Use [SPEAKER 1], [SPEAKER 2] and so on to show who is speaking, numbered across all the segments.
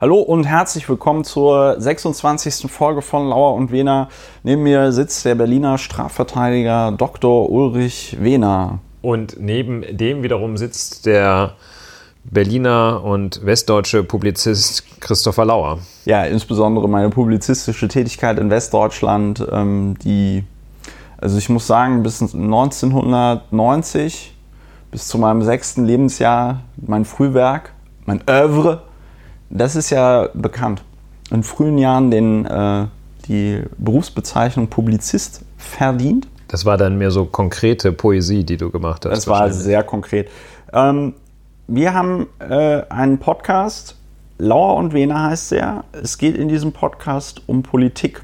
[SPEAKER 1] Hallo und herzlich willkommen zur 26. Folge von Lauer und Wehner. Neben mir sitzt der Berliner Strafverteidiger Dr. Ulrich Wehner.
[SPEAKER 2] Und neben dem wiederum sitzt der Berliner und westdeutsche Publizist Christopher Lauer.
[SPEAKER 1] Ja, insbesondere meine publizistische Tätigkeit in Westdeutschland, ähm, die, also ich muss sagen, bis 1990, bis zu meinem sechsten Lebensjahr, mein Frühwerk, mein Oeuvre, das ist ja bekannt. In frühen Jahren den, äh, die Berufsbezeichnung Publizist verdient.
[SPEAKER 2] Das war dann mehr so konkrete Poesie, die du gemacht hast.
[SPEAKER 1] Das war sehr konkret. Ähm, wir haben äh, einen Podcast, Lauer und Wehner heißt er. Es geht in diesem Podcast um Politik.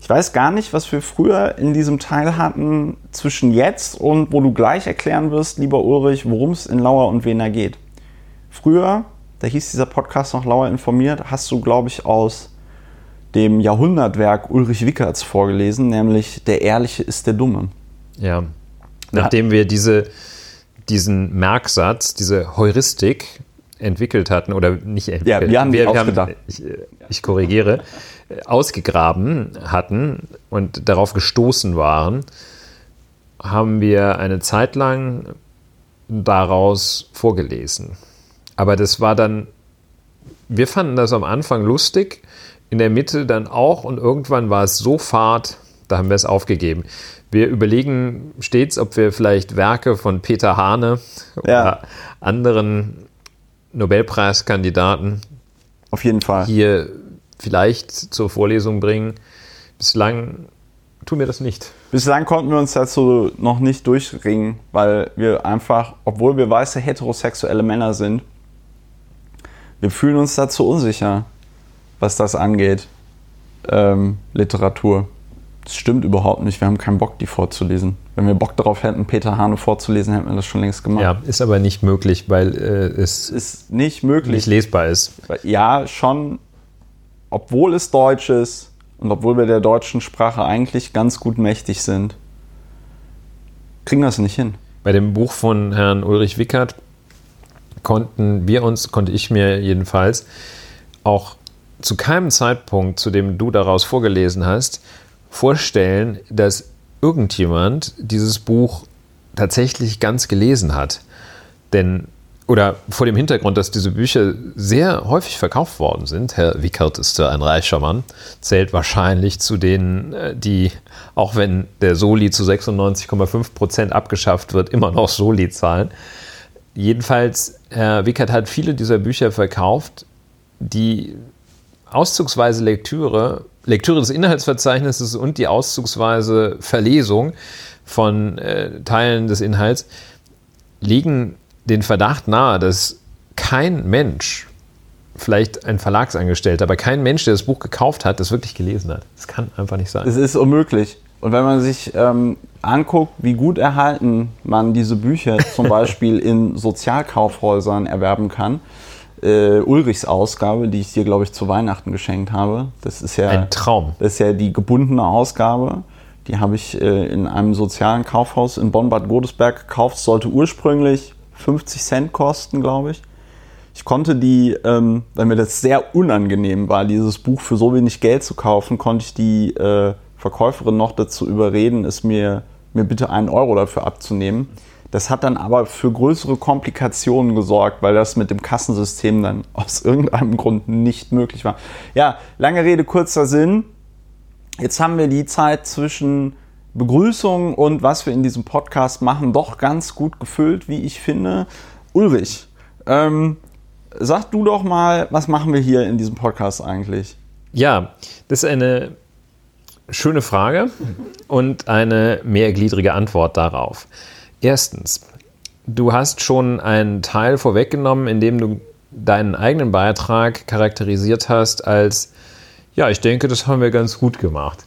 [SPEAKER 1] Ich weiß gar nicht, was wir früher in diesem Teil hatten zwischen jetzt und wo du gleich erklären wirst, lieber Ulrich, worum es in Lauer und Wehner geht. Früher da hieß dieser Podcast noch Lauer informiert, hast du, glaube ich, aus dem Jahrhundertwerk Ulrich Wickerts vorgelesen, nämlich Der Ehrliche ist der Dumme.
[SPEAKER 2] Ja. Nachdem wir diese, diesen Merksatz, diese Heuristik entwickelt hatten, oder nicht entwickelt,
[SPEAKER 1] ja, wir haben, wir, wir haben
[SPEAKER 2] ich, ich korrigiere, ausgegraben hatten und darauf gestoßen waren, haben wir eine Zeit lang daraus vorgelesen. Aber das war dann, wir fanden das am Anfang lustig, in der Mitte dann auch und irgendwann war es so fad, da haben wir es aufgegeben. Wir überlegen stets, ob wir vielleicht Werke von Peter Hane ja. oder anderen Nobelpreiskandidaten
[SPEAKER 1] auf jeden Fall
[SPEAKER 2] hier vielleicht zur Vorlesung bringen. Bislang tun wir das nicht.
[SPEAKER 1] Bislang konnten wir uns dazu noch nicht durchringen, weil wir einfach, obwohl wir weiße heterosexuelle Männer sind, wir fühlen uns dazu unsicher, was das angeht. Ähm, Literatur. Das stimmt überhaupt nicht. Wir haben keinen Bock, die vorzulesen. Wenn wir Bock darauf hätten, Peter Hane vorzulesen, hätten wir das schon längst gemacht.
[SPEAKER 2] Ja, ist aber nicht möglich, weil äh, es
[SPEAKER 1] ist nicht möglich.
[SPEAKER 2] Nicht lesbar ist.
[SPEAKER 1] Ja, schon, obwohl es Deutsch ist und obwohl wir der deutschen Sprache eigentlich ganz gut mächtig sind, kriegen wir das nicht hin.
[SPEAKER 2] Bei dem Buch von Herrn Ulrich Wickert konnten wir uns, konnte ich mir jedenfalls, auch zu keinem Zeitpunkt, zu dem du daraus vorgelesen hast, vorstellen, dass irgendjemand dieses Buch tatsächlich ganz gelesen hat. Denn, oder vor dem Hintergrund, dass diese Bücher sehr häufig verkauft worden sind, Herr Wickert ist ein reicher Mann, zählt wahrscheinlich zu denen, äh, die, auch wenn der Soli zu 96,5 Prozent abgeschafft wird, immer noch Soli zahlen. Jedenfalls, Herr Wickert hat viele dieser Bücher verkauft, die auszugsweise Lektüre, Lektüre des Inhaltsverzeichnisses und die auszugsweise Verlesung von äh, Teilen des Inhalts legen den Verdacht nahe, dass kein Mensch, vielleicht ein Verlagsangestellter, aber kein Mensch, der das Buch gekauft hat, das wirklich gelesen hat. Das kann einfach nicht sein.
[SPEAKER 1] Es ist unmöglich. Und wenn man sich ähm, anguckt, wie gut erhalten man diese Bücher zum Beispiel in Sozialkaufhäusern erwerben kann, äh, Ulrichs Ausgabe, die ich dir, glaube ich, zu Weihnachten geschenkt habe, das ist ja
[SPEAKER 2] ein Traum.
[SPEAKER 1] Das ist ja die gebundene Ausgabe. Die habe ich äh, in einem sozialen Kaufhaus in Bonn-Bad Godesberg gekauft. Sollte ursprünglich 50 Cent kosten, glaube ich. Ich konnte die, ähm, weil mir das sehr unangenehm war, dieses Buch für so wenig Geld zu kaufen, konnte ich die äh, Verkäuferin noch dazu überreden, es mir, mir bitte einen Euro dafür abzunehmen. Das hat dann aber für größere Komplikationen gesorgt, weil das mit dem Kassensystem dann aus irgendeinem Grund nicht möglich war. Ja, lange Rede, kurzer Sinn. Jetzt haben wir die Zeit zwischen Begrüßung und was wir in diesem Podcast machen, doch ganz gut gefüllt, wie ich finde. Ulrich, ähm, sag du doch mal, was machen wir hier in diesem Podcast eigentlich?
[SPEAKER 2] Ja, das ist eine schöne Frage und eine mehrgliedrige Antwort darauf. Erstens, du hast schon einen Teil vorweggenommen, indem du deinen eigenen Beitrag charakterisiert hast als, ja, ich denke, das haben wir ganz gut gemacht.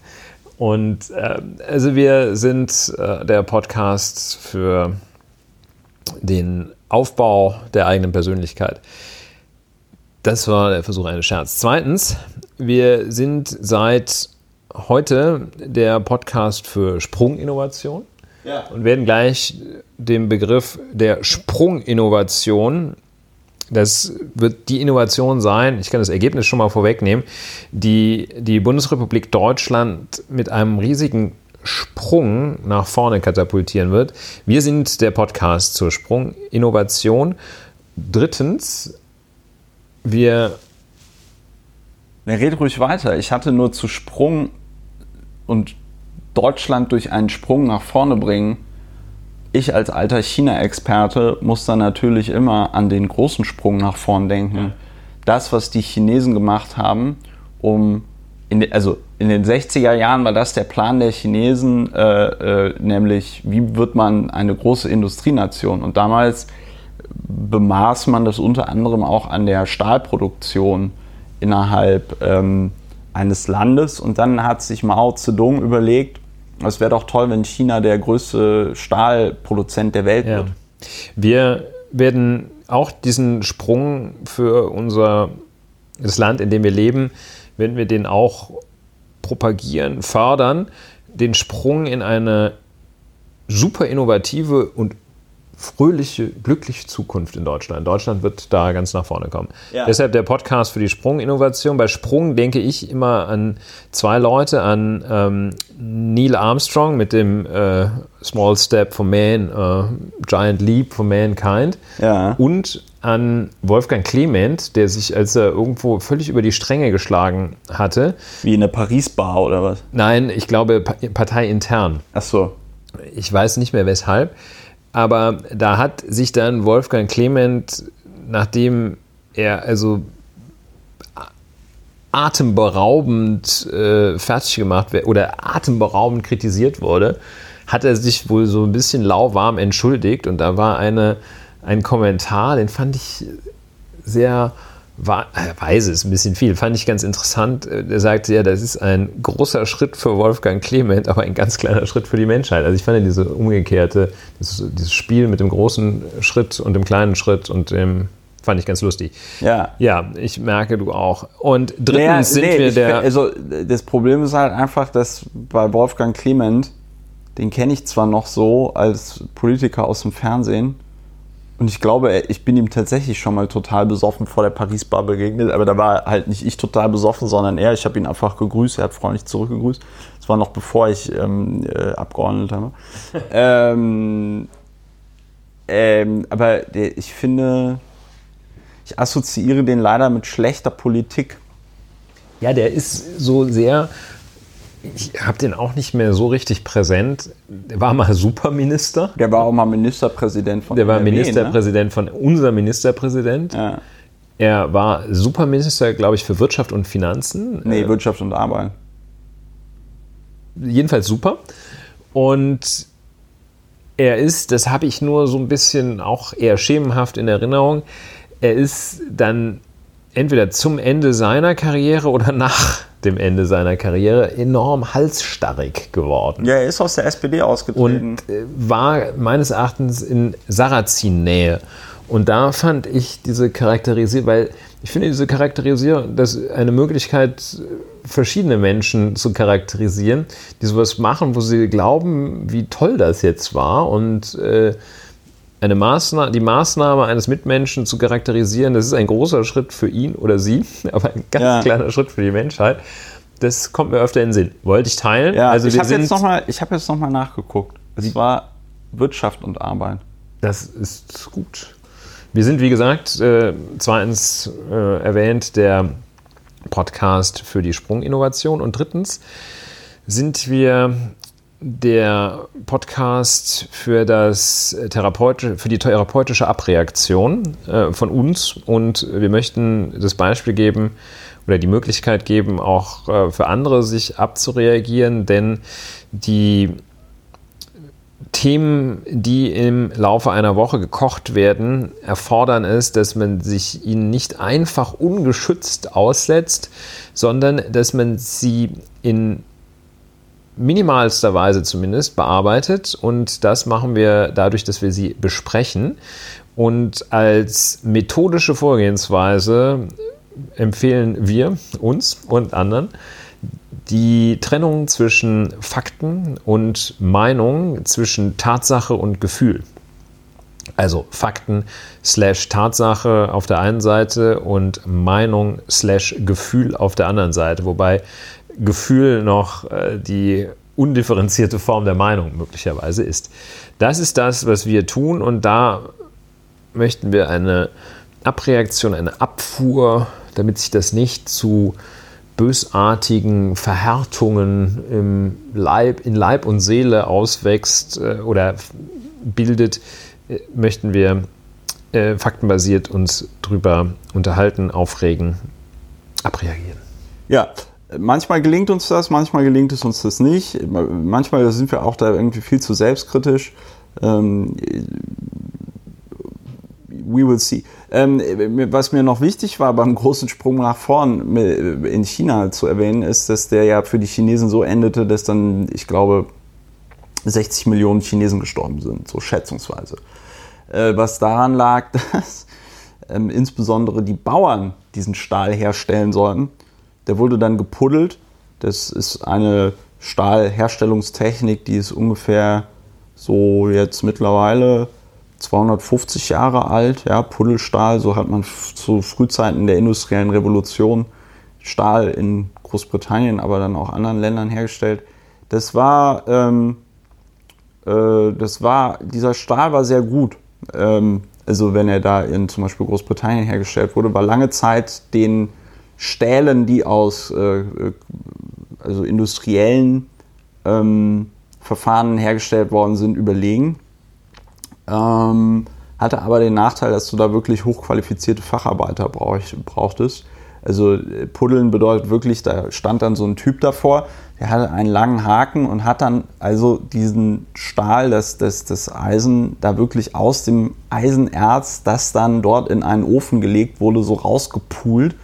[SPEAKER 2] Und äh, also wir sind äh, der Podcast für den Aufbau der eigenen Persönlichkeit. Das war der Versuch eines Scherz. Zweitens, wir sind seit heute der Podcast für Sprunginnovation ja. und werden gleich den Begriff der Sprunginnovation das wird die Innovation sein, ich kann das Ergebnis schon mal vorwegnehmen, die die Bundesrepublik Deutschland mit einem riesigen Sprung nach vorne katapultieren wird. Wir sind der Podcast zur Sprung-Innovation. Drittens, wir.
[SPEAKER 1] Na, red ruhig weiter. Ich hatte nur zu Sprung und Deutschland durch einen Sprung nach vorne bringen. Ich als alter China-Experte muss dann natürlich immer an den großen Sprung nach vorn denken. Ja. Das, was die Chinesen gemacht haben, um in, de, also in den 60er Jahren war das der Plan der Chinesen, äh, äh, nämlich wie wird man eine große Industrienation. Und damals bemaß man das unter anderem auch an der Stahlproduktion innerhalb ähm, eines Landes. Und dann hat sich Mao Zedong überlegt, es wäre doch toll, wenn China der größte Stahlproduzent der Welt ja. wird.
[SPEAKER 2] Wir werden auch diesen Sprung für unser das Land, in dem wir leben, wenn wir den auch propagieren, fördern, den Sprung in eine super innovative und fröhliche, glückliche Zukunft in Deutschland. Deutschland wird da ganz nach vorne kommen. Ja. Deshalb der Podcast für die Sprunginnovation. Bei Sprung denke ich immer an zwei Leute, an ähm, Neil Armstrong mit dem äh, Small Step for Man, äh, Giant Leap for Mankind ja. und an Wolfgang Clement, der sich, als er irgendwo völlig über die Stränge geschlagen hatte.
[SPEAKER 1] Wie in der Paris-Bar oder was?
[SPEAKER 2] Nein, ich glaube parteiintern.
[SPEAKER 1] Ach so.
[SPEAKER 2] Ich weiß nicht mehr weshalb aber da hat sich dann Wolfgang Clement, nachdem er also atemberaubend äh, fertig gemacht oder atemberaubend kritisiert wurde, hat er sich wohl so ein bisschen lauwarm entschuldigt. Und da war eine, ein Kommentar, den fand ich sehr weise ist ein bisschen viel, fand ich ganz interessant. Äh, er sagte ja, das ist ein großer Schritt für Wolfgang Clement, aber ein ganz kleiner Schritt für die Menschheit. Also ich fand diese umgekehrte, dieses, dieses Spiel mit dem großen Schritt und dem kleinen Schritt und dem fand ich ganz lustig.
[SPEAKER 1] Ja.
[SPEAKER 2] Ja, ich merke du auch. Und drittens naja, sind nee, wir der.
[SPEAKER 1] Also das Problem ist halt einfach, dass bei Wolfgang Clement, den kenne ich zwar noch so als Politiker aus dem Fernsehen, und ich glaube, ich bin ihm tatsächlich schon mal total besoffen vor der Paris-Bar begegnet, aber da war halt nicht ich total besoffen, sondern er. Ich habe ihn einfach gegrüßt, er hat freundlich zurückgegrüßt. Das war noch bevor ich ähm, äh, Abgeordneter war. ähm, ähm, aber ich finde, ich assoziiere den leider mit schlechter Politik.
[SPEAKER 2] Ja, der ist so sehr ich habe den auch nicht mehr so richtig präsent. Der war mal Superminister.
[SPEAKER 1] Der war auch mal Ministerpräsident
[SPEAKER 2] von Der war NRW, Ministerpräsident ne? von unser Ministerpräsident. Ja. Er war Superminister, glaube ich, für Wirtschaft und Finanzen.
[SPEAKER 1] Nee, äh, Wirtschaft und Arbeit.
[SPEAKER 2] Jedenfalls super. Und er ist, das habe ich nur so ein bisschen auch eher schemenhaft in Erinnerung, er ist dann entweder zum Ende seiner Karriere oder nach dem Ende seiner Karriere enorm halsstarrig geworden.
[SPEAKER 1] Ja, er ist aus der SPD ausgetreten.
[SPEAKER 2] Und äh, war meines Erachtens in Sarrazin-Nähe. Und da fand ich diese Charakterisierung, weil ich finde diese Charakterisierung, das ist eine Möglichkeit, verschiedene Menschen zu charakterisieren, die sowas machen, wo sie glauben, wie toll das jetzt war und äh, eine Maßnahme, die Maßnahme eines Mitmenschen zu charakterisieren, das ist ein großer Schritt für ihn oder sie, aber ein ganz ja. kleiner Schritt für die Menschheit. Das kommt mir öfter in den Sinn. Wollte ich teilen.
[SPEAKER 1] Ja, also ich habe jetzt nochmal hab noch nachgeguckt. Es war Wirtschaft und Arbeit.
[SPEAKER 2] Das ist gut. Wir sind, wie gesagt, äh, zweitens äh, erwähnt der Podcast für die Sprunginnovation und drittens sind wir der Podcast für, das Therapeut für die therapeutische Abreaktion äh, von uns. Und wir möchten das Beispiel geben oder die Möglichkeit geben, auch äh, für andere sich abzureagieren, denn die Themen, die im Laufe einer Woche gekocht werden, erfordern es, dass man sich ihnen nicht einfach ungeschützt aussetzt, sondern dass man sie in minimalster Weise zumindest bearbeitet und das machen wir dadurch, dass wir sie besprechen und als methodische Vorgehensweise empfehlen wir uns und anderen die Trennung zwischen Fakten und Meinung, zwischen Tatsache und Gefühl. Also Fakten slash Tatsache auf der einen Seite und Meinung slash Gefühl auf der anderen Seite. Wobei Gefühl noch äh, die undifferenzierte Form der Meinung möglicherweise ist. Das ist das, was wir tun und da möchten wir eine Abreaktion, eine Abfuhr, damit sich das nicht zu bösartigen Verhärtungen im Leib, in Leib und Seele auswächst äh, oder bildet, äh, möchten wir äh, faktenbasiert uns drüber unterhalten, aufregen, abreagieren.
[SPEAKER 1] Ja, manchmal gelingt uns das, manchmal gelingt es uns das nicht. Manchmal sind wir auch da irgendwie viel zu selbstkritisch. Ähm, we will see. Ähm, was mir noch wichtig war beim großen Sprung nach vorn in China zu erwähnen, ist, dass der ja für die Chinesen so endete, dass dann, ich glaube, 60 Millionen Chinesen gestorben sind, so schätzungsweise. Äh, was daran lag, dass ähm, insbesondere die Bauern diesen Stahl herstellen sollten der wurde dann gepuddelt. Das ist eine Stahlherstellungstechnik, die ist ungefähr so jetzt mittlerweile 250 Jahre alt. Ja, Puddelstahl, so hat man zu Frühzeiten der industriellen Revolution Stahl in Großbritannien, aber dann auch anderen Ländern hergestellt. Das war, ähm, äh, das war, dieser Stahl war sehr gut. Ähm, also wenn er da in zum Beispiel Großbritannien hergestellt wurde, war lange Zeit den Stählen, die aus äh, also industriellen ähm, Verfahren hergestellt worden sind, überlegen. Ähm, hatte aber den Nachteil, dass du da wirklich hochqualifizierte Facharbeiter brauch, brauchtest. Also äh, Puddeln bedeutet wirklich, da stand dann so ein Typ davor, der hatte einen langen Haken und hat dann also diesen Stahl, das, das, das Eisen, da wirklich aus dem Eisenerz, das dann dort in einen Ofen gelegt wurde, so rausgepult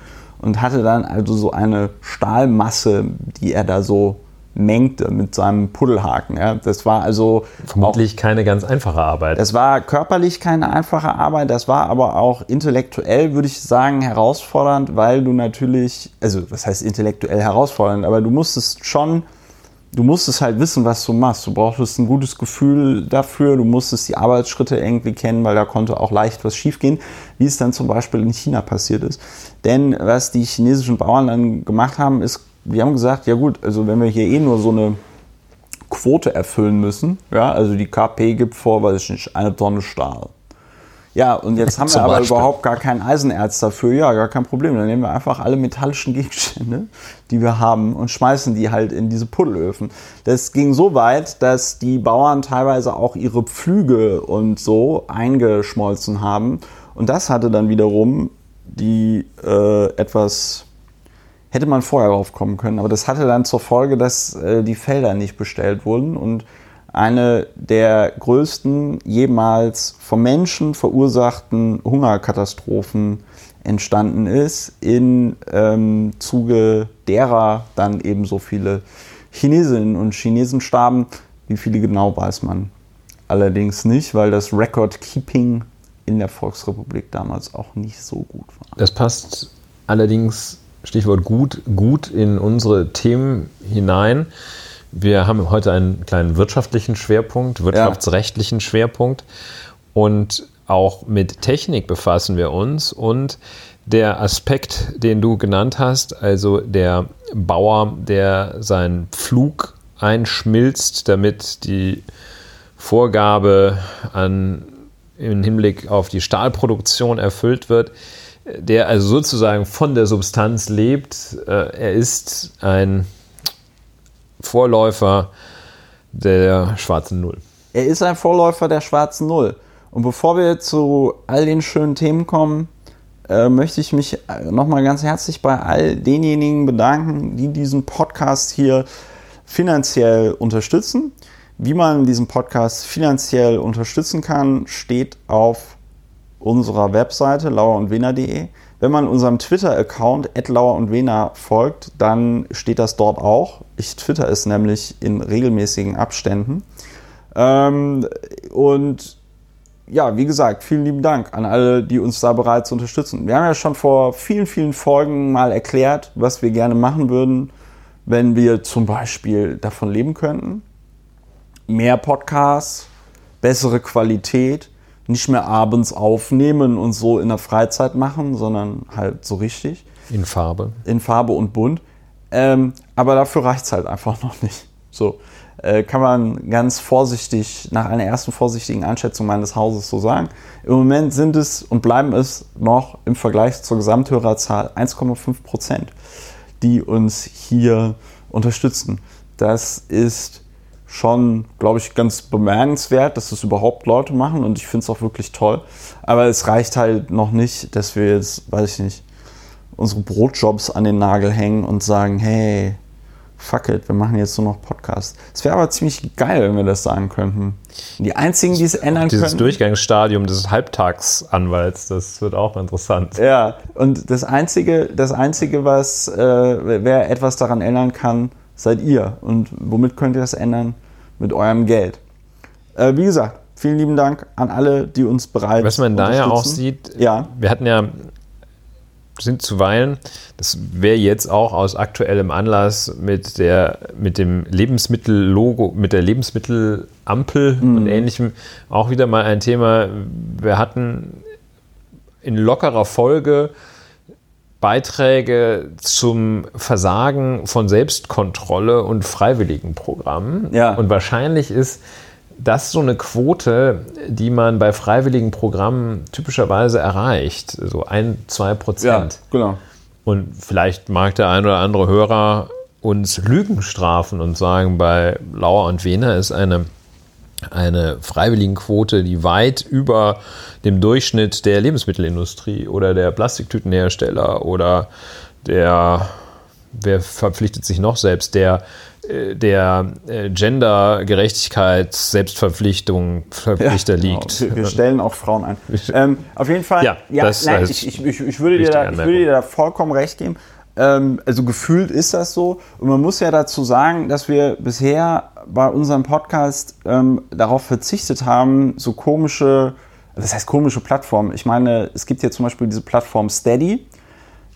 [SPEAKER 1] und hatte dann also so eine Stahlmasse, die er da so mengte mit seinem Puddelhaken. Ja. Das war also.
[SPEAKER 2] Vermutlich auch, keine ganz einfache Arbeit.
[SPEAKER 1] Das war körperlich keine einfache Arbeit, das war aber auch intellektuell, würde ich sagen, herausfordernd, weil du natürlich, also was heißt intellektuell herausfordernd, aber du musstest schon du musstest halt wissen, was du machst. Du brauchtest ein gutes Gefühl dafür, du musstest die Arbeitsschritte irgendwie kennen, weil da konnte auch leicht was schiefgehen, wie es dann zum Beispiel in China passiert ist. Denn was die chinesischen Bauern dann gemacht haben, ist, die haben gesagt, ja gut, also wenn wir hier eh nur so eine Quote erfüllen müssen, ja, also die KP gibt vor, weiß ich nicht, eine Tonne Stahl. Ja, und jetzt haben wir aber Beispiel. überhaupt gar kein Eisenerz dafür. Ja, gar kein Problem. Dann nehmen wir einfach alle metallischen Gegenstände, die wir haben, und schmeißen die halt in diese Puddelöfen. Das ging so weit, dass die Bauern teilweise auch ihre Pflüge und so eingeschmolzen haben. Und das hatte dann wiederum die äh, etwas hätte man vorher drauf kommen können, aber das hatte dann zur Folge, dass äh, die Felder nicht bestellt wurden und eine der größten jemals vom Menschen verursachten Hungerkatastrophen entstanden ist, im ähm, Zuge derer dann eben so viele Chinesinnen und Chinesen starben. Wie viele genau weiß man allerdings nicht, weil das Record-Keeping in der Volksrepublik damals auch nicht so gut war.
[SPEAKER 2] Das passt allerdings, Stichwort gut, gut in unsere Themen hinein. Wir haben heute einen kleinen wirtschaftlichen Schwerpunkt, wirtschaftsrechtlichen ja. Schwerpunkt und auch mit Technik befassen wir uns und der Aspekt, den du genannt hast, also der Bauer, der seinen Pflug einschmilzt, damit die Vorgabe an, im Hinblick auf die Stahlproduktion erfüllt wird, der also sozusagen von der Substanz lebt. Äh, er ist ein Vorläufer der schwarzen Null.
[SPEAKER 1] Er ist ein Vorläufer der schwarzen Null. Und bevor wir zu all den schönen Themen kommen, äh, möchte ich mich äh, nochmal ganz herzlich bei all denjenigen bedanken, die diesen Podcast hier finanziell unterstützen. Wie man diesen Podcast finanziell unterstützen kann, steht auf unserer Webseite lauerundwener.de. Wenn man unserem Twitter-Account Lauer und Wena folgt, dann steht das dort auch. Ich twitter es nämlich in regelmäßigen Abständen. Ähm, und ja, wie gesagt, vielen lieben Dank an alle, die uns da bereits unterstützen. Wir haben ja schon vor vielen, vielen Folgen mal erklärt, was wir gerne machen würden, wenn wir zum Beispiel davon leben könnten. Mehr Podcasts, bessere Qualität, nicht mehr abends aufnehmen und so in der Freizeit machen, sondern halt so richtig.
[SPEAKER 2] In Farbe.
[SPEAKER 1] In Farbe und bunt. Ähm, aber dafür reicht es halt einfach noch nicht. So äh, kann man ganz vorsichtig, nach einer ersten vorsichtigen Einschätzung meines Hauses so sagen. Im Moment sind es und bleiben es noch im Vergleich zur Gesamthörerzahl 1,5 Prozent, die uns hier unterstützen. Das ist schon, glaube ich, ganz bemerkenswert, dass das überhaupt Leute machen und ich finde es auch wirklich toll. Aber es reicht halt noch nicht, dass wir jetzt, weiß ich nicht, unsere Brotjobs an den Nagel hängen und sagen, hey, fuck it, wir machen jetzt nur noch Podcasts. Es wäre aber ziemlich geil, wenn wir das sagen könnten. Die einzigen, die es ändern
[SPEAKER 2] Dieses
[SPEAKER 1] können.
[SPEAKER 2] Durchgangsstadium des Halbtagsanwalts, das wird auch interessant.
[SPEAKER 1] Ja, und das Einzige, das Einzige was, äh, wer etwas daran ändern kann, seid ihr. Und womit könnt ihr das ändern? Mit eurem Geld. Äh, wie gesagt, vielen lieben Dank an alle, die uns bereit
[SPEAKER 2] Was man da ja auch sieht,
[SPEAKER 1] Ja.
[SPEAKER 2] wir hatten ja, sind zuweilen, das wäre jetzt auch aus aktuellem Anlass mit der, mit dem Lebensmittellogo, mit der Lebensmittelampel
[SPEAKER 1] Mhm.
[SPEAKER 2] und ähnlichem auch wieder mal ein Thema. Wir hatten in lockerer Folge Beiträge zum Versagen von Selbstkontrolle und Freiwilligenprogrammen.
[SPEAKER 1] Ja.
[SPEAKER 2] Und wahrscheinlich ist das so eine Quote, die man bei freiwilligen Programmen typischerweise erreicht. So ein, zwei
[SPEAKER 1] Ja,
[SPEAKER 2] Prozent.
[SPEAKER 1] genau.
[SPEAKER 2] Und vielleicht mag der ein oder andere Hörer uns Lügen strafen und sagen, bei Lauer und Wehner ist eine, eine Freiwilligenquote, die weit über dem Durchschnitt der Lebensmittelindustrie oder der Plastiktütenhersteller oder der, wer verpflichtet sich noch selbst, der, äh, der äh, Gender-Gerechtigkeits-Selbstverpflichtung Verpflichter
[SPEAKER 1] Genau.
[SPEAKER 2] liegt.
[SPEAKER 1] Wir, wir stellen auch Frauen ein. Ähm, auf jeden Fall,
[SPEAKER 2] Ja, das
[SPEAKER 1] nein, ich, ich, ich, ich, würde dir da, ich würde dir da vollkommen recht geben. Ähm, also gefühlt ist das so. Und man muss ja dazu sagen, dass wir bisher bei unserem Podcast ähm, darauf verzichtet haben, so komische, das heißt komische Plattformen. Ich meine, es gibt ja zum Beispiel diese Plattform Steady.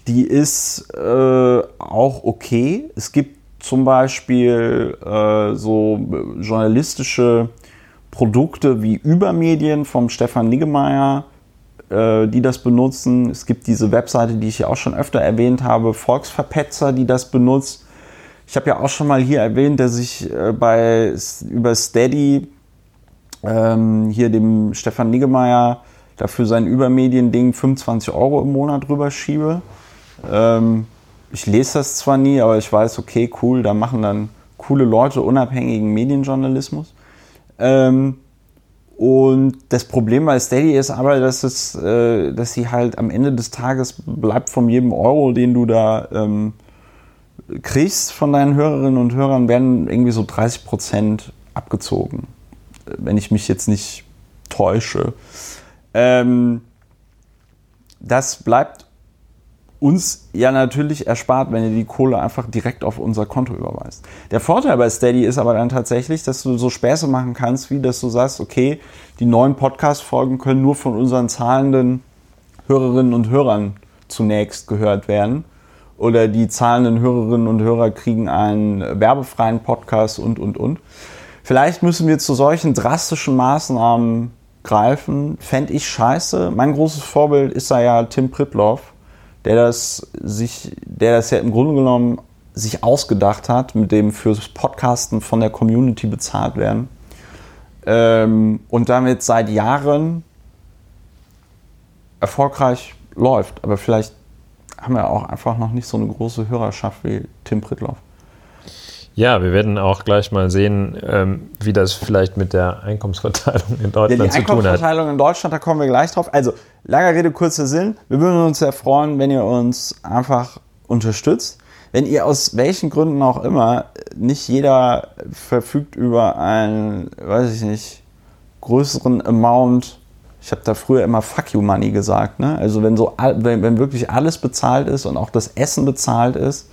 [SPEAKER 1] Die ist äh, auch okay. Es gibt zum Beispiel äh, so journalistische Produkte wie Übermedien vom Stefan Niggemeier, äh, die das benutzen. Es gibt diese Webseite, die ich ja auch schon öfter erwähnt habe, Volksverpetzer, die das benutzt. Ich habe ja auch schon mal hier erwähnt, dass ich äh, bei über Steady ähm, hier dem Stefan Niggemeier dafür sein Übermedien-Ding 25 Euro im Monat rüberschiebe. Ähm, ich lese das zwar nie, aber ich weiß, okay, cool, da machen dann coole Leute unabhängigen Medienjournalismus. Ähm, und das Problem bei Steady ist aber, dass, es, äh, dass sie halt am Ende des Tages bleibt von jedem Euro, den du da ähm, kriegst von deinen Hörerinnen und Hörern, werden irgendwie so 30 Prozent abgezogen. Wenn ich mich jetzt nicht täusche. Ähm, das bleibt uns ja natürlich erspart, wenn ihr die Kohle einfach direkt auf unser Konto überweist. Der Vorteil bei Steady ist aber dann tatsächlich, dass du so Späße machen kannst, wie dass du sagst, okay, die neuen Podcast-Folgen können nur von unseren zahlenden Hörerinnen und Hörern zunächst gehört werden. Oder die zahlenden Hörerinnen und Hörer kriegen einen werbefreien Podcast und, und, und. Vielleicht müssen wir zu solchen drastischen Maßnahmen greifen. Fände ich scheiße. Mein großes Vorbild ist da ja Tim Pritloff der das sich, der das ja im Grunde genommen sich ausgedacht hat, mit dem fürs Podcasten von der Community bezahlt werden. Ähm, und damit seit Jahren erfolgreich läuft. Aber vielleicht haben wir auch einfach noch nicht so eine große Hörerschaft wie Tim Pritloff.
[SPEAKER 2] Ja, wir werden auch gleich mal sehen, ähm, wie das vielleicht mit der Einkommensverteilung in
[SPEAKER 1] Ja,
[SPEAKER 2] Deutschland
[SPEAKER 1] die
[SPEAKER 2] zu tun hat.
[SPEAKER 1] Einkommensverteilung in Deutschland, da kommen wir gleich drauf. Also, langer Rede, kurzer Sinn. Wir würden uns sehr freuen, wenn ihr uns einfach unterstützt. Wenn ihr aus welchen Gründen auch immer, nicht jeder verfügt über einen, weiß ich nicht, größeren Amount. Ich habe da früher immer Fuck you Money gesagt. Ne? Also wenn so, wenn, wenn wirklich alles bezahlt ist und auch das Essen bezahlt ist,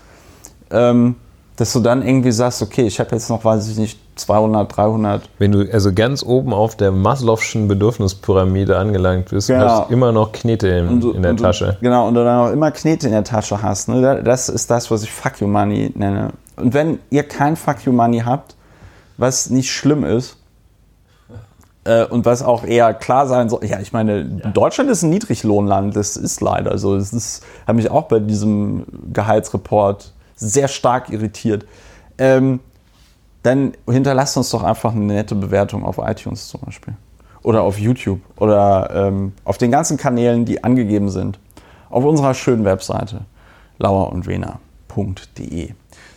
[SPEAKER 1] ähm, dass du dann irgendwie sagst, okay, ich habe jetzt noch, weiß ich nicht, 200, 300
[SPEAKER 2] Wenn du also ganz oben auf der Maslow'schen Bedürfnispyramide angelangt bist,
[SPEAKER 1] Genau.
[SPEAKER 2] hast du immer noch Knete in,
[SPEAKER 1] du-
[SPEAKER 2] in der
[SPEAKER 1] und du-
[SPEAKER 2] Tasche.
[SPEAKER 1] Genau, und du dann auch immer Knete in der Tasche hast. Ne? Da- Das ist das, was ich Fuck You Money nenne. Und wenn ihr kein Fuck You Money habt, was nicht schlimm ist, und was auch eher klar sein soll, ja, ich meine, Deutschland ist ein Niedriglohnland, das ist leider so. Das ist, hat mich auch bei diesem Gehaltsreport sehr stark irritiert. Ähm, dann hinterlasst uns doch einfach eine nette Bewertung auf iTunes zum Beispiel. Oder auf YouTube oder ähm, auf den ganzen Kanälen, die angegeben sind. Auf unserer schönen Webseite lauerundwena.de.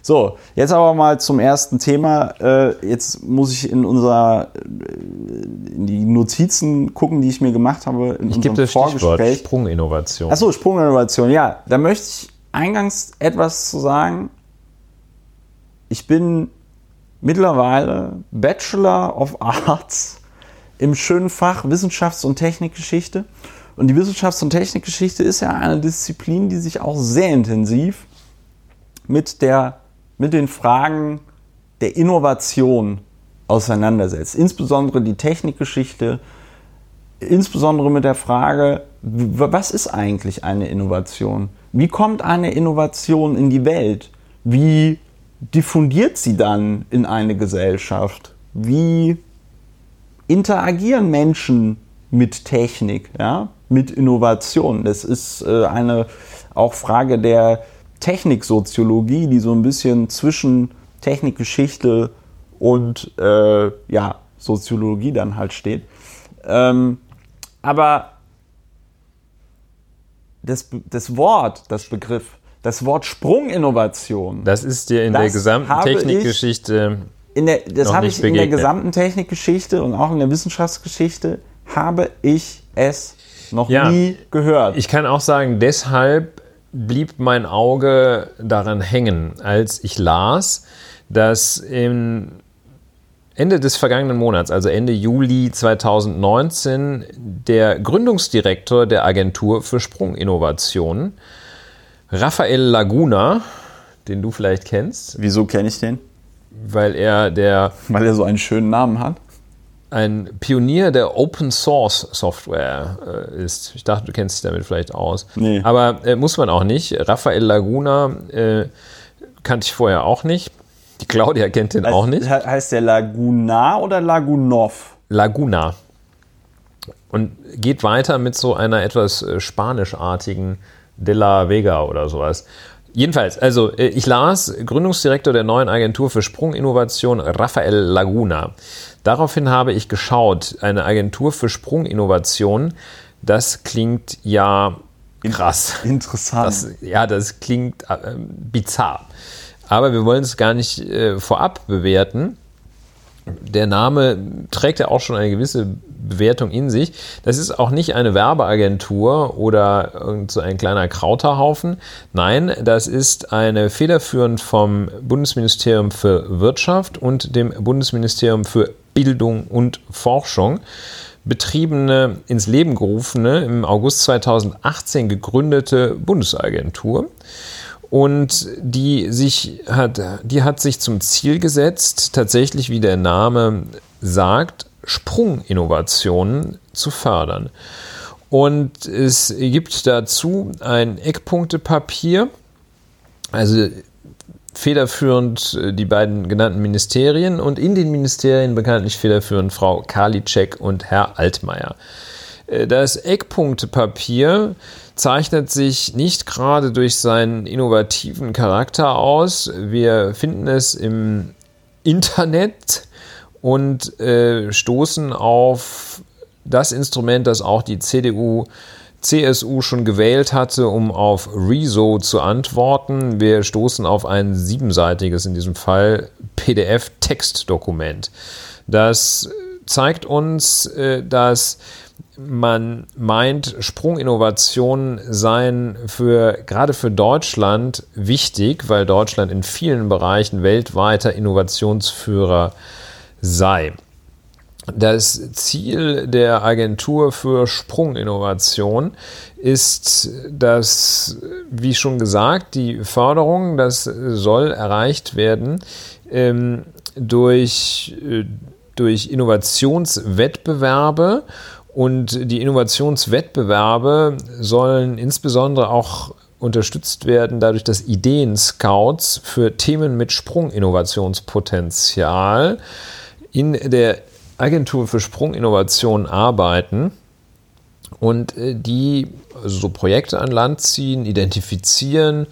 [SPEAKER 1] So, jetzt aber mal zum ersten Thema. Äh, jetzt muss ich in unser äh, in die Notizen gucken, die ich mir gemacht habe in
[SPEAKER 2] Ich
[SPEAKER 1] unserem
[SPEAKER 2] gebe Stichwort
[SPEAKER 1] Vorgespräch.
[SPEAKER 2] Sprunginnovation.
[SPEAKER 1] Achso, Sprunginnovation, ja. Da möchte ich eingangs etwas zu sagen. Ich bin mittlerweile Bachelor of Arts im schönen Fach Wissenschafts- und Technikgeschichte. Und die Wissenschafts- und Technikgeschichte ist ja eine Disziplin, die sich auch sehr intensiv mit, der, mit den Fragen der Innovation auseinandersetzt. Insbesondere die Technikgeschichte, insbesondere mit der Frage, was ist eigentlich eine Innovation? Wie kommt eine Innovation in die Welt? Wie diffundiert sie dann in eine Gesellschaft? Wie interagieren Menschen mit Technik, ja, mit Innovation? Das ist äh, eine auch Frage der Techniksoziologie, die so ein bisschen zwischen Technikgeschichte und äh, ja, Soziologie dann halt steht. Ähm, aber das, das Wort, das Begriff, das Wort Sprunginnovation,
[SPEAKER 2] das ist dir in der gesamten Technikgeschichte.
[SPEAKER 1] in der, das habe ich in der
[SPEAKER 2] begegnet.
[SPEAKER 1] gesamten Technikgeschichte und auch in der Wissenschaftsgeschichte habe ich es noch
[SPEAKER 2] Ja.
[SPEAKER 1] nie gehört.
[SPEAKER 2] Ich kann auch sagen, deshalb blieb mein Auge daran hängen, als ich las, dass im Ende des vergangenen Monats, also Ende Juli 2019, der Gründungsdirektor der Agentur für Sprunginnovationen, Raphael Laguna, den du vielleicht kennst,
[SPEAKER 1] Wieso kenne ich den?
[SPEAKER 2] weil er der
[SPEAKER 1] Weil er so einen schönen Namen hat.
[SPEAKER 2] Ein Pionier der Open Source Software äh, ist. Ich dachte, du kennst dich damit vielleicht aus.
[SPEAKER 1] Nee.
[SPEAKER 2] Aber äh, muss man auch nicht. Raphael Laguna äh, kannte ich vorher auch nicht. Die Claudia kennt den auch nicht.
[SPEAKER 1] He- Heißt der Laguna oder Lagunov?
[SPEAKER 2] Laguna. Und geht weiter mit so einer etwas äh, spanischartigen De la Vega oder sowas. Jedenfalls, also äh, ich las Gründungsdirektor der neuen Agentur für Sprunginnovation Rafael Laguna. Daraufhin habe ich geschaut, eine Agentur für Sprunginnovation, das klingt ja krass.
[SPEAKER 1] Interessant.
[SPEAKER 2] Das, ja, das klingt äh, bizarr. Aber wir wollen es gar nicht äh, vorab bewerten. Der Name trägt ja auch schon eine gewisse Bewertung in sich. Das ist auch nicht eine Werbeagentur oder so ein kleiner Krauterhaufen. Nein, das ist eine federführend vom Bundesministerium für Wirtschaft und dem Bundesministerium für Bildung und Forschung betriebene, ins Leben gerufene, im August 2018 gegründete Bundesagentur. Und die, sich hat, die hat sich zum Ziel gesetzt, tatsächlich, wie der Name sagt, Sprunginnovationen zu fördern. Und es gibt dazu ein Eckpunktepapier, also federführend äh, die beiden genannten Ministerien und in den Ministerien bekanntlich federführend Frau Karliczek und Herr Altmaier. Äh, Das Eckpunktepapier zeichnet sich nicht gerade durch seinen innovativen Charakter aus. Wir finden es im Internet und äh, stoßen auf das Instrument, das auch die CDU, CSU schon gewählt hatte, um auf Rezo zu antworten. Wir stoßen auf ein siebenseitiges, in diesem Fall PDF-Textdokument. Das zeigt uns, äh, dass man meint, Sprunginnovationen seien für, gerade für Deutschland wichtig, weil Deutschland in vielen Bereichen weltweiter Innovationsführer sei. Das Ziel der Agentur für Sprunginnovation ist, dass, wie schon gesagt, die Förderung, das soll erreicht werden ähm, durch, äh, durch Innovationswettbewerbe und die Innovationswettbewerbe sollen insbesondere auch unterstützt werden dadurch, dass Ideen-Scouts für Themen mit Sprunginnovationspotenzial in der Agentur für Sprunginnovation arbeiten und äh, die so Projekte an Land ziehen, identifizieren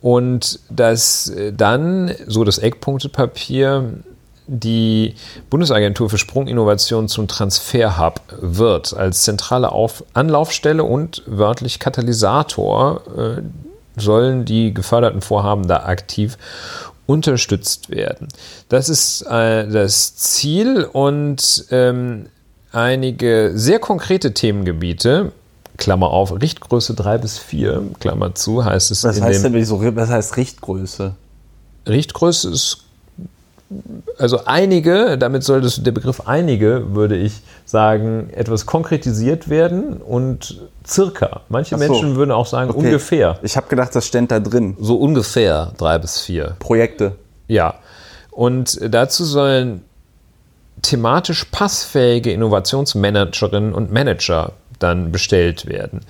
[SPEAKER 2] und dass äh, dann, so das Eckpunktepapier, die Bundesagentur für Sprunginnovation zum Transferhub wird, als zentrale Auf Anlaufstelle und wörtlich Katalysator äh, sollen die geförderten Vorhaben da aktiv unterstützt werden. Das ist äh, das Ziel und ähm, einige sehr konkrete Themengebiete, Klammer auf, Richtgröße 3 bis 4, Klammer zu, heißt es.
[SPEAKER 1] Was heißt denn so, was heißt Richtgröße?
[SPEAKER 2] Richtgröße ist also einige, damit sollte der Begriff einige, würde ich sagen, etwas konkretisiert werden und circa. Manche so. Menschen würden auch sagen okay. ungefähr.
[SPEAKER 1] Ich habe gedacht, das ständ da drin.
[SPEAKER 2] So ungefähr drei bis vier.
[SPEAKER 1] Projekte.
[SPEAKER 2] Ja. Und dazu sollen thematisch passfähige Innovationsmanagerinnen und Manager dann bestellt werden.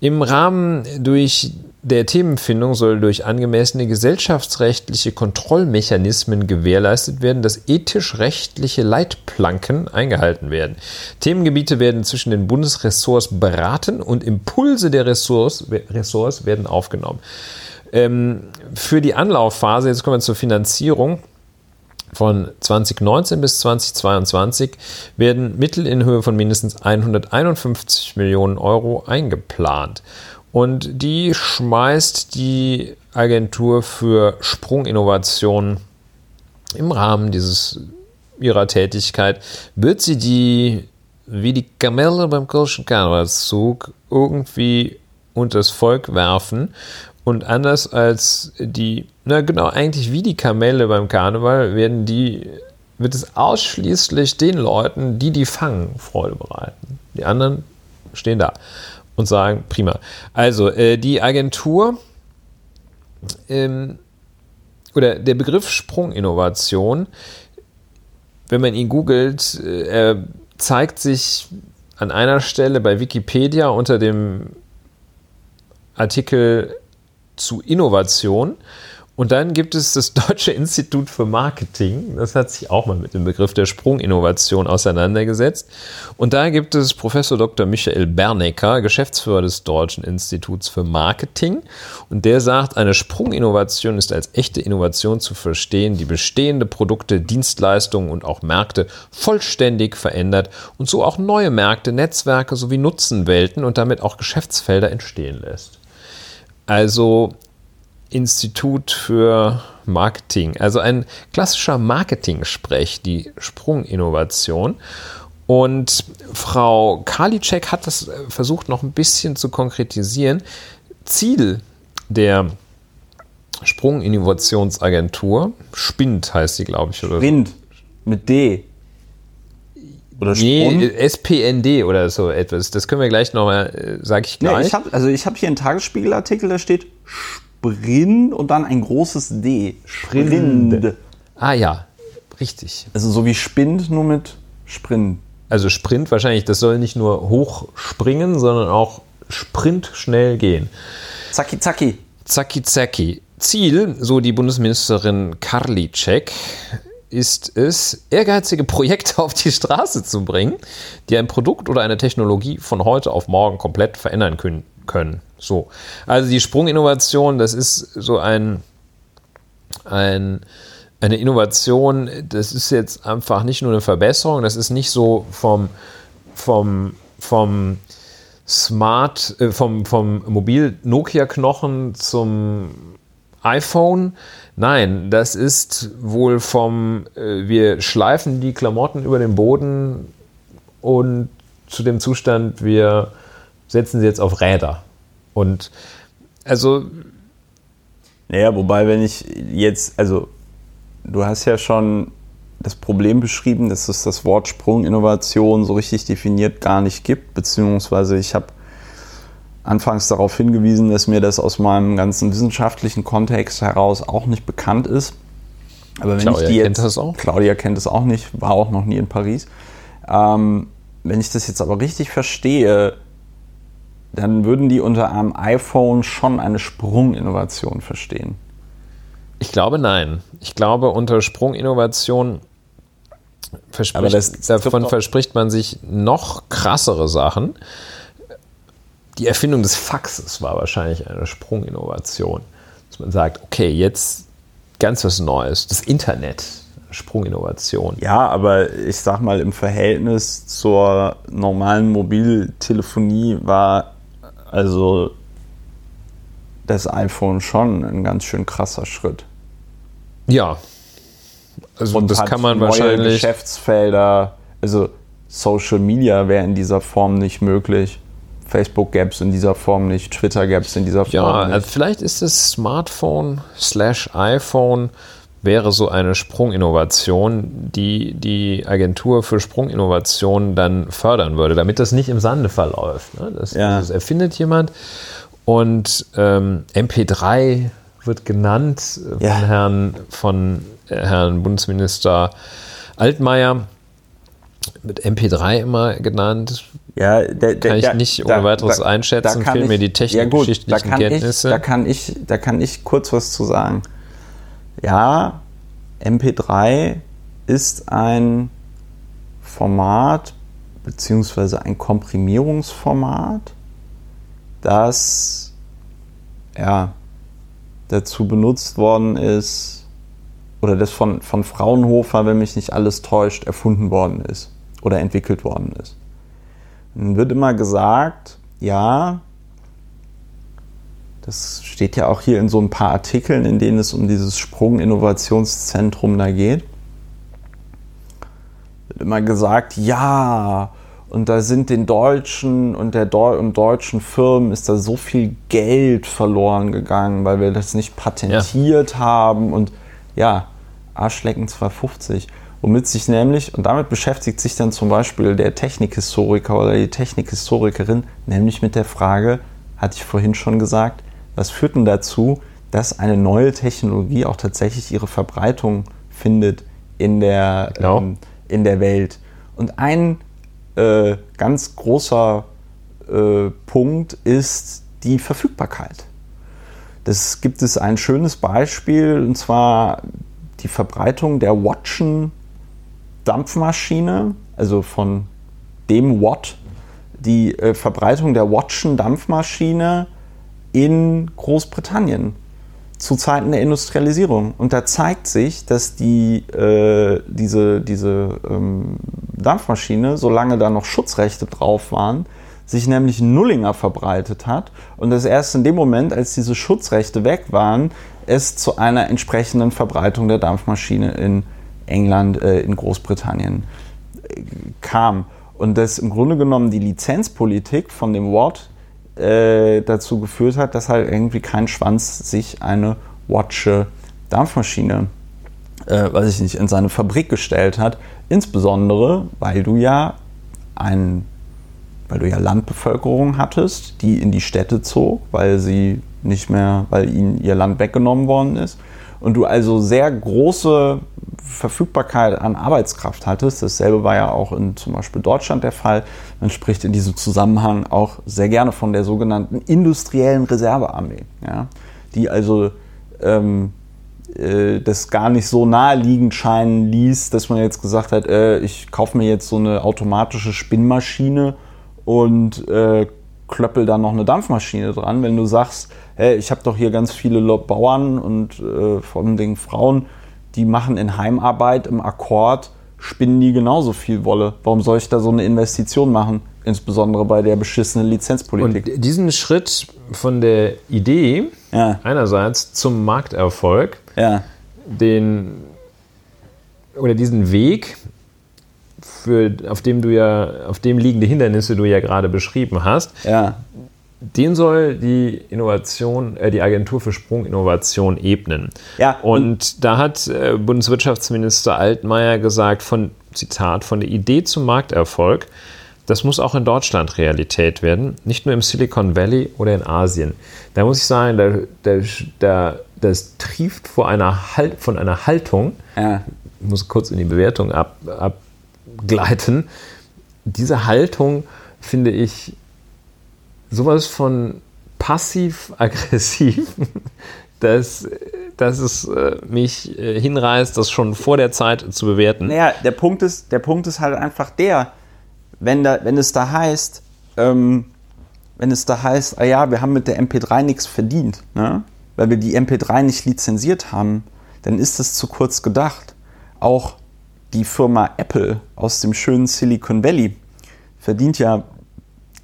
[SPEAKER 2] Im Rahmen durch der Themenfindung soll durch angemessene gesellschaftsrechtliche Kontrollmechanismen gewährleistet werden, dass ethisch-rechtliche Leitplanken eingehalten werden. Themengebiete werden zwischen den Bundesressorts beraten und Impulse der Ressorts, Ressorts werden aufgenommen. Ähm, für die Anlaufphase, jetzt kommen wir zur Finanzierung, von 2019 bis 2022 werden Mittel in Höhe von mindestens 151 Millionen Euro eingeplant. Und die schmeißt die Agentur für Sprunginnovation im Rahmen dieses ihrer Tätigkeit, wird sie die, wie die Kamelle beim Kirchen Karnevalszug, irgendwie unters Volk werfen und anders als die, na genau, eigentlich wie die Kamelle beim Karneval, werden die, wird es ausschließlich den Leuten, die die fangen, Freude bereiten. Die anderen stehen da und sagen, prima. Also, äh, die Agentur ähm, oder der Begriff Sprunginnovation, wenn man ihn googelt, äh, zeigt sich an einer Stelle bei Wikipedia unter dem Artikel zu Innovation. Und dann gibt es das Deutsche Institut für Marketing. Das hat sich auch mal mit dem Begriff der Sprunginnovation auseinandergesetzt. Und da gibt es Professor Dr. Michael Bernecker, Geschäftsführer des Deutschen Instituts für Marketing. Und der sagt, eine Sprunginnovation ist als echte Innovation zu verstehen, die bestehende Produkte, Dienstleistungen und auch Märkte vollständig verändert und so auch neue Märkte, Netzwerke sowie Nutzenwelten und damit auch Geschäftsfelder entstehen lässt. Also Institut für Marketing, also ein klassischer Marketing-Sprech, die Sprunginnovation. Und Frau Karliczek hat das versucht noch ein bisschen zu konkretisieren. Ziel der Sprunginnovationsagentur, SPIND heißt sie, glaube ich.
[SPEAKER 1] Oder SPIND, mit D.
[SPEAKER 2] Oder Sprung? Nee, SPND oder so etwas. Das können wir gleich nochmal, äh, sage ich gleich.
[SPEAKER 1] Nee, ich hab, also ich habe hier einen Tagesspiegelartikel, da steht Sprint und dann ein großes D.
[SPEAKER 2] Sprint. Ah ja, richtig.
[SPEAKER 1] Also so wie Spind, nur mit Sprint.
[SPEAKER 2] Also Sprint wahrscheinlich, das soll nicht nur hoch springen, sondern auch Sprint schnell gehen.
[SPEAKER 1] Zacki, zacki.
[SPEAKER 2] Zacki, zacki. Ziel, so die Bundesministerin Karliczek, ist es, ehrgeizige Projekte auf die Straße zu bringen, die ein Produkt oder eine Technologie von heute auf morgen komplett verändern können. So. Also die Sprunginnovation, das ist so ein, ein, eine Innovation, das ist jetzt einfach nicht nur eine Verbesserung, das ist nicht so vom, vom, vom Smart, äh, vom, vom Mobil-Nokia-Knochen zum iPhone, Nein, das ist wohl vom, äh, wir schleifen die Klamotten über den Boden und zu dem Zustand, wir setzen sie jetzt auf Räder. Und also.
[SPEAKER 1] Naja, wobei, wenn ich jetzt, also du hast ja schon das Problem beschrieben, dass es das Wort Sprunginnovation so richtig definiert gar nicht gibt, beziehungsweise ich habe anfangs darauf hingewiesen, dass mir das aus meinem ganzen wissenschaftlichen Kontext heraus auch nicht bekannt ist. Aber wenn Claudia ich die jetzt, kennt das auch? Claudia kennt es auch nicht, war auch noch nie in Paris. Ähm, wenn ich das jetzt aber richtig verstehe, dann würden die unter einem iPhone schon eine Sprunginnovation verstehen.
[SPEAKER 2] Ich glaube nein. Ich glaube, unter Sprunginnovation verspricht, davon verspricht man sich noch krassere Sachen. Die Erfindung des Faxes war wahrscheinlich eine Sprunginnovation. Dass man sagt, okay, jetzt ganz was Neues. Das Internet, Sprunginnovation.
[SPEAKER 1] Ja, aber ich sag mal, im Verhältnis zur normalen Mobiltelefonie war also das iPhone schon ein ganz schön krasser Schritt.
[SPEAKER 2] Ja. Also das
[SPEAKER 1] hat
[SPEAKER 2] kann man
[SPEAKER 1] neue
[SPEAKER 2] wahrscheinlich.
[SPEAKER 1] Geschäftsfelder, also Social Media wäre in dieser Form nicht möglich. Facebook gäbe es in dieser Form nicht, Twitter gäbe es in dieser Form
[SPEAKER 2] Ja,
[SPEAKER 1] nicht.
[SPEAKER 2] also vielleicht ist das Smartphone slash iPhone wäre so eine Sprunginnovation, die die Agentur für Sprunginnovation dann fördern würde, damit das nicht im Sande verläuft. Ne? Das,
[SPEAKER 1] Ja.
[SPEAKER 2] das erfindet jemand und ähm, MP3 wird genannt äh, von
[SPEAKER 1] Ja.
[SPEAKER 2] Herrn, von äh, Herrn Bundesminister Altmaier. Mit MP3 immer genannt.
[SPEAKER 1] Ja, der, der,
[SPEAKER 2] Kann ich nicht ohne weiteres einschätzen,
[SPEAKER 1] kann
[SPEAKER 2] fehlen mir die
[SPEAKER 1] ja
[SPEAKER 2] technikgeschichtlichen
[SPEAKER 1] gut, da kann
[SPEAKER 2] Kenntnisse.
[SPEAKER 1] Ich, da, kann ich, da kann ich kurz was zu sagen. Ja, MP3 ist ein Format beziehungsweise ein Komprimierungsformat, das ja, dazu benutzt worden ist oder das von, von Fraunhofer, wenn mich nicht alles täuscht, erfunden worden ist oder entwickelt worden ist. Dann wird immer gesagt, ja, das steht ja auch hier in so ein paar Artikeln, in denen es um dieses Sprung-Innovationszentrum da geht. Wird immer gesagt, ja, und da sind den Deutschen und der Deu und deutschen Firmen ist da so viel Geld verloren gegangen, weil wir das nicht patentiert haben und ja, Arschlecken 250. Womit sich nämlich, und damit beschäftigt sich dann zum Beispiel der Technikhistoriker oder die Technikhistorikerin, nämlich mit der Frage, hatte ich vorhin schon gesagt, was führt denn dazu, dass eine neue Technologie auch tatsächlich ihre Verbreitung findet in der,
[SPEAKER 2] Genau.
[SPEAKER 1] ähm, in der Welt? Und ein äh, ganz großer äh, Punkt ist die Verfügbarkeit. Das gibt es ein schönes Beispiel, und zwar die Verbreitung der Watson Dampfmaschine, also von dem Watt, die äh, Verbreitung der Watson Dampfmaschine in Großbritannien zu Zeiten der Industrialisierung. Und da zeigt sich, dass die, äh, diese, diese ähm, Dampfmaschine, solange da noch Schutzrechte drauf waren, sich nämlich Nullinger verbreitet hat und dass erst in dem Moment, als diese Schutzrechte weg waren, es zu einer entsprechenden Verbreitung der Dampfmaschine in England, äh, in Großbritannien äh, kam. Und dass im Grunde genommen die Lizenzpolitik von dem Watt äh, dazu geführt hat, dass halt irgendwie kein Schwanz sich eine Watche Dampfmaschine, äh, weiß ich nicht, in seine Fabrik gestellt hat. Insbesondere, weil du ja ein, weil du ja Landbevölkerung hattest, die in die Städte zog, weil sie nicht mehr, weil ihnen ihr Land weggenommen worden ist. Und du also sehr große Verfügbarkeit an Arbeitskraft hattest. Dasselbe war ja auch in zum Beispiel Deutschland der Fall. Man spricht in diesem Zusammenhang auch sehr gerne von der sogenannten industriellen Reservearmee, ja, die also ähm, äh, das gar nicht so naheliegend scheinen ließ, dass man jetzt gesagt hat, äh, ich kaufe mir jetzt so eine automatische Spinnmaschine und äh, klöppel da noch eine Dampfmaschine dran. Wenn du sagst, hey, ich habe doch hier ganz viele Bauern und äh, vor allen Dingen Frauen, die machen in Heimarbeit im Akkord, spinnen die genauso viel Wolle. Warum soll ich da so eine Investition machen? Insbesondere bei der beschissenen Lizenzpolitik.
[SPEAKER 2] Und diesen Schritt von der Idee
[SPEAKER 1] ja,
[SPEAKER 2] einerseits zum Markterfolg,
[SPEAKER 1] ja,
[SPEAKER 2] den oder diesen Weg, für, auf dem du ja, auf dem liegende Hindernisse du ja gerade beschrieben hast,
[SPEAKER 1] ja,
[SPEAKER 2] den soll die Innovation, äh, die Agentur für Sprunginnovation ebnen.
[SPEAKER 1] Ja,
[SPEAKER 2] und, da hat äh, Bundeswirtschaftsminister Altmaier gesagt, von Zitat, von der Idee zum Markterfolg, das muss auch in Deutschland Realität werden, nicht nur im Silicon Valley oder in Asien. Da muss ich sagen, da, da, da, das trieft vor einer halt, von einer Haltung,
[SPEAKER 1] ja.
[SPEAKER 2] ich muss kurz in die Bewertung ab, abgleiten. Diese Haltung finde ich sowas von passiv-aggressiv, dass, dass es äh, mich äh, hinreißt, das schon vor der Zeit zu bewerten.
[SPEAKER 1] Naja, der Punkt ist, der Punkt ist halt einfach der, wenn, da, wenn es da heißt, ähm, wenn es da heißt, ah ja, wir haben mit der MP3 nichts verdient, ne? weil wir die MP3 nicht lizenziert haben, dann ist das zu kurz gedacht. Auch die Firma Apple aus dem schönen Silicon Valley verdient ja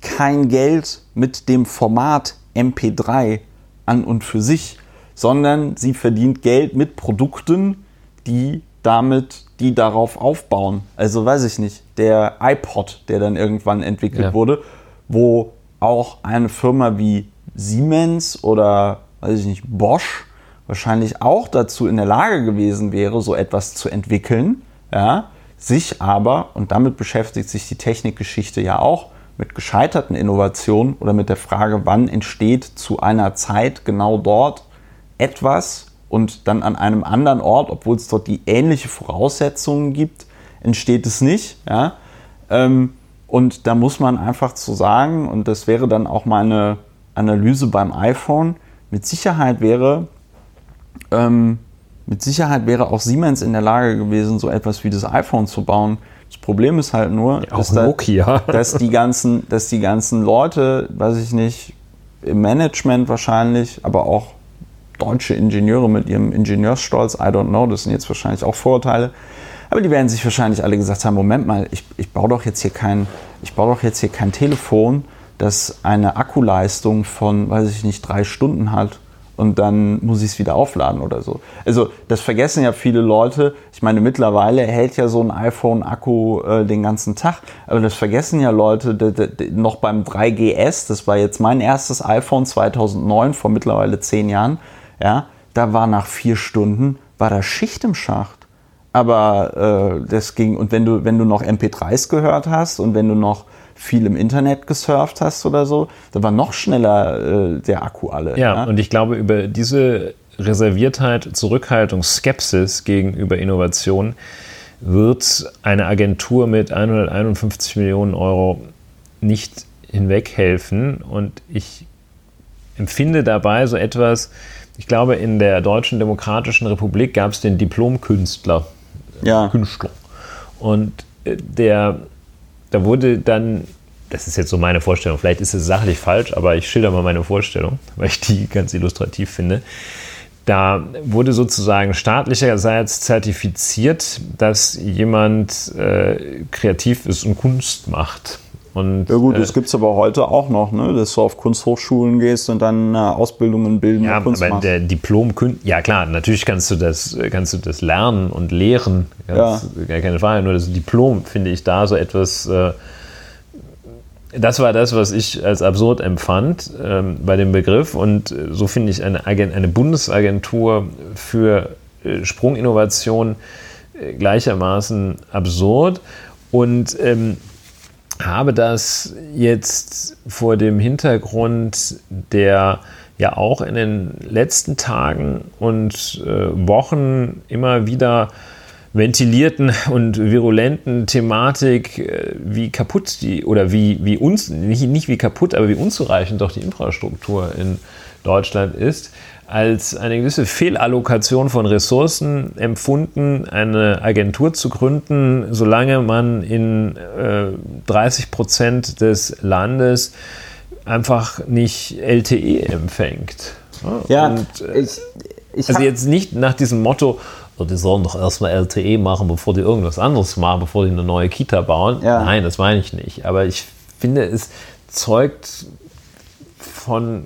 [SPEAKER 1] kein Geld mit dem Format MP3 an und für sich, sondern sie verdient Geld mit Produkten, die damit, die darauf aufbauen. Also weiß ich nicht, der iPod, der dann irgendwann entwickelt ja. wurde, wo auch eine Firma wie Siemens oder weiß ich nicht, Bosch wahrscheinlich auch dazu in der Lage gewesen wäre, so etwas zu entwickeln, ja, sich aber, und damit beschäftigt sich die Technikgeschichte ja auch, mit gescheiterten Innovationen oder mit der Frage, wann entsteht zu einer Zeit genau dort etwas und dann an einem anderen Ort, obwohl es dort die ähnliche Voraussetzungen gibt, entsteht es nicht. Ja? Ähm, und da muss man einfach zu sagen, und das wäre dann auch meine Analyse beim iPhone, mit Sicherheit wäre, ähm, mit Sicherheit wäre auch Siemens in der Lage gewesen, so etwas wie das iPhone zu bauen. Das Problem ist halt nur,
[SPEAKER 2] ja, dass, da,
[SPEAKER 1] dass, die ganzen, dass die ganzen Leute, weiß ich nicht, im Management wahrscheinlich, aber auch deutsche Ingenieure mit ihrem Ingenieursstolz, I don't know, das sind jetzt wahrscheinlich auch Vorurteile, aber die werden sich wahrscheinlich alle gesagt haben, Moment mal, ich, ich baue doch jetzt hier kein, ich baue doch jetzt hier kein Telefon, das eine Akkuleistung von, weiß ich nicht, drei Stunden hat und dann muss ich es wieder aufladen oder so. Also das vergessen ja viele Leute. Ich meine, mittlerweile hält ja so ein iPhone-Akku äh, den ganzen Tag, aber das vergessen ja Leute noch beim 3GS, das war jetzt mein erstes iPhone 2009, vor mittlerweile zehn Jahren, ja, da war nach vier Stunden, war da Schicht im Schacht. Aber äh, das ging, und wenn du, wenn du noch MP3s gehört hast und wenn du noch viel im Internet gesurft hast oder so, da war noch schneller äh, der Akku alle.
[SPEAKER 2] Ja, ja, und ich glaube, über diese Reserviertheit, Zurückhaltung, Skepsis gegenüber Innovation wird eine Agentur mit 151 Millionen Euro nicht hinweghelfen. Und ich empfinde dabei so etwas, ich glaube, in der Deutschen Demokratischen Republik gab es den Diplomkünstler.
[SPEAKER 1] Ja.
[SPEAKER 2] Künstler. Und äh, der da wurde dann, das ist jetzt so meine Vorstellung, vielleicht ist es sachlich falsch, aber ich schilder mal meine Vorstellung, weil ich die ganz illustrativ finde. Da wurde sozusagen staatlicherseits zertifiziert, dass jemand äh, kreativ ist und Kunst macht. Und,
[SPEAKER 1] ja gut, äh, das gibt es aber heute auch noch, ne? dass du auf Kunsthochschulen gehst und dann äh, Ausbildungen bilden
[SPEAKER 2] ja, Kunst aber machst. der Diplom ja klar, natürlich kannst du das, kannst du das lernen und lehren, ganz, ja. gar keine Frage. Nur das Diplom finde ich da so etwas. Äh, das war das, was ich als absurd empfand ähm, bei dem Begriff. Und äh, so finde ich eine, eine Bundesagentur für äh, Sprunginnovation äh, gleichermaßen absurd. Und ähm, habe das jetzt vor dem Hintergrund der ja auch in den letzten Tagen und äh, Wochen immer wieder ventilierten und virulenten Thematik, äh, wie kaputt die oder wie, wie uns, nicht, nicht wie kaputt, aber wie unzureichend doch die Infrastruktur in Deutschland ist, als eine gewisse Fehlallokation von Ressourcen empfunden, eine Agentur zu gründen, solange man in äh, 30 Prozent des Landes einfach nicht LTE empfängt.
[SPEAKER 1] Ja, Und, äh, ich,
[SPEAKER 2] ich also jetzt nicht nach diesem Motto, oh, die sollen doch erstmal LTE machen, bevor die irgendwas anderes machen, bevor die eine neue Kita bauen. Ja. Nein, das meine ich nicht. Aber ich finde, es zeugt von,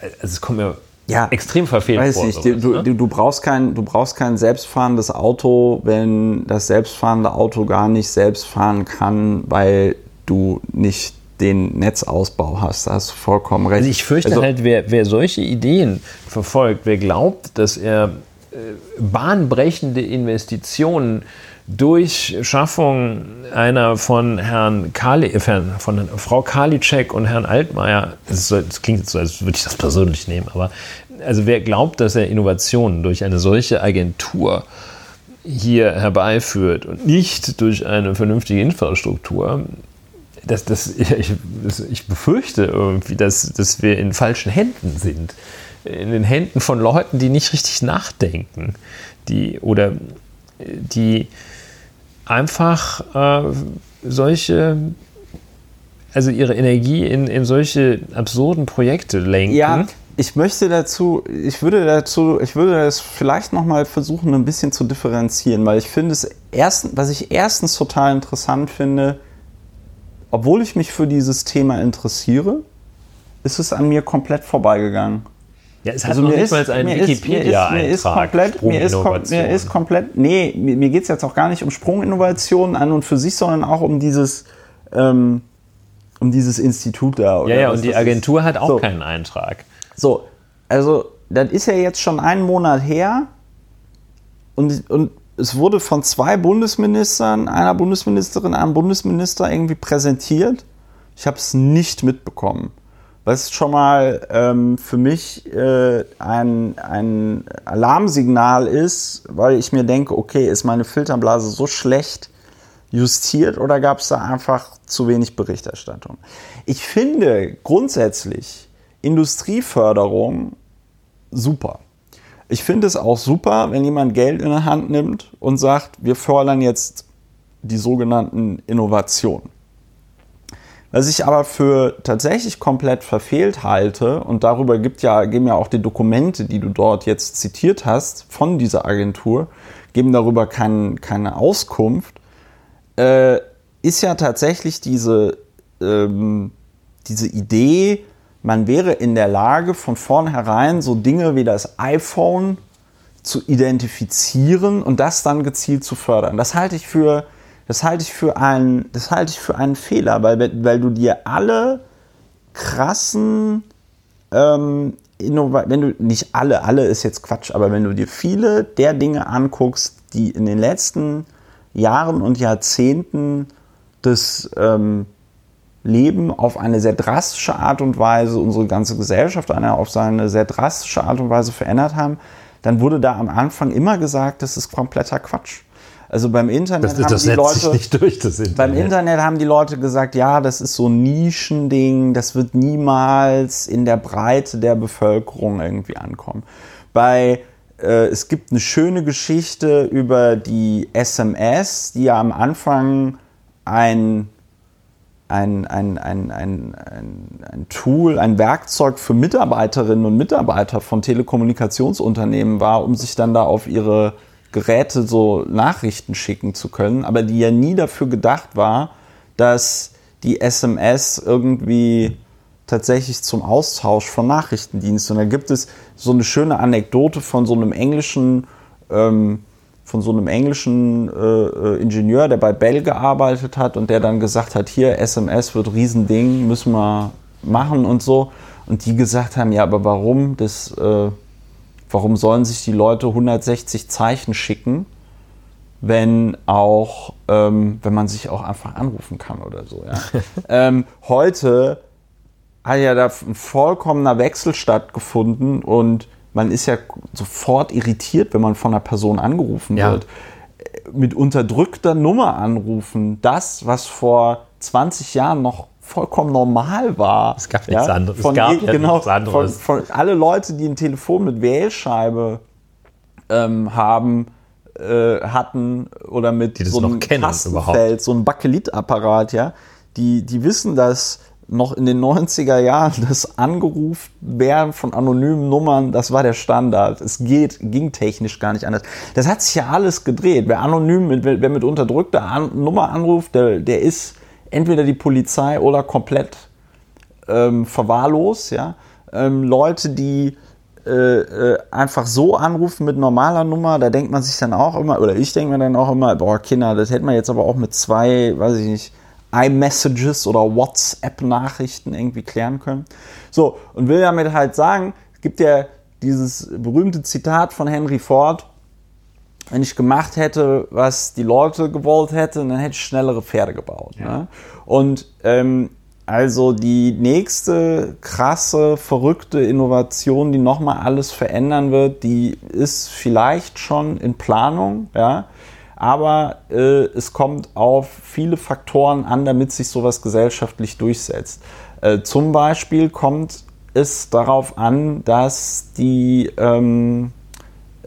[SPEAKER 2] also es kommt mir ja, extrem verfehlt
[SPEAKER 1] weiß vor. Ich, sowas, du, ne? du, du, brauchst kein, du brauchst kein selbstfahrendes Auto, wenn das selbstfahrende Auto gar nicht selbst fahren kann, weil du nicht den Netzausbau hast. Da hast du vollkommen recht.
[SPEAKER 2] Also ich fürchte also, halt, wer, wer solche Ideen verfolgt, wer glaubt, dass er äh, bahnbrechende Investitionen durch Schaffung einer von Herrn Kali, äh, von Frau Karliczek und Herrn Altmaier, das, klingt jetzt so, als würde ich das persönlich nehmen, aber also wer glaubt, dass er Innovationen durch eine solche Agentur hier herbeiführt und nicht durch eine vernünftige Infrastruktur, das, das, ich, ich befürchte irgendwie, dass, dass wir in falschen Händen sind. in den Händen von Leuten, die nicht richtig nachdenken, die oder die einfach äh, solche, also ihre Energie in, in solche absurden Projekte lenken.
[SPEAKER 1] Ja, ich möchte dazu, ich würde dazu, ich würde das vielleicht nochmal versuchen, ein bisschen zu differenzieren, weil ich finde es erstens, was ich erstens total interessant finde, obwohl ich mich für dieses Thema interessiere, ist es an mir komplett vorbeigegangen.
[SPEAKER 2] Ja, es hat also noch nicht mal ein Wikipedia-Eintrag.
[SPEAKER 1] Mir, ist komplett, mir ist, mir ist komplett, nee, mir, mir geht es jetzt auch gar nicht um Sprunginnovationen an und für sich, sondern auch um dieses, ähm, um dieses Institut da.
[SPEAKER 2] ja, ja, und die Agentur ist. hat auch so. keinen Eintrag.
[SPEAKER 1] So, also das ist ja jetzt schon einen Monat her und, und es wurde von zwei Bundesministern, einer Bundesministerin, einem Bundesminister irgendwie präsentiert. Ich habe es nicht mitbekommen was schon mal ähm, für mich äh, ein, ein Alarmsignal ist, weil ich mir denke, okay, ist meine Filterblase so schlecht justiert oder gab es da einfach zu wenig Berichterstattung? Ich finde grundsätzlich Industrieförderung super. Ich finde es auch super, wenn jemand Geld in der Hand nimmt und sagt, wir fördern jetzt die sogenannten Innovationen. Was ich aber für tatsächlich komplett verfehlt halte, und darüber gibt ja, geben ja auch die Dokumente, die du dort jetzt zitiert hast, von dieser Agentur, geben darüber kein, keine Auskunft, äh, ist ja tatsächlich diese, ähm, diese Idee, man wäre in der Lage, von vornherein so Dinge wie das iPhone zu identifizieren und das dann gezielt zu fördern. Das halte ich für das halte ich für einen, das halte ich für einen Fehler, weil, weil du dir alle krassen ähm, wenn du nicht alle, alle ist jetzt Quatsch, aber wenn du dir viele der Dinge anguckst, die in den letzten Jahren und Jahrzehnten das ähm, Leben auf eine sehr drastische Art und Weise, unsere ganze Gesellschaft auf eine sehr drastische Art und Weise verändert haben, dann wurde da am Anfang immer gesagt, das ist kompletter Quatsch. Also beim Internet
[SPEAKER 2] das, das
[SPEAKER 1] haben die Leute
[SPEAKER 2] nicht durch das Internet.
[SPEAKER 1] Beim Internet haben die Leute gesagt, ja, das ist so ein Nischending, das wird niemals in der Breite der Bevölkerung irgendwie ankommen. Bei äh, es gibt eine schöne Geschichte über die SMS, die ja am Anfang ein ein, ein, ein, ein, ein, Tool, ein Werkzeug für Mitarbeiterinnen und Mitarbeiter von Telekommunikationsunternehmen war, um sich dann da auf ihre Geräte so Nachrichten schicken zu können, aber die ja nie dafür gedacht war, dass die SMS irgendwie tatsächlich zum Austausch von Nachrichtendiensten. Und da gibt es so eine schöne Anekdote von so einem englischen, ähm, von so einem englischen äh, äh Ingenieur, der bei Bell gearbeitet hat und der dann gesagt hat, hier SMS wird Riesending, müssen wir machen und so. Und die gesagt haben, ja, aber warum? Das äh, Warum sollen sich die Leute 160 Zeichen schicken, wenn auch, ähm, wenn man sich auch einfach anrufen kann oder so. Ja? ähm, heute hat ja da ein vollkommener Wechsel stattgefunden und man ist ja sofort irritiert, wenn man von einer Person angerufen ja. wird. Mit unterdrückter Nummer anrufen, das, was vor 20 Jahren noch vollkommen normal war.
[SPEAKER 2] Es gab nichts ja? anderes.
[SPEAKER 1] Von, es gab ja genau, nichts anderes. Von, von, alle Leute, die ein Telefon mit Wählscheibe ähm, haben, äh, hatten oder mit
[SPEAKER 2] so einem
[SPEAKER 1] Tastenfeld, so einem Bakelitapparat, ja, die, die wissen, dass noch in den 90er Jahren das angerufen werden von anonymen Nummern, das war der Standard. Es geht, ging technisch gar nicht anders. Das hat sich ja alles gedreht. Wer anonym, wer mit unterdrückter An Nummer anruft, der, der ist entweder die Polizei oder komplett ähm, verwahrlost. Ja? Ähm, Leute, die äh, äh, einfach so anrufen mit normaler Nummer, da denkt man sich dann auch immer, oder ich denke mir dann auch immer, boah, Kinder, das hätte man jetzt aber auch mit zwei, weiß ich nicht, iMessages oder WhatsApp-Nachrichten irgendwie klären können. So, und will damit halt sagen, es gibt ja dieses berühmte Zitat von Henry Ford, wenn ich gemacht hätte, was die Leute gewollt hätten, dann hätte ich schnellere Pferde gebaut. Ja. Ne? Und ähm, also die nächste krasse, verrückte Innovation, die nochmal alles verändern wird, die ist vielleicht schon in Planung, ja. Aber äh, es kommt auf viele Faktoren an, damit sich sowas gesellschaftlich durchsetzt. Äh, zum Beispiel kommt es darauf an, dass die, ähm,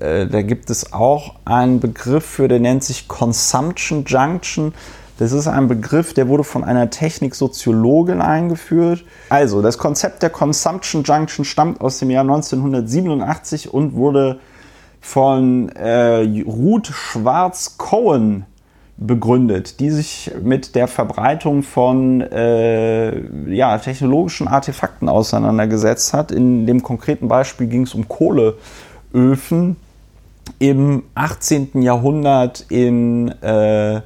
[SPEAKER 1] äh, da gibt es auch einen Begriff für, der nennt sich Consumption Junction. Das ist ein Begriff, der wurde von einer Techniksoziologin eingeführt. Also, das Konzept der Consumption Junction stammt aus dem Jahr 1987 und wurde von äh, Ruth Schwarz-Cohen begründet, die sich mit der Verbreitung von äh, ja, technologischen Artefakten auseinandergesetzt hat. In dem konkreten Beispiel ging es um Kohleöfen im 18. Jahrhundert in, äh,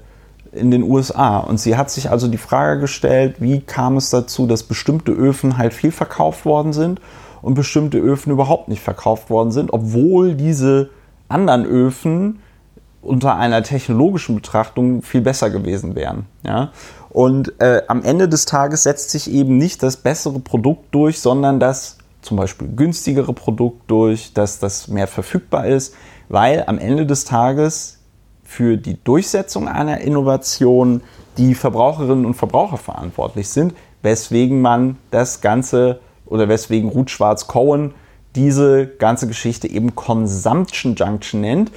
[SPEAKER 1] in den USA. Und sie hat sich also die Frage gestellt, wie kam es dazu, dass bestimmte Öfen halt viel verkauft worden sind und bestimmte Öfen überhaupt nicht verkauft worden sind, obwohl diese anderen Öfen unter einer technologischen Betrachtung viel besser gewesen wären. Ja? Und äh, am Ende des Tages setzt sich eben nicht das bessere Produkt durch, sondern das zum Beispiel günstigere Produkt durch, dass das mehr verfügbar ist, weil am Ende des Tages für die Durchsetzung einer Innovation die Verbraucherinnen und Verbraucher verantwortlich sind, weswegen man das Ganze oder weswegen Ruth Schwarz-Cohen diese ganze Geschichte eben Consumption Junction nennt.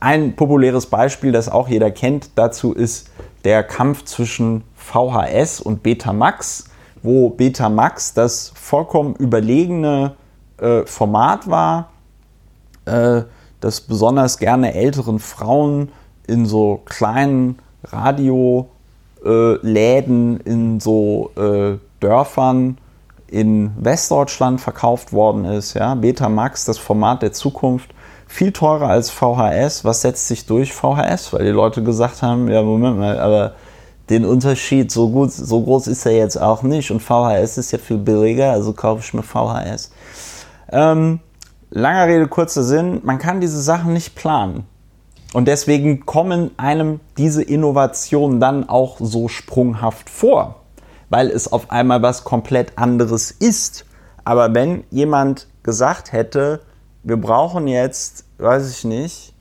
[SPEAKER 1] Ein populäres Beispiel, das auch jeder kennt, dazu ist der Kampf zwischen VHS und Betamax, wo Betamax das vollkommen überlegene äh, Format war, äh, das besonders gerne älteren Frauen in so kleinen Radioläden äh, in so äh, Dörfern in Westdeutschland verkauft worden ist. Ja? Betamax, das Format der Zukunft, viel teurer als VHS. Was setzt sich durch VHS? Weil die Leute gesagt haben, ja, Moment mal, aber den Unterschied so gut, so groß ist er jetzt auch nicht und VHS ist ja viel billiger, also kaufe ich mir VHS. Ähm, langer Rede, kurzer Sinn, man kann diese Sachen nicht planen. Und deswegen kommen einem diese Innovationen dann auch so sprunghaft vor weil es auf einmal was komplett anderes ist. Aber wenn jemand gesagt hätte, wir brauchen jetzt, weiß ich nicht,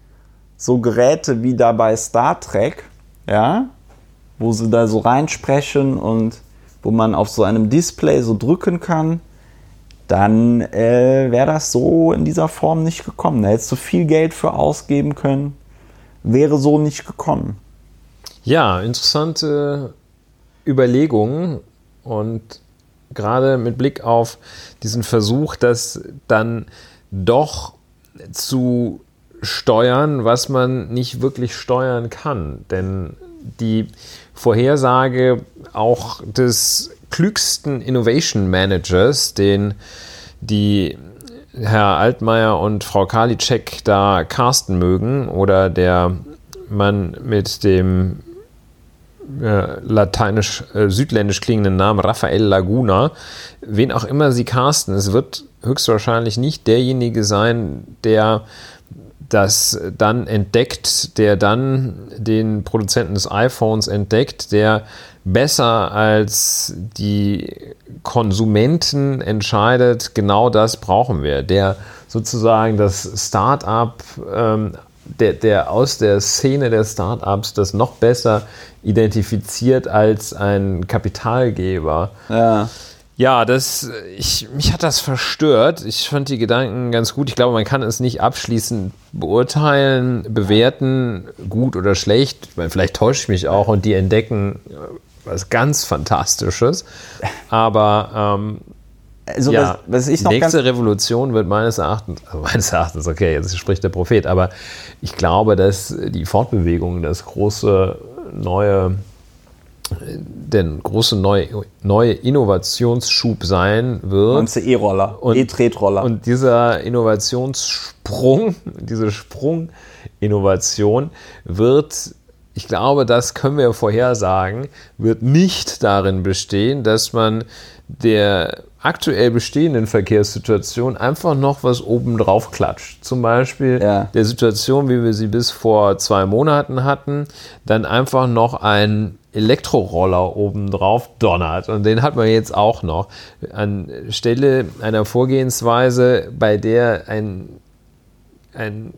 [SPEAKER 1] so Geräte wie da bei Star Trek, ja, wo sie da so reinsprechen und wo man auf so einem Display so drücken kann, dann äh, wäre das so in dieser Form nicht gekommen. Da hättest du viel Geld für ausgeben können, wäre so nicht gekommen.
[SPEAKER 2] Ja, interessante Überlegungen und gerade mit Blick auf diesen Versuch, das dann doch zu steuern, was man nicht wirklich steuern kann. Denn die Vorhersage auch des klügsten Innovation Managers, den die Herr Altmaier und Frau Karliczek da casten mögen, oder der Mann mit dem äh, lateinisch, äh, südländisch klingenden Namen Raphael Laguna, wen auch immer sie casten, es wird höchstwahrscheinlich nicht derjenige sein, der das dann entdeckt, der dann den Produzenten des iPhones entdeckt, der besser als die Konsumenten entscheidet, genau das brauchen wir, der sozusagen das Start-up ähm, der, der aus der Szene der Startups das noch besser identifiziert als ein Kapitalgeber.
[SPEAKER 1] Ja.
[SPEAKER 2] Ja, das, ich, mich hat das verstört. Ich fand die Gedanken ganz gut. Ich glaube, man kann es nicht abschließend beurteilen, bewerten, gut oder schlecht. Meine, vielleicht täusche ich mich auch und die entdecken was ganz Fantastisches. Aber ähm, also ja, was, was ich noch nächste Revolution wird meines Erachtens, also meines Erachtens, okay, jetzt spricht der Prophet, aber ich glaube, dass die Fortbewegung das große neue, der große neue, neue Innovationsschub sein wird.
[SPEAKER 1] Und E-Roller, E-Tretroller.
[SPEAKER 2] Und dieser Innovationssprung, diese Sprunginnovation wird ich glaube, das können wir vorhersagen, wird nicht darin bestehen, dass man der aktuell bestehenden Verkehrssituation einfach noch was obendrauf klatscht. Zum Beispiel ja. der Situation, wie wir sie bis vor zwei Monaten hatten, dann einfach noch ein Elektroroller obendrauf donnert. Und den hat man jetzt auch noch. Anstelle einer Vorgehensweise, bei der ein, ein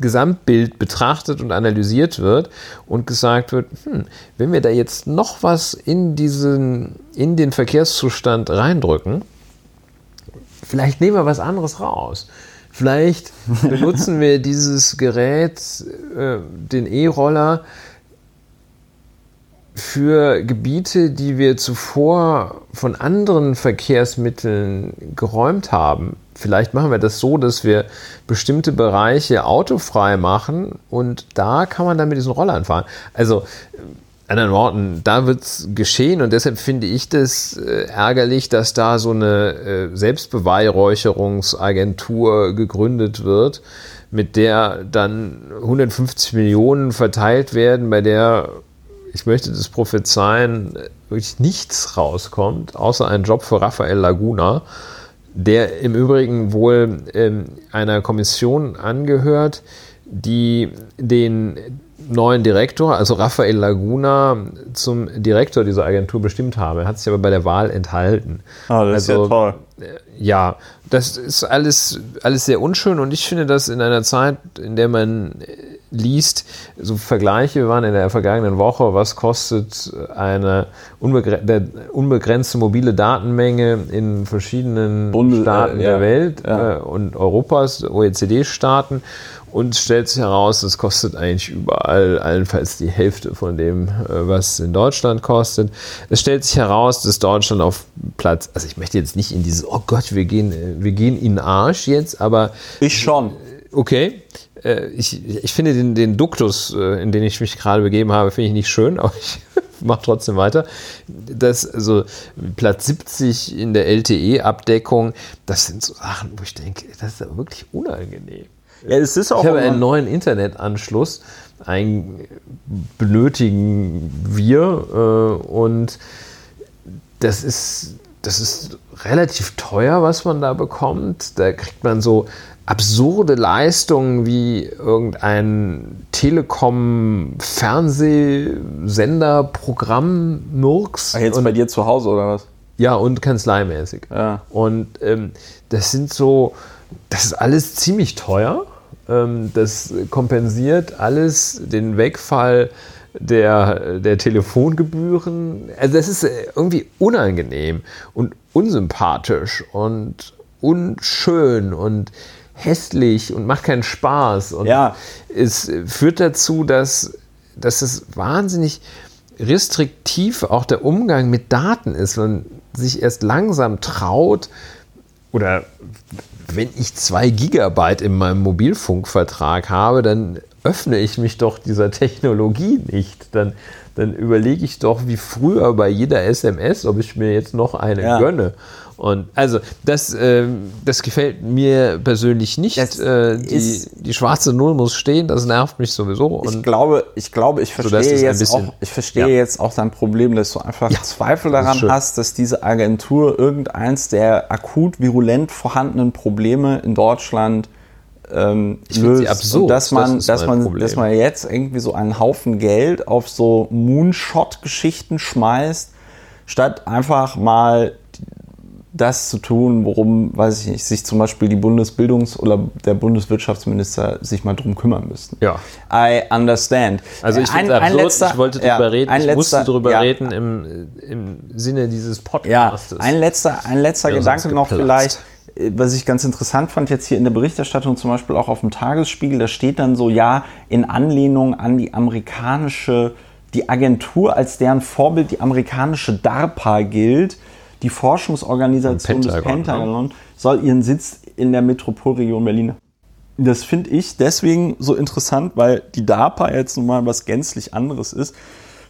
[SPEAKER 2] Gesamtbild betrachtet und analysiert wird und gesagt wird, hm, wenn wir da jetzt noch was in, diesen, in den Verkehrszustand reindrücken, vielleicht nehmen wir was anderes raus. Vielleicht benutzen wir dieses Gerät, äh, den E-Roller, für Gebiete, die wir zuvor von anderen Verkehrsmitteln geräumt haben. Vielleicht machen wir das so, dass wir bestimmte Bereiche autofrei machen und da kann man dann mit diesen Rollern fahren. Also, anderen Worten, da wird es geschehen und deshalb finde ich das äh, ärgerlich, dass da so eine äh, Selbstbeweihräucherungsagentur gegründet wird, mit der dann 150 Millionen verteilt werden, bei der ich möchte das prophezeien, wirklich nichts rauskommt, außer ein Job für Rafael Laguna, der im Übrigen wohl ähm, einer Kommission angehört, die den neuen Direktor, also Rafael Laguna, zum Direktor dieser Agentur bestimmt habe. Er hat sich aber bei der Wahl enthalten.
[SPEAKER 1] Ah, das also, ist ja toll.
[SPEAKER 2] Äh, ja, das ist alles, alles sehr unschön und ich finde das in einer Zeit, in der man liest, so Vergleiche waren in der vergangenen Woche, was kostet eine unbegren unbegrenzte mobile Datenmenge in verschiedenen Bunde, Staaten äh, ja, der Welt ja. äh, und Europas, OECD-Staaten und stellt sich heraus, das kostet eigentlich überall allenfalls die Hälfte von dem, äh, was in Deutschland kostet. Es stellt sich heraus, dass Deutschland auf Platz, also ich möchte jetzt nicht in dieses, oh Gott, wir gehen, äh, wir gehen in den Arsch jetzt, aber.
[SPEAKER 1] Ich schon.
[SPEAKER 2] Okay. Äh, ich, ich finde den, den Duktus, in den ich mich gerade begeben habe, finde ich nicht schön, aber ich mache trotzdem weiter. Das, also Platz 70 in der LTE-Abdeckung, das sind so Sachen, wo ich denke, das ist wirklich unangenehm.
[SPEAKER 1] Ja, es ist auch
[SPEAKER 2] ich habe einen neuen Internetanschluss, einen benötigen wir äh, und das ist, das ist relativ teuer, was man da bekommt. Da kriegt man so absurde Leistungen wie irgendein Telekom-Fernsehsender-Programm-Murks.
[SPEAKER 1] Jetzt und, bei dir zu Hause oder was?
[SPEAKER 2] Ja, und kanzleimäßig.
[SPEAKER 1] Ja.
[SPEAKER 2] Und ähm, das sind so, das ist alles ziemlich teuer. Ähm, das kompensiert alles den Wegfall der, der Telefongebühren. Also das ist irgendwie unangenehm und unsympathisch und unschön und hässlich und macht keinen Spaß. Und
[SPEAKER 1] ja.
[SPEAKER 2] es führt dazu, dass, dass es wahnsinnig restriktiv auch der Umgang mit Daten ist. Man sich erst langsam traut oder wenn ich zwei Gigabyte in meinem Mobilfunkvertrag habe, dann öffne ich mich doch dieser Technologie nicht. Dann, dann überlege ich doch wie früher bei jeder SMS, ob ich mir jetzt noch eine ja. gönne. Und also das, äh, das gefällt mir persönlich nicht. Äh, die, die schwarze Null muss stehen, das nervt mich sowieso.
[SPEAKER 1] ich glaube, ich glaube, ich verstehe jetzt bisschen, auch, ich verstehe ja. jetzt auch dein Problem, dass du einfach ja, Zweifel daran hast, dass diese Agentur irgendeins der akut virulent vorhandenen Probleme in Deutschland ähm, löst.
[SPEAKER 2] absurd.
[SPEAKER 1] Dass man, das dass man, dass man jetzt irgendwie so einen Haufen Geld auf so Moonshot-Geschichten schmeißt, statt einfach mal das zu tun, worum, weiß ich nicht, sich zum Beispiel die Bundesbildungs- oder der Bundeswirtschaftsminister sich mal drum kümmern müssten.
[SPEAKER 2] Ja.
[SPEAKER 1] I understand.
[SPEAKER 2] Also ich finde absurd, letzter, ich wollte ja, reden, ich letzter, musste darüber ja, reden im, im Sinne dieses Podcasts.
[SPEAKER 1] Ja, ein letzter, ein letzter Gedanke noch vielleicht, was ich ganz interessant fand jetzt hier in der Berichterstattung, zum Beispiel auch auf dem Tagesspiegel, da steht dann so, ja, in Anlehnung an die amerikanische, die Agentur als deren Vorbild die amerikanische DARPA gilt, die Forschungsorganisation Pentagon, des Pentagon ne? soll ihren Sitz in der Metropolregion Berlin. Das finde ich deswegen so interessant, weil die DARPA jetzt nun mal was gänzlich anderes ist,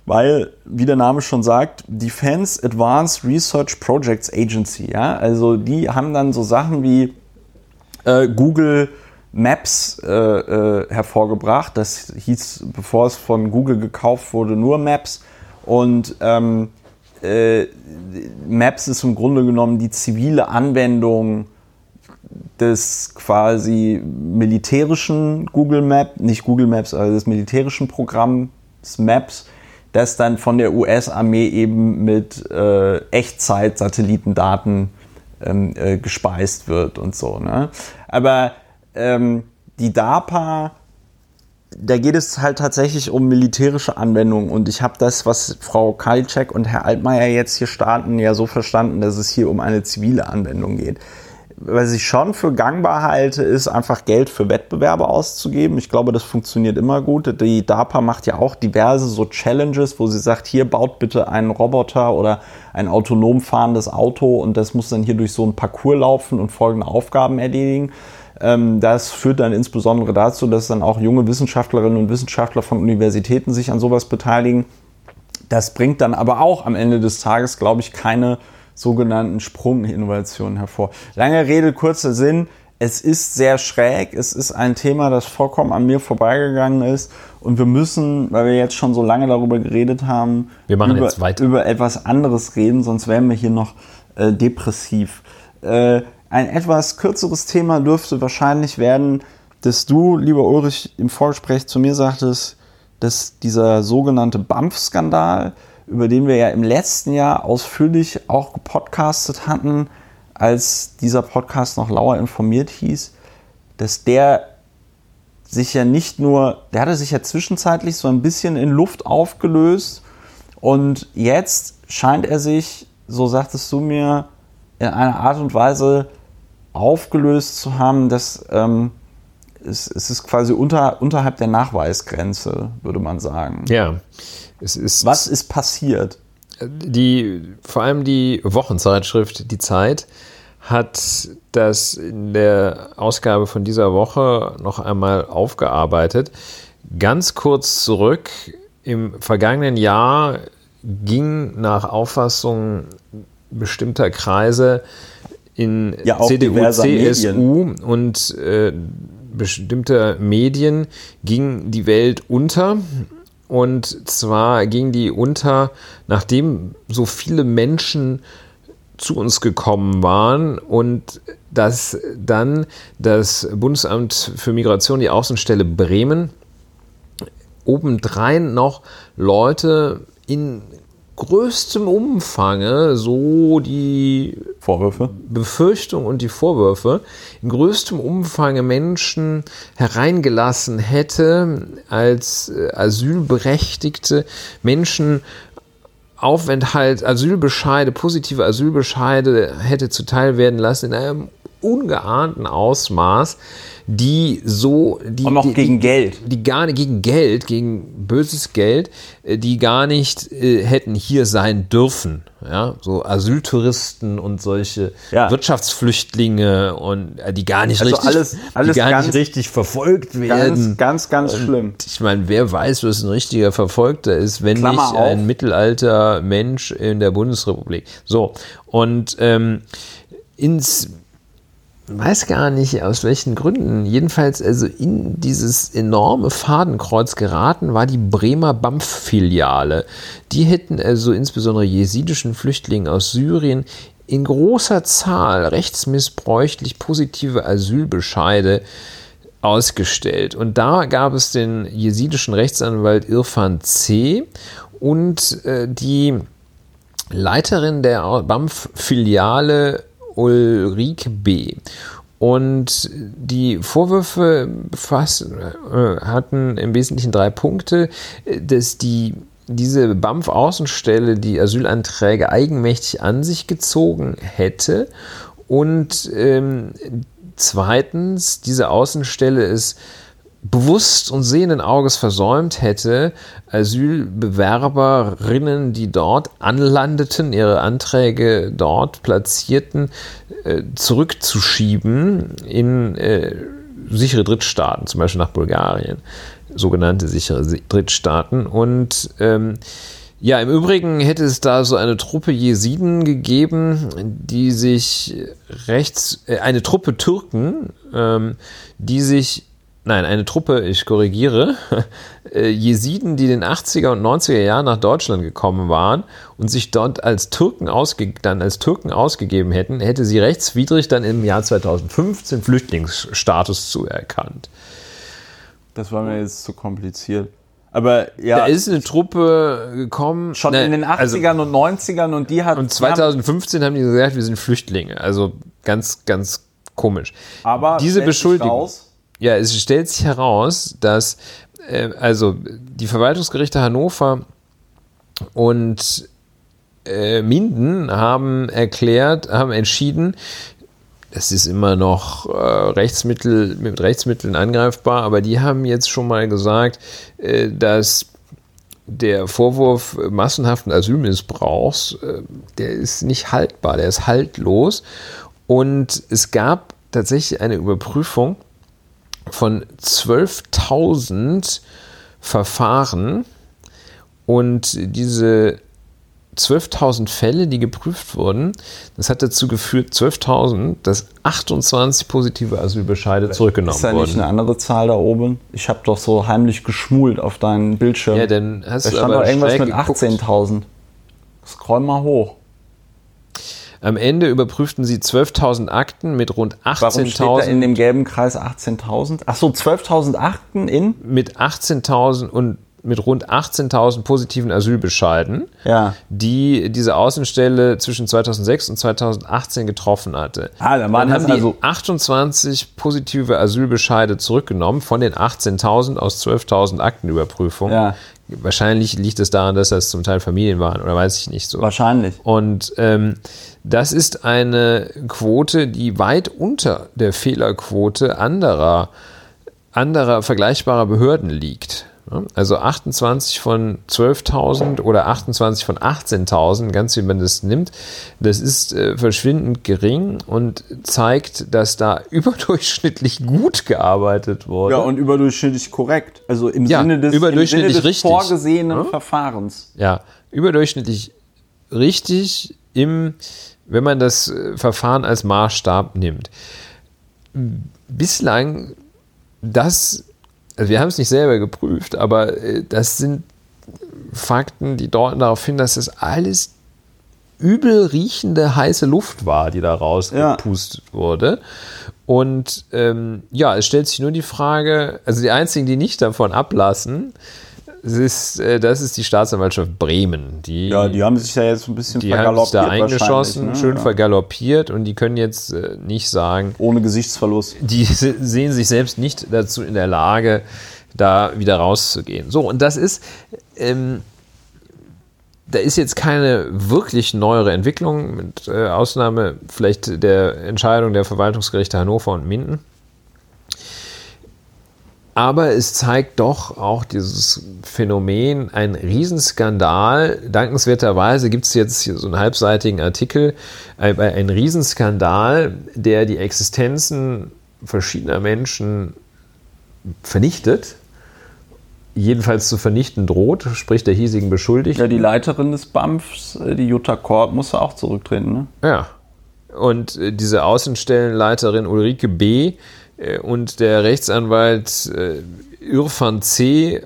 [SPEAKER 1] weil, wie der Name schon sagt, Defense Advanced Research Projects Agency, ja, also die haben dann so Sachen wie äh, Google Maps äh, äh, hervorgebracht. Das hieß, bevor es von Google gekauft wurde, nur Maps. Und ähm, äh, Maps ist im Grunde genommen die zivile Anwendung des quasi militärischen Google Maps, nicht Google Maps, also des militärischen Programms Maps, das dann von der US-Armee eben mit äh, Echtzeit-Satellitendaten ähm, äh, gespeist wird und so. Ne? Aber ähm, die DARPA da geht es halt tatsächlich um militärische Anwendungen und ich habe das, was Frau Kalczek und Herr Altmaier jetzt hier starten, ja so verstanden, dass es hier um eine zivile Anwendung geht. Was ich schon für gangbar halte, ist einfach Geld für Wettbewerbe auszugeben. Ich glaube, das funktioniert immer gut. Die DARPA macht ja auch diverse so Challenges, wo sie sagt, hier baut bitte einen Roboter oder ein autonom fahrendes Auto und das muss dann hier durch so einen Parcours laufen und folgende Aufgaben erledigen. Ähm, das führt dann insbesondere dazu, dass dann auch junge Wissenschaftlerinnen und Wissenschaftler von Universitäten sich an sowas beteiligen. Das bringt dann aber auch am Ende des Tages, glaube ich, keine sogenannten Sprunginnovationen hervor. Lange Rede, kurzer Sinn. Es ist sehr schräg. Es ist ein Thema, das vollkommen an mir vorbeigegangen ist. Und wir müssen, weil wir jetzt schon so lange darüber geredet haben,
[SPEAKER 2] wir
[SPEAKER 1] über,
[SPEAKER 2] über,
[SPEAKER 1] etwas anderes reden, sonst wären wir hier noch äh, depressiv. Äh, ein etwas kürzeres Thema dürfte wahrscheinlich werden, dass du, lieber Ulrich, im Vorgespräch zu mir sagtest, dass dieser sogenannte BAMF-Skandal, über den wir ja im letzten Jahr ausführlich auch gepodcastet hatten, als dieser Podcast noch lauer informiert hieß, dass der sich ja nicht nur, der hatte sich ja zwischenzeitlich so ein bisschen in Luft aufgelöst und jetzt scheint er sich, so sagtest du mir, in einer Art und Weise aufgelöst zu haben, dass ähm, es, es ist quasi unter, unterhalb der Nachweisgrenze, würde man sagen.
[SPEAKER 2] Ja. Es ist,
[SPEAKER 1] Was ist passiert?
[SPEAKER 2] Die, vor allem die Wochenzeitschrift Die Zeit hat das in der Ausgabe von dieser Woche noch einmal aufgearbeitet. Ganz kurz zurück, im vergangenen Jahr ging nach Auffassung bestimmter Kreise in
[SPEAKER 1] ja,
[SPEAKER 2] CDU, CSU Medien. und äh, bestimmter Medien ging die Welt unter. Und zwar ging die unter, nachdem so viele Menschen zu uns gekommen waren und dass dann das Bundesamt für Migration, die Außenstelle Bremen, obendrein noch Leute in größtem Umfange so die
[SPEAKER 1] Vorwürfe,
[SPEAKER 2] Befürchtung und die Vorwürfe in größtem Umfange Menschen hereingelassen hätte als äh, asylberechtigte Menschen Aufenthalt, Asylbescheide, positive Asylbescheide hätte zuteil werden lassen in einem ungeahnten Ausmaß die so die
[SPEAKER 1] und noch
[SPEAKER 2] die,
[SPEAKER 1] gegen Geld,
[SPEAKER 2] die gar nicht gegen Geld, gegen böses Geld, äh, die gar nicht äh, hätten hier sein dürfen, ja, so Asyltouristen und solche ja. Wirtschaftsflüchtlinge und äh, die gar nicht
[SPEAKER 1] also
[SPEAKER 2] richtig,
[SPEAKER 1] alles, alles
[SPEAKER 2] gar
[SPEAKER 1] ganz,
[SPEAKER 2] nicht richtig verfolgt werden.
[SPEAKER 1] Ganz, ganz, ganz und schlimm.
[SPEAKER 2] Ich meine, wer weiß, was ein richtiger Verfolgter ist, wenn
[SPEAKER 1] Klammer
[SPEAKER 2] nicht
[SPEAKER 1] auf.
[SPEAKER 2] ein Mittelalter Mensch in der Bundesrepublik. So und ähm, ins weiß gar nicht aus welchen Gründen. Jedenfalls also in dieses enorme Fadenkreuz geraten war die Bremer BAMF-Filiale. Die hätten also insbesondere jesidischen Flüchtlingen aus Syrien in großer Zahl rechtsmissbräuchlich positive Asylbescheide ausgestellt. Und da gab es den jesidischen Rechtsanwalt Irfan C. und äh, die Leiterin der BAMF-Filiale Ulrike B. Und die Vorwürfe äh, hatten im Wesentlichen drei Punkte, dass die diese BAMF-Außenstelle die Asylanträge eigenmächtig an sich gezogen hätte und ähm, zweitens diese Außenstelle ist bewusst und sehenden Auges versäumt hätte, Asylbewerberinnen, die dort anlandeten, ihre Anträge dort platzierten, äh, zurückzuschieben in äh, sichere Drittstaaten, zum Beispiel nach Bulgarien, sogenannte sichere Drittstaaten. Und ähm, ja, im Übrigen hätte es da so eine Truppe Jesiden gegeben, die sich rechts, äh, eine Truppe Türken, ähm, die sich nein, eine Truppe, ich korrigiere, äh, Jesiden, die in den 80er und 90er Jahren nach Deutschland gekommen waren und sich dort als Türken, ausge dann als Türken ausgegeben hätten, hätte sie rechtswidrig dann im Jahr 2015 Flüchtlingsstatus zuerkannt.
[SPEAKER 1] Das war mir jetzt zu kompliziert. Aber ja.
[SPEAKER 2] Da ist eine Truppe gekommen.
[SPEAKER 1] Schon ne, in den 80ern also, und 90ern und die hat.
[SPEAKER 2] Und 2015 haben die gesagt, wir sind Flüchtlinge. Also ganz, ganz komisch.
[SPEAKER 1] Aber
[SPEAKER 2] diese Beschuldigung. Ja, es stellt sich heraus, dass äh, also die Verwaltungsgerichte Hannover und äh, Minden haben erklärt, haben entschieden, es ist immer noch äh, Rechtsmittel, mit Rechtsmitteln angreifbar, aber die haben jetzt schon mal gesagt, äh, dass der Vorwurf massenhaften Asylmissbrauchs, äh, der ist nicht haltbar, der ist haltlos. Und es gab tatsächlich eine Überprüfung von 12.000 Verfahren und diese 12.000 Fälle, die geprüft wurden, das hat dazu geführt, 12.000, dass 28 positive Asylbescheide zurückgenommen wurden. Ist da nicht
[SPEAKER 1] wurden. eine andere Zahl da oben? Ich habe doch so heimlich geschmult auf deinen Bildschirm.
[SPEAKER 2] Ja, dann hast
[SPEAKER 1] da
[SPEAKER 2] du
[SPEAKER 1] stand doch irgendwas mit 18.000. Scroll mal hoch.
[SPEAKER 2] Am Ende überprüften sie 12.000 Akten mit rund 18.000. Warum steht da
[SPEAKER 1] in dem gelben Kreis 18.000? Ach so, 12.000 Akten in?
[SPEAKER 2] Mit 18.000 und mit rund 18.000 positiven Asylbescheiden,
[SPEAKER 1] ja.
[SPEAKER 2] die diese Außenstelle zwischen 2006 und 2018 getroffen hatte.
[SPEAKER 1] Ah, dann, waren
[SPEAKER 2] dann haben
[SPEAKER 1] also
[SPEAKER 2] die 28 positive Asylbescheide zurückgenommen von den 18.000 aus 12.000 Aktenüberprüfungen.
[SPEAKER 1] Ja.
[SPEAKER 2] Wahrscheinlich liegt es daran, dass das zum Teil Familien waren oder weiß ich nicht so.
[SPEAKER 1] Wahrscheinlich.
[SPEAKER 2] Und ähm, das ist eine Quote, die weit unter der Fehlerquote anderer, anderer vergleichbarer Behörden liegt. Also 28 von 12.000 oder 28 von 18.000, ganz wie man das nimmt, das ist äh, verschwindend gering und zeigt, dass da überdurchschnittlich gut gearbeitet wurde.
[SPEAKER 1] Ja, und überdurchschnittlich korrekt. Also im
[SPEAKER 2] ja,
[SPEAKER 1] Sinne des,
[SPEAKER 2] überdurchschnittlich
[SPEAKER 1] Sinne
[SPEAKER 2] des
[SPEAKER 1] vorgesehenen ja? Verfahrens.
[SPEAKER 2] Ja, überdurchschnittlich richtig im, wenn man das äh, Verfahren als Maßstab nimmt. Bislang das wir haben es nicht selber geprüft, aber äh, das sind Fakten, die deuten darauf hin, dass das alles übel riechende heiße Luft war, die da rausgepustet ja. wurde. Und ähm, ja, es stellt sich nur die Frage, also die einzigen, die nicht davon ablassen, ist, äh, das ist die Staatsanwaltschaft Bremen. Die,
[SPEAKER 1] ja, die haben sich ja jetzt ein bisschen
[SPEAKER 2] die vergaloppiert. Die haben sich da eingeschossen, ne? schön ja. vergaloppiert und die können jetzt äh, nicht sagen.
[SPEAKER 1] Ohne Gesichtsverlust.
[SPEAKER 2] Die sehen sich selbst nicht dazu in der Lage, da wieder rauszugehen. So, und das ist. Ähm, da ist jetzt keine wirklich neuere Entwicklung, mit äh, Ausnahme vielleicht der Entscheidung der Verwaltungsgerichte Hannover und Minden. Aber es zeigt doch auch dieses Phänomen, ein Riesenskandal. Dankenswerterweise gibt es jetzt hier so einen halbseitigen Artikel, äh, ein Riesenskandal, der die Existenzen verschiedener Menschen vernichtet, jedenfalls zu vernichten droht, sprich der hiesigen Beschuldigten.
[SPEAKER 1] Ja, die Leiterin des BAMFs, äh, die Jutta Korb, musste auch zurücktreten, ne?
[SPEAKER 2] Ja. Und äh, diese Außenstellenleiterin Ulrike B., äh, und der Rechtsanwalt äh, Irfan C.,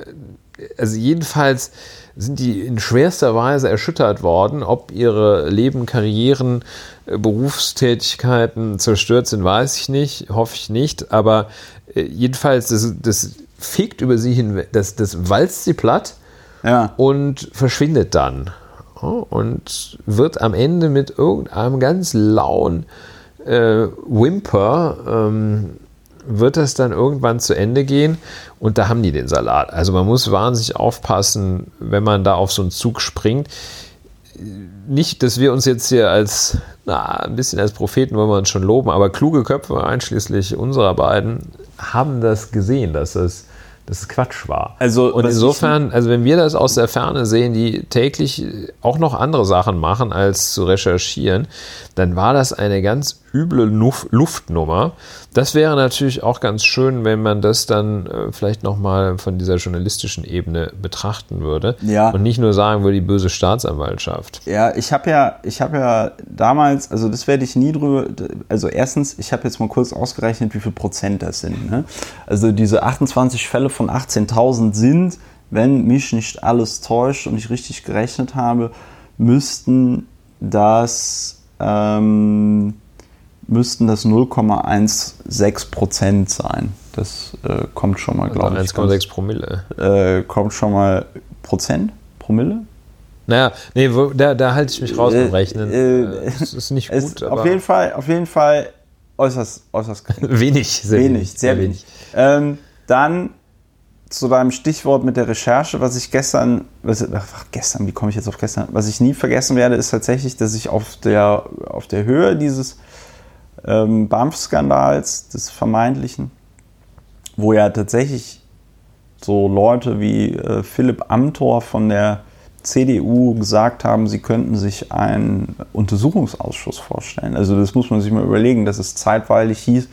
[SPEAKER 2] also jedenfalls sind die in schwerster Weise erschüttert worden. Ob ihre Leben, Karrieren, äh, Berufstätigkeiten zerstört sind, weiß ich nicht, hoffe ich nicht. Aber jedenfalls, das, das fegt über sie hin, das, das walzt sie platt
[SPEAKER 1] ja.
[SPEAKER 2] und verschwindet dann. Und wird am Ende mit irgendeinem ganz lauen äh, Whimper ähm, wird das dann irgendwann zu Ende gehen und da haben die den Salat. Also man muss wahnsinnig aufpassen, wenn man da auf so einen Zug springt. Nicht, dass wir uns jetzt hier als, na, ein bisschen als Propheten wollen wir uns schon loben, aber kluge Köpfe, einschließlich unserer beiden, haben das gesehen, dass das dass es Quatsch war.
[SPEAKER 1] Also,
[SPEAKER 2] und insofern, also wenn wir das aus der Ferne sehen, die täglich auch noch andere Sachen machen, als zu recherchieren, dann war das eine ganz üble Luftnummer. Das wäre natürlich auch ganz schön, wenn man das dann äh, vielleicht nochmal von dieser journalistischen Ebene betrachten würde
[SPEAKER 1] ja.
[SPEAKER 2] und nicht nur sagen würde, die böse Staatsanwaltschaft.
[SPEAKER 1] Ja, ich habe ja, ich habe ja damals, also das werde ich nie drüber, also erstens, ich habe jetzt mal kurz ausgerechnet, wie viel Prozent das sind. Ne? Also diese 28 Fälle von 18.000 sind, wenn mich nicht alles täuscht und ich richtig gerechnet habe, müssten das ähm, müssten das 0,16 Prozent sein. Das äh, kommt schon mal, glaube
[SPEAKER 2] ich. 1,6 Promille.
[SPEAKER 1] Äh, kommt schon mal Prozent? Promille?
[SPEAKER 2] Naja, nee, wo, da, da halte ich mich raus beim Rechnen. Äh, äh das ist nicht gut.
[SPEAKER 1] auf, jeden Fall, auf jeden Fall äußerst, äußerst
[SPEAKER 2] wenig.
[SPEAKER 1] Sehr wenig, wenig, sehr wenig. Ähm, dann zu deinem Stichwort mit der Recherche, was ich gestern, was, ach, gestern, wie komme ich jetzt auf gestern? Was ich nie vergessen werde, ist tatsächlich, dass ich auf der, auf der Höhe dieses ähm, BAMF-Skandals, des vermeintlichen, wo ja tatsächlich so Leute wie äh, Philipp Amthor von der CDU gesagt haben, sie könnten sich einen Untersuchungsausschuss vorstellen. Also das muss man sich mal überlegen, dass es zeitweilig hieß,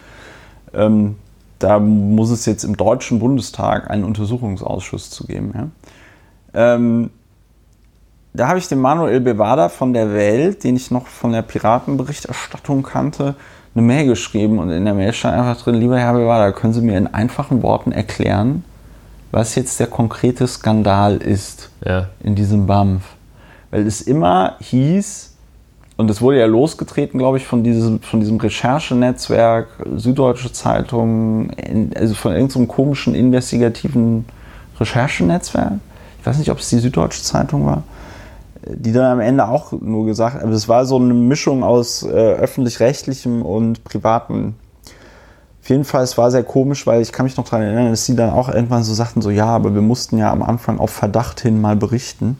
[SPEAKER 1] ähm, da muss es jetzt im Deutschen Bundestag einen Untersuchungsausschuss zu geben. Ja? Ähm, da habe ich den Manuel Bevada von der Welt, den ich noch von der Piratenberichterstattung kannte, eine Mail geschrieben und in der Mail stand einfach drin, lieber Herr Bevada, können Sie mir in einfachen Worten erklären, was jetzt der konkrete Skandal ist
[SPEAKER 2] Ja.
[SPEAKER 1] in diesem BAMF. Weil es immer hieß, und es wurde ja losgetreten, glaube ich, von diesem, von diesem Recherchenetzwerk, Süddeutsche Zeitung, also von irgendeinem komischen investigativen Recherchenetzwerk. Ich weiß nicht, ob es die Süddeutsche Zeitung war, die dann am Ende auch nur gesagt, es war so eine Mischung aus äh, öffentlich-rechtlichem und privaten auf jeden Fall, es war sehr komisch, weil ich kann mich noch daran erinnern, dass sie dann auch irgendwann so sagten, so ja, aber wir mussten ja am Anfang auf Verdacht hin mal berichten.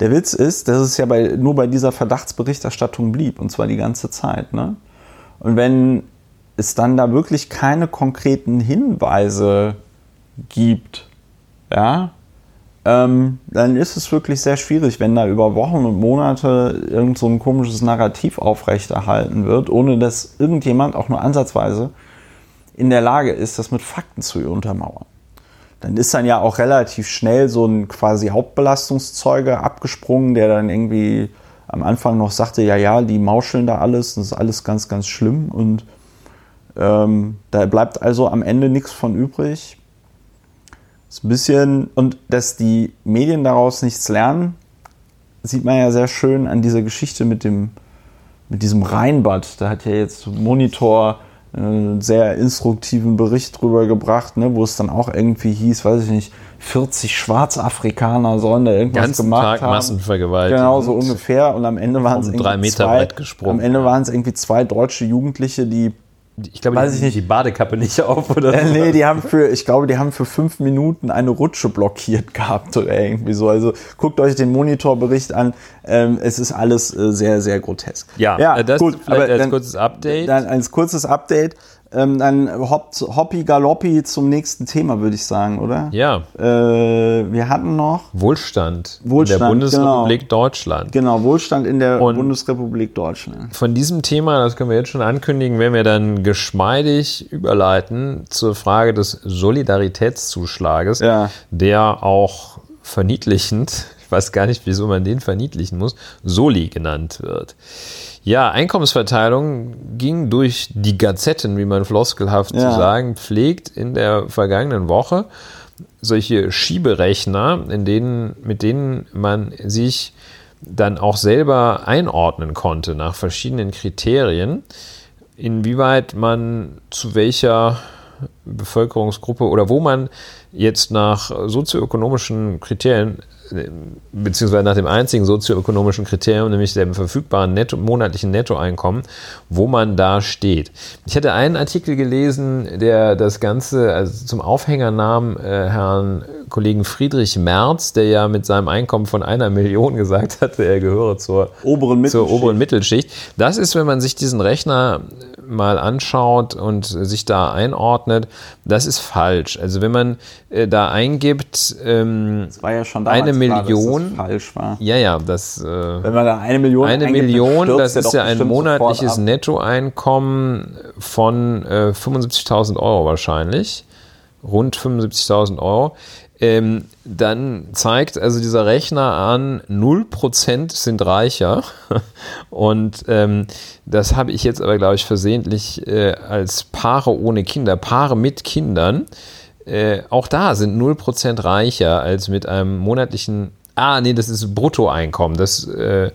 [SPEAKER 1] Der Witz ist, dass es ja bei, nur bei dieser Verdachtsberichterstattung blieb, und zwar die ganze Zeit. Ne? Und wenn es dann da wirklich keine konkreten Hinweise gibt, ja, ähm, dann ist es wirklich sehr schwierig, wenn da über Wochen und Monate irgend so ein komisches Narrativ aufrechterhalten wird, ohne dass irgendjemand auch nur ansatzweise in der Lage ist, das mit Fakten zu untermauern. Dann ist dann ja auch relativ schnell so ein quasi Hauptbelastungszeuge abgesprungen, der dann irgendwie am Anfang noch sagte, ja, ja, die mauscheln da alles, das ist alles ganz, ganz schlimm und ähm, da bleibt also am Ende nichts von übrig. Ist ein bisschen, und dass die Medien daraus nichts lernen, sieht man ja sehr schön an dieser Geschichte mit dem, mit diesem Rheinbad. Da hat ja jetzt Monitor einen sehr instruktiven Bericht drüber gebracht, ne, wo es dann auch irgendwie hieß, weiß ich nicht, 40 Schwarzafrikaner sollen da irgendwas
[SPEAKER 2] Ganzen
[SPEAKER 1] gemacht
[SPEAKER 2] Tag
[SPEAKER 1] haben.
[SPEAKER 2] Massenvergewaltigung.
[SPEAKER 1] Genau, so ungefähr. Und am Ende waren es
[SPEAKER 2] Um
[SPEAKER 1] irgendwie
[SPEAKER 2] drei Meter
[SPEAKER 1] zwei,
[SPEAKER 2] Brett gesprungen.
[SPEAKER 1] Am Ende waren es irgendwie zwei deutsche Jugendliche, die
[SPEAKER 2] Ich glaube,
[SPEAKER 1] Weiß
[SPEAKER 2] die,
[SPEAKER 1] ich nicht.
[SPEAKER 2] die Badekappe nicht auf oder
[SPEAKER 1] äh,
[SPEAKER 2] so.
[SPEAKER 1] nee, die haben für, ich glaube, die haben für fünf Minuten eine Rutsche blockiert gehabt oder irgendwie so. Also guckt euch den Monitorbericht an. Ähm, es ist alles äh, sehr, sehr grotesk.
[SPEAKER 2] Ja, äh, das vielleicht als
[SPEAKER 1] dann-
[SPEAKER 2] kurzes Update.
[SPEAKER 1] Dann als kurzes Update. Ähm, dann hopp, hoppi galoppi zum nächsten Thema, würde ich sagen, oder?
[SPEAKER 2] Ja,
[SPEAKER 1] Äh, wir hatten noch,
[SPEAKER 2] Wohlstand,
[SPEAKER 1] Wohlstand,
[SPEAKER 2] in der Bundesrepublik
[SPEAKER 1] genau.
[SPEAKER 2] Deutschland.
[SPEAKER 1] genau, Wohlstand in der
[SPEAKER 2] Und-
[SPEAKER 1] Bundesrepublik Deutschland.
[SPEAKER 2] Von diesem Thema, das können wir jetzt schon ankündigen, werden wir dann geschmeidig überleiten zur Frage des Solidaritätszuschlages,
[SPEAKER 1] Ja.
[SPEAKER 2] der auch verniedlichend, ich weiß gar nicht, wieso man den verniedlichen muss, Soli genannt wird. Ja, Einkommensverteilung ging durch die Gazetten, wie man floskelhaft
[SPEAKER 1] Ja.
[SPEAKER 2] zu sagen pflegt, in der vergangenen Woche. Solche Schieberechner, in denen, mit denen man sich dann auch selber einordnen konnte nach verschiedenen Kriterien, inwieweit man zu welcher Bevölkerungsgruppe oder wo man jetzt nach sozioökonomischen Kriterien beziehungsweise nach dem einzigen sozioökonomischen Kriterium, nämlich dem verfügbaren Netto, monatlichen Nettoeinkommen, wo man da steht. Ich hatte einen Artikel gelesen, der das Ganze also zum Aufhänger nahm, äh, Herrn Kollegen Friedrich Merz, der ja mit seinem Einkommen von einer Million gesagt hatte, er gehöre zur
[SPEAKER 1] Oberen
[SPEAKER 2] zur
[SPEAKER 1] Mittelschicht.
[SPEAKER 2] oberen Mittelschicht. Das ist, wenn man sich diesen Rechner mal anschaut und sich da einordnet, das ist falsch. Also wenn man äh, da eingibt, ähm,
[SPEAKER 1] Das war ja schon
[SPEAKER 2] Eine
[SPEAKER 1] damals
[SPEAKER 2] Million-
[SPEAKER 1] das falsch war.
[SPEAKER 2] ja, ja, das äh,
[SPEAKER 1] Wenn man da eine Million
[SPEAKER 2] eine Million, das ist ja ein monatliches. Nettoeinkommen von äh, 75.000 Euro wahrscheinlich, rund 75.000 Euro. Ähm, dann zeigt also dieser Rechner an, 0% sind reicher. Und ähm, das habe ich jetzt aber, glaube ich, versehentlich äh, als Paare ohne Kinder, Paare mit Kindern. Äh, auch da sind 0% reicher als mit einem monatlichen. Ah, nee, das ist Bruttoeinkommen. Das äh,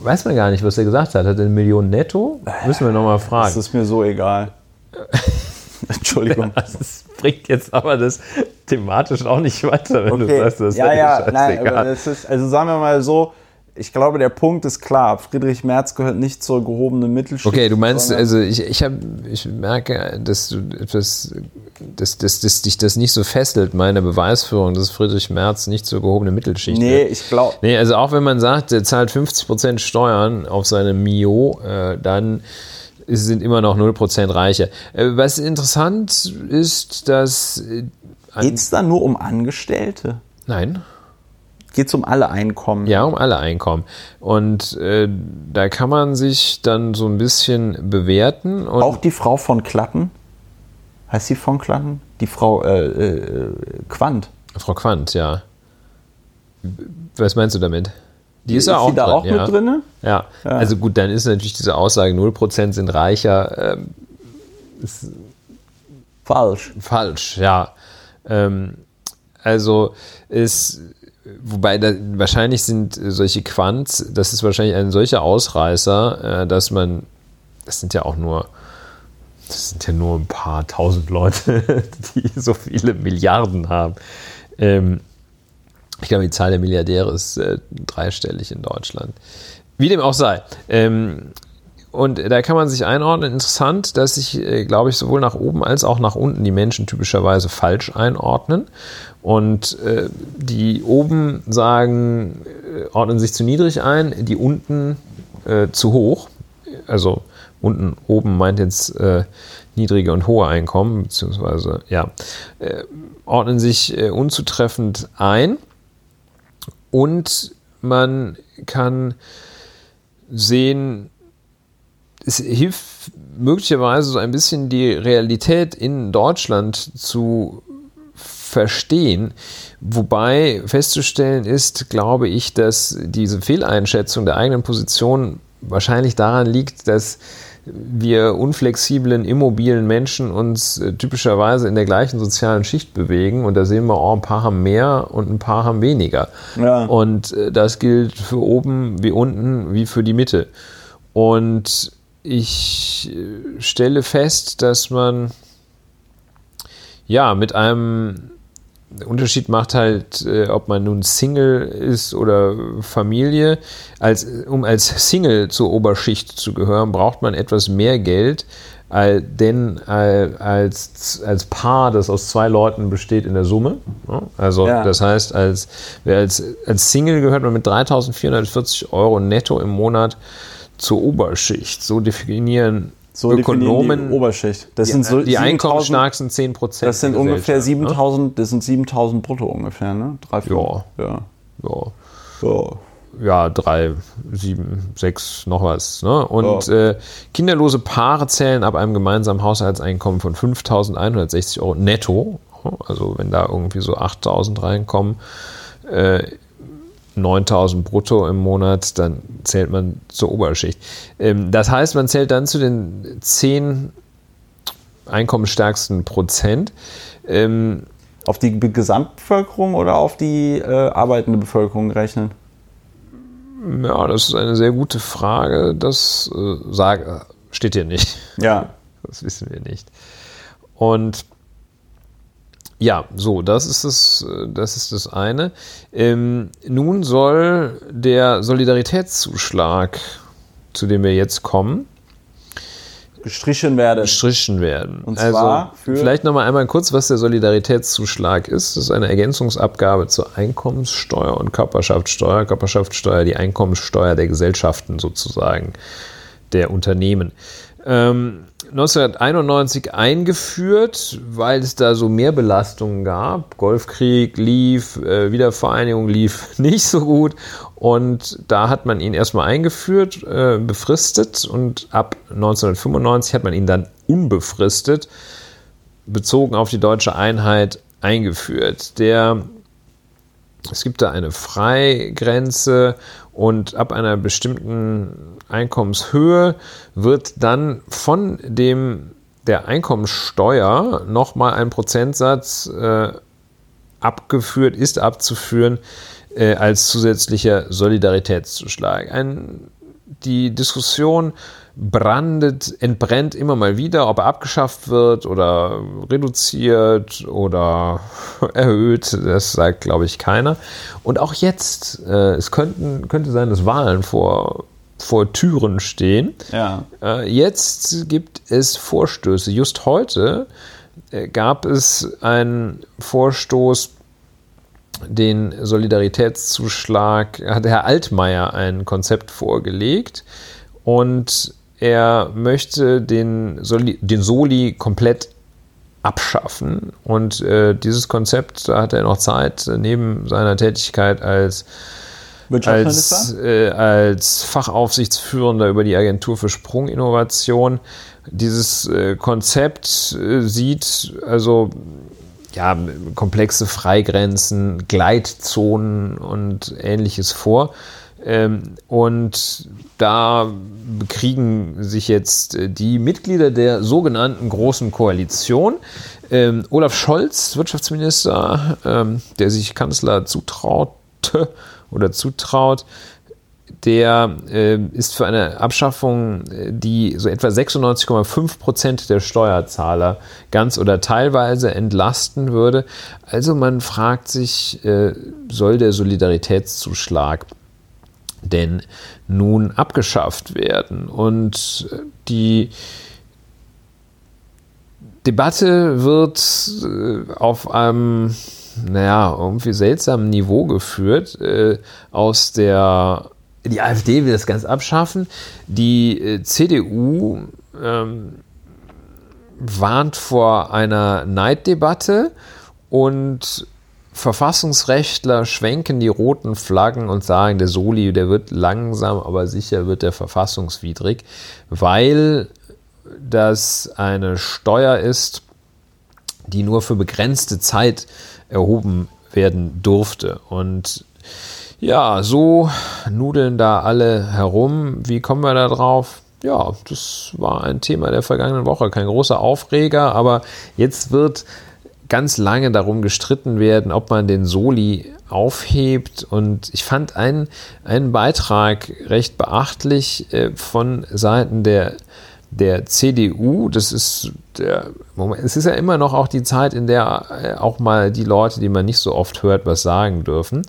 [SPEAKER 2] weiß man gar nicht, was er gesagt hat. Hat er eine Million netto? Müssen wir nochmal
[SPEAKER 1] Das
[SPEAKER 2] fragen.
[SPEAKER 1] ist mir so egal. Entschuldigung.
[SPEAKER 2] Das bringt jetzt aber das thematisch auch nicht weiter, wenn du
[SPEAKER 1] Okay.
[SPEAKER 2] sagst, das ist
[SPEAKER 1] ja, nein, aber das ist, also sagen wir mal so, ich glaube, der Punkt ist klar. Friedrich Merz gehört nicht zur gehobenen Mittelschicht.
[SPEAKER 2] Okay, du meinst, also ich, ich, hab, ich merke, dass du etwas, dass, dass, dass dich das nicht so fesselt, meine Beweisführung, dass Friedrich Merz nicht zur gehobenen Mittelschicht
[SPEAKER 1] Nee,
[SPEAKER 2] gehört.
[SPEAKER 1] ich glaube.
[SPEAKER 2] Nee, also auch wenn man sagt, der zahlt 50% Steuern auf seine Mio, äh, dann sind immer noch 0% reicher. Äh, was interessant ist, dass. Äh,
[SPEAKER 1] Geht es da nur um Angestellte?
[SPEAKER 2] Nein.
[SPEAKER 1] Geht es um alle Einkommen?
[SPEAKER 2] Ja, um alle Einkommen. Und äh, da kann man sich dann so ein bisschen bewerten.
[SPEAKER 1] Auch die Frau von Klatten? Heißt sie von Klatten? Die Frau äh, äh, Quandt.
[SPEAKER 2] Frau Quandt, ja. Was meinst du damit? Die ist,
[SPEAKER 1] ist
[SPEAKER 2] ja auch,
[SPEAKER 1] da
[SPEAKER 2] drin,
[SPEAKER 1] auch
[SPEAKER 2] ja.
[SPEAKER 1] mit drin?
[SPEAKER 2] Ja. ja. also gut, dann ist natürlich diese Aussage, 0% sind reicher, ähm,
[SPEAKER 1] falsch.
[SPEAKER 2] Falsch, ja. Ähm, also ist, wobei da, wahrscheinlich sind solche Quants, das ist wahrscheinlich ein solcher Ausreißer, äh, dass man, das sind ja auch nur, das sind ja nur ein paar tausend Leute, die so viele Milliarden haben. Ähm, ich glaube, die Zahl der Milliardäre ist äh, dreistellig in Deutschland. Wie dem auch sei. Ähm, und da kann man sich einordnen. Interessant, dass sich, äh, glaube ich, sowohl nach oben als auch nach unten die Menschen typischerweise falsch einordnen. Und äh, die oben sagen, äh, ordnen sich zu niedrig ein, die unten äh, zu hoch. Also unten, oben meint jetzt äh, niedrige und hohe Einkommen, beziehungsweise ja, äh, ordnen sich unzutreffend ein. Und man kann sehen, es hilft möglicherweise so ein bisschen die Realität in Deutschland zu verstehen. Wobei festzustellen ist, glaube ich, dass diese Fehleinschätzung der eigenen Position wahrscheinlich daran liegt, dass wir unflexiblen, immobilen Menschen uns äh, typischerweise in der gleichen sozialen Schicht bewegen. Und da sehen wir, oh, ein paar haben mehr und ein paar haben weniger. Ja. Und äh, das gilt für oben wie unten wie für die Mitte. Und ich äh, stelle fest, dass man ja mit einem der Unterschied macht halt, äh, ob man nun Single ist oder Familie. Als, um als Single zur Oberschicht zu gehören, braucht man etwas mehr Geld, denn äh, als, als Paar, das aus zwei Leuten besteht in der Summe. Ja? Also ja. das heißt, als, als, als Single gehört man mit 3.440 Euro netto im Monat zur Oberschicht. So definieren
[SPEAKER 1] so Ökonomen, die Oberschicht.
[SPEAKER 2] Das die, sind so die einkommensstärksten 10 Prozent.
[SPEAKER 1] Das sind ungefähr 7000, ne? das sind 7000 brutto ungefähr, ne?
[SPEAKER 2] Drei, ja. ja. Ja. Ja. Ja, drei, sieben, sechs, noch was. Ne? Und ja. äh, kinderlose Paare zählen ab einem gemeinsamen Haushaltseinkommen von 5.160 Euro netto. Also wenn da irgendwie so 8.000 reinkommen, äh, 9000 brutto im Monat, dann zählt man zur Oberschicht. Ähm, das heißt, man zählt dann zu den 10 einkommensstärksten Prozent.
[SPEAKER 1] Ähm, auf die Gesamtbevölkerung oder auf die äh, arbeitende Bevölkerung rechnen?
[SPEAKER 2] Ja, das ist eine sehr gute Frage. Das äh, sag, steht hier nicht.
[SPEAKER 1] Ja.
[SPEAKER 2] Das wissen wir nicht. Und ja, so, das ist das, das, ist das eine. Ähm, nun soll der Solidaritätszuschlag, zu dem wir jetzt kommen,
[SPEAKER 1] gestrichen werden.
[SPEAKER 2] Gestrichen werden.
[SPEAKER 1] Und also, zwar
[SPEAKER 2] für vielleicht nochmal einmal kurz, was der Solidaritätszuschlag ist. Das ist eine Ergänzungsabgabe zur Einkommenssteuer und Körperschaftssteuer. Körperschaftssteuer, die Einkommenssteuer der Gesellschaften sozusagen, der Unternehmen. Ähm, 1991 eingeführt, weil es da so mehr Belastungen gab. Golfkrieg lief, äh, Wiedervereinigung lief nicht so gut. Und da hat man ihn erstmal eingeführt, äh, befristet. Und ab 1995 hat man ihn dann unbefristet, bezogen auf die deutsche Einheit, eingeführt. Der es gibt da eine Freigrenze und ab einer bestimmten Einkommenshöhe wird dann von dem der Einkommensteuer nochmal ein Prozentsatz äh, abgeführt, ist abzuführen äh, als zusätzlicher Solidaritätszuschlag. Ein, die Diskussion brandet, entbrennt immer mal wieder, ob er abgeschafft wird oder reduziert oder erhöht, das sagt, glaube ich, keiner. Und auch jetzt, äh, es könnten, könnte sein, dass Wahlen vor, vor Türen stehen.
[SPEAKER 1] Ja.
[SPEAKER 2] Äh, jetzt gibt es Vorstöße. Just heute äh, gab es einen Vorstoß, den Solidaritätszuschlag, hat Herr Altmaier ein Konzept vorgelegt und er möchte den Soli, den Soli komplett abschaffen. Und äh, dieses Konzept, da hat er noch Zeit, neben seiner Tätigkeit als, als, äh, als Fachaufsichtsführender über die Agentur für Sprunginnovation. Dieses äh, Konzept äh, sieht also ja, komplexe Freigrenzen, Gleitzonen und ähnliches vor. Ähm, und da bekriegen sich jetzt äh, die Mitglieder der sogenannten Großen Koalition. Ähm, Olaf Scholz, Wirtschaftsminister, ähm, der sich Kanzler zutraute oder zutraut, der äh, ist für eine Abschaffung, äh, die so etwa 96,5 Prozent der Steuerzahler ganz oder teilweise entlasten würde. Also man fragt sich, äh, soll der Solidaritätszuschlag denn nun abgeschafft werden? Und die Debatte wird äh, auf einem naja, irgendwie seltsamen Niveau geführt äh, aus der die AfD will das ganz abschaffen. Die äh, CDU ähm, warnt vor einer Neiddebatte und Verfassungsrechtler schwenken die roten Flaggen und sagen, der Soli, der wird langsam, aber sicher wird der verfassungswidrig, weil das eine Steuer ist, die nur für begrenzte Zeit erhoben werden durfte. Und ja, so nudeln da alle herum. Wie kommen wir da drauf? Ja, das war ein Thema der vergangenen Woche. Kein großer Aufreger, aber jetzt wird ganz lange darum gestritten werden, ob man den Soli aufhebt. Und ich fand einen, einen Beitrag recht beachtlich äh, von Seiten der, der CDU. Das ist der Moment. Es ist ja immer noch auch die Zeit, in der äh, auch mal die Leute, die man nicht so oft hört, was sagen dürfen.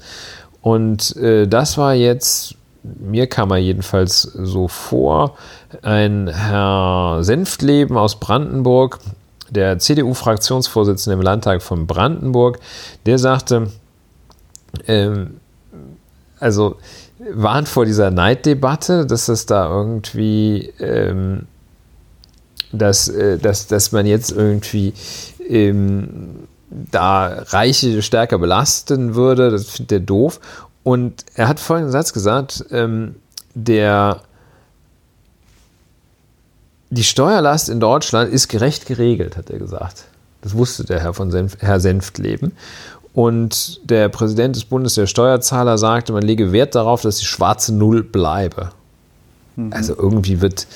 [SPEAKER 2] Und äh, das war jetzt, mir kam er jedenfalls so vor, ein Herr Senftleben aus Brandenburg, der CDU-Fraktionsvorsitzende im Landtag von Brandenburg, der sagte, ähm, also warnt vor dieser Neiddebatte, dass es da irgendwie, ähm, dass, äh, dass, dass man jetzt irgendwie ähm, da Reiche stärker belasten würde. Das findet er doof. Und er hat folgenden Satz gesagt: ähm, der, Die Steuerlast in Deutschland ist gerecht geregelt, hat er gesagt. Das wusste der Herr von Senf, Herr Senftleben. Und der Präsident des Bundes der Steuerzahler sagte, man lege Wert darauf, dass die schwarze Null bleibe. Mhm. Also irgendwie wird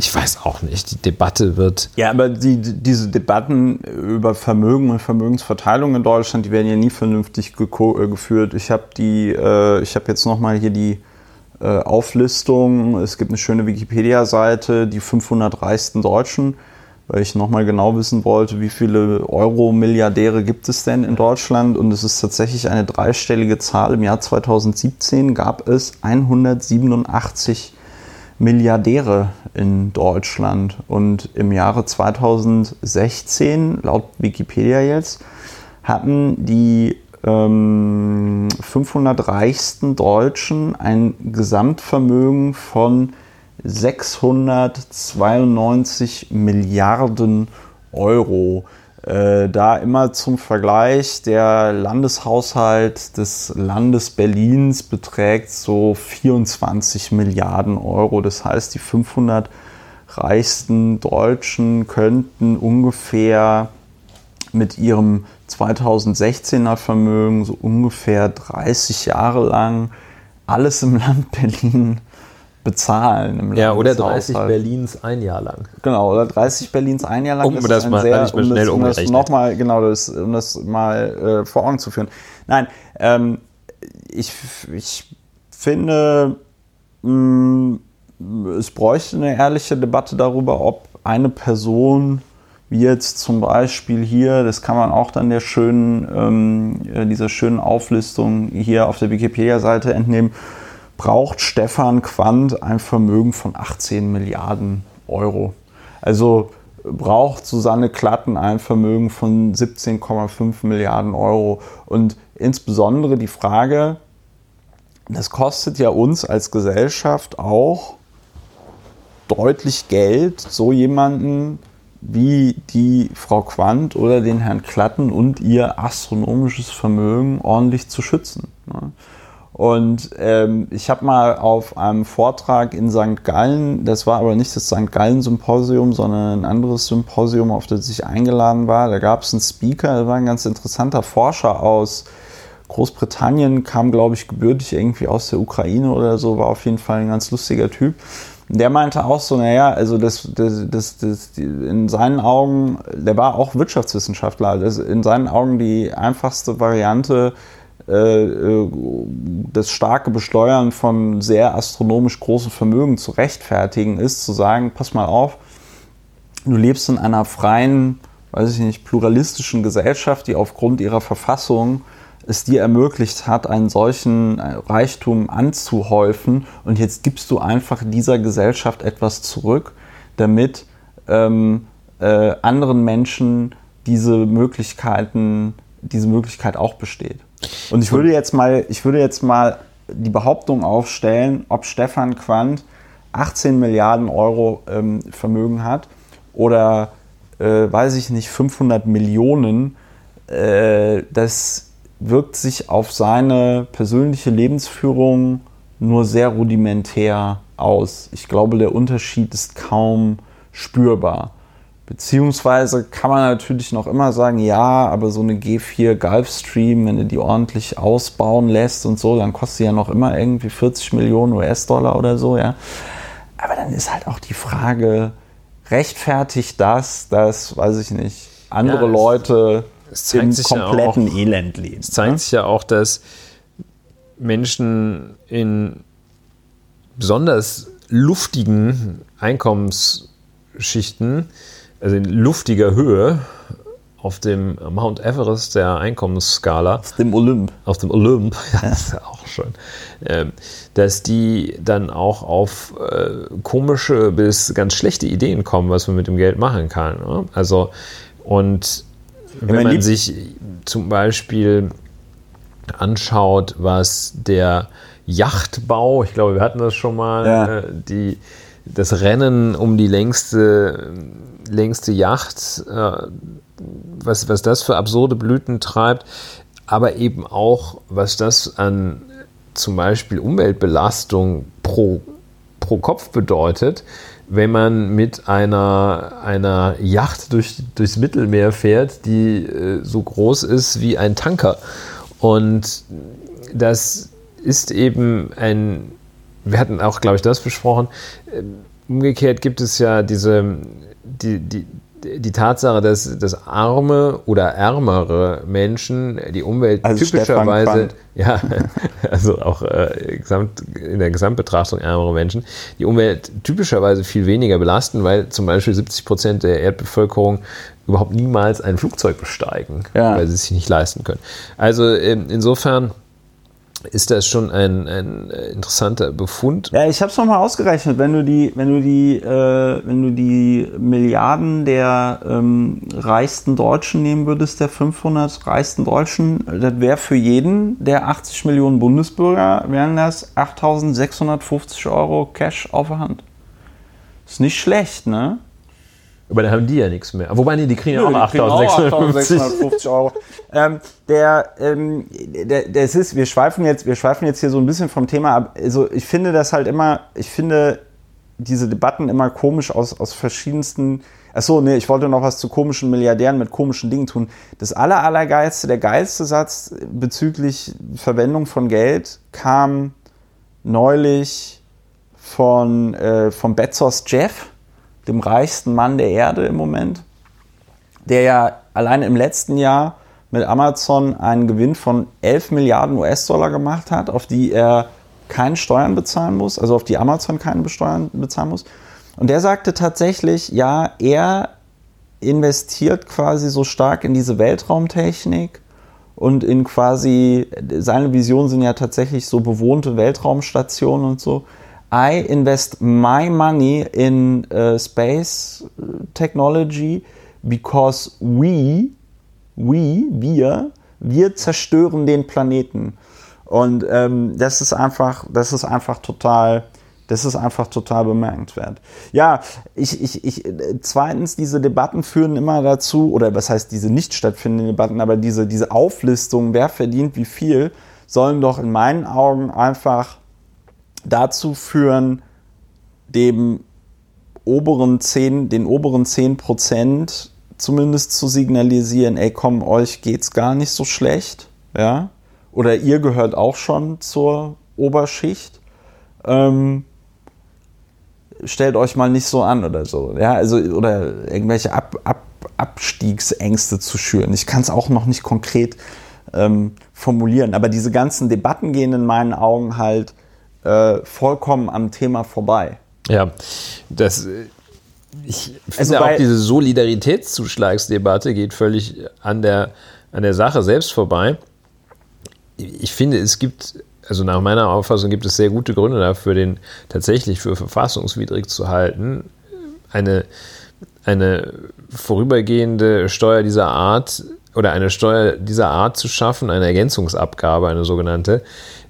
[SPEAKER 2] ich weiß auch nicht, die Debatte wird.
[SPEAKER 1] Ja, aber die, diese Debatten über Vermögen und Vermögensverteilung in Deutschland, die werden ja nie vernünftig äh, geführt. Ich habe die, äh, ich habe jetzt nochmal hier die äh, Auflistung. Es gibt eine schöne Wikipedia-Seite, die 500 reichsten Deutschen, weil ich nochmal genau wissen wollte, wie viele Euro-Milliardäre gibt es denn in Deutschland? Und es ist tatsächlich eine dreistellige Zahl. Im Jahr 2017 gab es 187 Milliardäre in Deutschland. Und im Jahre 2016, laut Wikipedia jetzt, hatten die ähm, 500 reichsten Deutschen ein Gesamtvermögen von 692 Milliarden Euro. Äh, da immer zum Vergleich, der Landeshaushalt des Landes Berlins beträgt so 24 Milliarden Euro. Das heißt, die 500 reichsten Deutschen könnten ungefähr mit ihrem 2016er Vermögen so ungefähr 30 Jahre lang alles im Land Berlin bezahlen.
[SPEAKER 2] ja, oder 30 Berlins ein Jahr lang.
[SPEAKER 1] Genau, oder 30 Berlins ein Jahr lang.
[SPEAKER 2] Um das, das mal, sehr,
[SPEAKER 1] um schnell das, um das nochmal, genau, das, um das mal äh, vor Augen zu führen. Nein, ähm, ich, ich finde, mh, mm, es bräuchte eine ehrliche Debatte darüber, ob eine Person wie jetzt zum Beispiel hier, das kann man auch dann der schönen, ähm, äh, dieser schönen Auflistung hier auf der Wikipedia-Seite entnehmen, braucht Stefan Quandt ein Vermögen von 18 Milliarden Euro. Also braucht Susanne Klatten ein Vermögen von 17,5 Milliarden Euro. Und insbesondere die Frage, das kostet ja uns als Gesellschaft auch deutlich Geld, so jemanden wie die Frau Quandt oder den Herrn Klatten und ihr astronomisches Vermögen ordentlich zu schützen. Ne? Und ähm, ich habe mal auf einem Vortrag in St. Gallen, das war aber nicht das St. Gallen-Symposium, sondern ein anderes Symposium, auf das ich eingeladen war, da gab es einen Speaker, der war ein ganz interessanter Forscher aus Großbritannien, kam, glaube ich, gebürtig irgendwie aus der Ukraine oder so, war auf jeden Fall ein ganz lustiger Typ. Der meinte auch so, naja, also das, das, das, das, in seinen Augen, der war auch Wirtschaftswissenschaftler, das in seinen Augen die einfachste Variante, äh, äh, das starke Besteuern von sehr astronomisch großen Vermögen zu rechtfertigen ist, zu sagen, pass mal auf, du lebst in einer freien, weiß ich nicht, pluralistischen Gesellschaft, die aufgrund ihrer Verfassung es dir ermöglicht hat, einen solchen äh, Reichtum anzuhäufen und jetzt gibst du einfach dieser Gesellschaft etwas zurück, damit ähm, äh, anderen Menschen diese Möglichkeiten, diese Möglichkeit auch besteht. Und ich würde jetzt mal, ich würde jetzt mal die Behauptung aufstellen, ob Stefan Quandt 18 Milliarden Euro ähm, Vermögen hat oder äh, weiß ich nicht 500 Millionen, äh, das wirkt sich auf seine persönliche Lebensführung nur sehr rudimentär aus. Ich glaube, der Unterschied ist kaum spürbar. Beziehungsweise kann man natürlich noch immer sagen, ja, aber so eine G4 Gulfstream, wenn du die ordentlich ausbauen lässt und so, dann kostet sie ja noch immer irgendwie 40 Millionen US-Dollar oder so, ja. Aber dann ist halt auch die Frage, rechtfertigt das, dass, weiß ich nicht, andere ja, Leute im kompletten
[SPEAKER 2] ja auch,
[SPEAKER 1] Elend leben?
[SPEAKER 2] Es zeigt ne? sich ja auch, dass Menschen in besonders luftigen Einkommensschichten also in luftiger Höhe auf dem Mount Everest der Einkommensskala.
[SPEAKER 1] Auf dem Olymp.
[SPEAKER 2] Auf dem Olymp, ja, das ist ja auch schön. Ähm, dass die dann auch auf äh, komische bis ganz schlechte Ideen kommen, was man mit dem Geld machen kann. Ne? Also, und wenn ja, man sich zum Beispiel anschaut, was der Yachtbau, ich glaube, wir hatten das schon mal, ja. äh, die, das Rennen um die längste längste Yacht, äh, was, was das für absurde Blüten treibt, aber eben auch, was das an zum Beispiel Umweltbelastung pro, pro Kopf bedeutet, wenn man mit einer, einer Yacht durch, durchs Mittelmeer fährt, die äh, so groß ist wie ein Tanker. Und das ist eben ein, wir hatten auch, glaube ich, das besprochen, umgekehrt gibt es ja diese die, die, die Tatsache, dass, dass arme oder ärmere Menschen die Umwelt also typischerweise, ja, also auch äh, gesamt, in der Gesamtbetrachtung ärmere Menschen, die Umwelt typischerweise viel weniger belasten, weil zum Beispiel 70 Prozent der Erdbevölkerung überhaupt niemals ein Flugzeug besteigen, ja. weil sie es sich nicht leisten können. Also äh, insofern ist das schon ein, ein interessanter Befund.
[SPEAKER 1] Ja, ich habe es nochmal ausgerechnet. Wenn du die, wenn du die, äh, wenn du die Milliarden der ähm, reichsten Deutschen nehmen würdest, der 500 reichsten Deutschen, das wäre für jeden der 80 Millionen Bundesbürger wären das 8.650 Euro Cash auf der Hand. Ist nicht schlecht, ne?
[SPEAKER 2] Aber dann haben die ja nichts mehr. Wobei, nee, die kriegen ja auch 8.650
[SPEAKER 1] Euro. ähm, der, ähm, der, das ist, wir schweifen jetzt, wir schweifen jetzt hier so ein bisschen vom Thema ab. Also ich finde das halt immer, ich finde diese Debatten immer komisch aus, aus verschiedensten. Achso, nee, ich wollte noch was zu komischen Milliardären mit komischen Dingen tun. Das aller, allergeilste, der geilste Satz bezüglich Verwendung von Geld kam neulich von, äh, von Bezos Jeff dem reichsten Mann der Erde im Moment, der ja alleine im letzten Jahr mit Amazon einen Gewinn von 11 Milliarden US-Dollar gemacht hat, auf die er keine Steuern bezahlen muss, also auf die Amazon keine Steuern bezahlen muss. Und der sagte tatsächlich, ja, er investiert quasi so stark in diese Weltraumtechnik und in quasi, seine Visionen sind ja tatsächlich so bewohnte Weltraumstationen und so, I invest my money in uh, space technology because we, we, wir, wir zerstören den Planeten. Und ähm, das ist einfach, das ist einfach total Das ist einfach total bemerkenswert. Ja, ich, ich, ich, zweitens, diese Debatten führen immer dazu, oder was heißt diese nicht stattfindenden Debatten, aber diese, diese Auflistung, wer verdient wie viel, sollen doch in meinen Augen einfach dazu führen, dem oberen 10, den oberen 10 Prozent zumindest zu signalisieren, ey komm, euch geht's gar nicht so schlecht, ja, oder ihr gehört auch schon zur Oberschicht. Ähm, stellt euch mal nicht so an oder so, ja, also oder irgendwelche Ab, Ab, Abstiegsängste zu schüren. Ich kann es auch noch nicht konkret ähm, formulieren, aber diese ganzen Debatten gehen in meinen Augen halt äh, vollkommen am Thema vorbei.
[SPEAKER 2] Ja, das ich finde also auch diese Solidaritätszuschlagsdebatte geht völlig an der, an der Sache selbst vorbei. Ich finde, es gibt, also nach meiner Auffassung gibt es sehr gute Gründe dafür, den tatsächlich für verfassungswidrig zu halten. Eine, eine vorübergehende Steuer dieser Art oder eine Steuer dieser Art zu schaffen, eine Ergänzungsabgabe, eine sogenannte,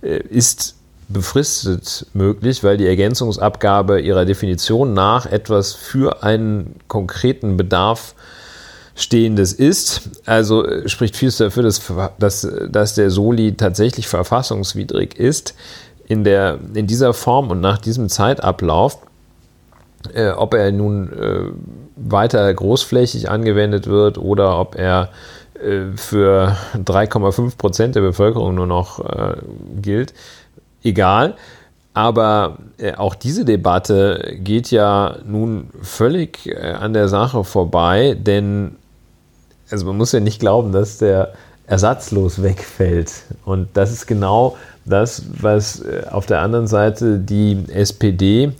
[SPEAKER 2] äh, ist befristet möglich, weil die Ergänzungsabgabe ihrer Definition nach etwas für einen konkreten Bedarf Stehendes ist. Also äh, spricht vieles dafür, dass, dass, dass der Soli tatsächlich verfassungswidrig ist in, der, in dieser Form und nach diesem Zeitablauf. Äh, ob er nun äh, weiter großflächig angewendet wird oder ob er äh, für 3,5 Prozent der Bevölkerung nur noch äh, gilt, egal. Aber äh, auch diese Debatte geht ja nun völlig äh, an der Sache vorbei, denn also man muss ja nicht glauben, dass der ersatzlos wegfällt. Und das ist genau das, was äh, auf der anderen Seite die SPD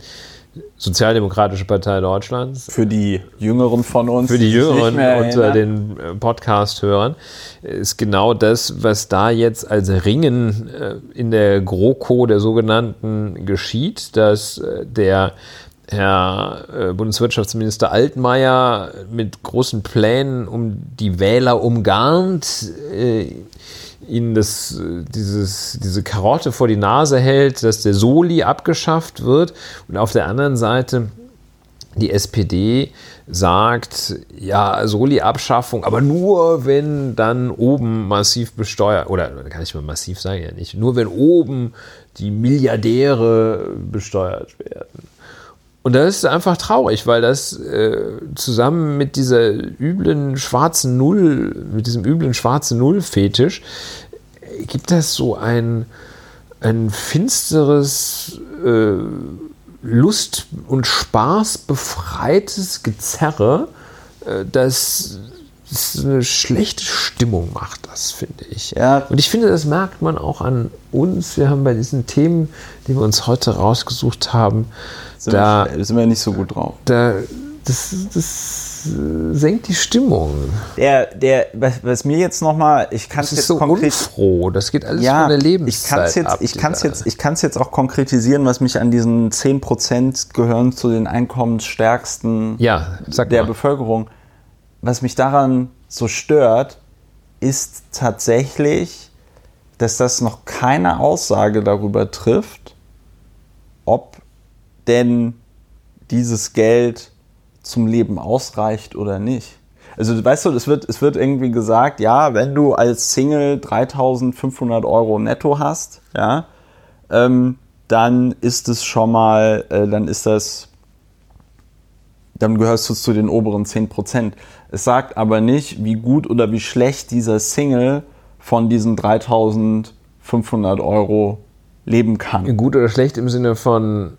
[SPEAKER 2] Sozialdemokratische Partei Deutschlands.
[SPEAKER 1] Für die Jüngeren von uns.
[SPEAKER 2] Für die Jüngeren unter den äh, Podcast-Hörern ist genau das, was da jetzt als Ringen äh, in der GroKo der sogenannten geschieht, dass äh, der Herr Bundeswirtschaftsminister Altmaier mit großen Plänen um die Wähler umgarnt, ihnen das, dieses, diese Karotte vor die Nase hält, dass der Soli abgeschafft wird und auf der anderen Seite die SPD sagt, ja, Soli-Abschaffung, aber nur wenn dann oben massiv besteuert, oder kann ich mal massiv sagen, ja nicht, nur wenn oben die Milliardäre besteuert werden. Und das ist einfach traurig, weil das äh, zusammen mit dieser üblen schwarzen Null, mit diesem üblen schwarzen Null-Fetisch, äh, gibt das so ein, ein finsteres, äh, Lust- und Spaß befreites Gezerre, äh, das das eine schlechte Stimmung macht, das finde ich. Ja. Und ich finde, das merkt man auch an uns. Wir haben bei diesen Themen, die wir uns heute rausgesucht haben,
[SPEAKER 1] sind, da, wir, sind wir nicht so gut drauf.
[SPEAKER 2] Da, das, das senkt die Stimmung.
[SPEAKER 1] Der, der, was, was mir jetzt nochmal, ich kann es jetzt
[SPEAKER 2] so konkret, unfroh. Das geht alles ja, von der Lebenszeit
[SPEAKER 1] ich jetzt, ab, Ich kann es jetzt, ich kann es jetzt auch konkretisieren, was mich an diesen 10% gehören zu den einkommensstärksten
[SPEAKER 2] ja,
[SPEAKER 1] der mal. Bevölkerung. Was mich daran so stört, ist tatsächlich, dass das noch keine Aussage darüber trifft, ob denn dieses Geld zum Leben ausreicht oder nicht. Also weißt du, es wird, es wird irgendwie gesagt, ja, wenn du als Single 3500 Euro netto hast, ja, ähm, dann ist es schon mal, äh, dann ist das, dann gehörst du zu den oberen 10 Prozent. Es sagt aber nicht, wie gut oder wie schlecht dieser Single von diesen 3500 Euro leben kann.
[SPEAKER 2] Gut oder schlecht im Sinne von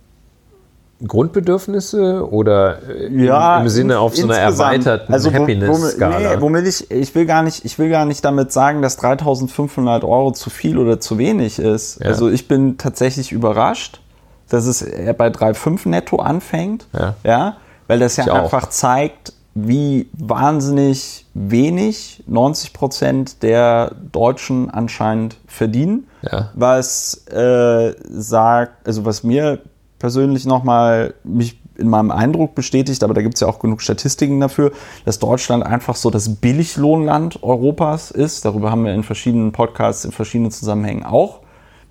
[SPEAKER 2] Grundbedürfnisse oder
[SPEAKER 1] ja,
[SPEAKER 2] im, Sinne auf so einer erweiterten
[SPEAKER 1] also, Happiness-Skala? Nee, womit ich, ich will gar nicht, ich will gar nicht damit sagen, dass 3500 Euro zu viel oder zu wenig ist. Ja. Also ich bin tatsächlich überrascht, dass es bei 3,5 netto anfängt. Ja. ja weil das ja ich einfach auch. zeigt, wie wahnsinnig wenig 90 Prozent der Deutschen anscheinend verdienen. Ja. Was äh, sagt, also was mir persönlich nochmal mich in meinem Eindruck bestätigt, aber da gibt es ja auch genug Statistiken dafür, dass Deutschland einfach so das Billiglohnland Europas ist. Darüber haben wir in verschiedenen Podcasts, in verschiedenen Zusammenhängen auch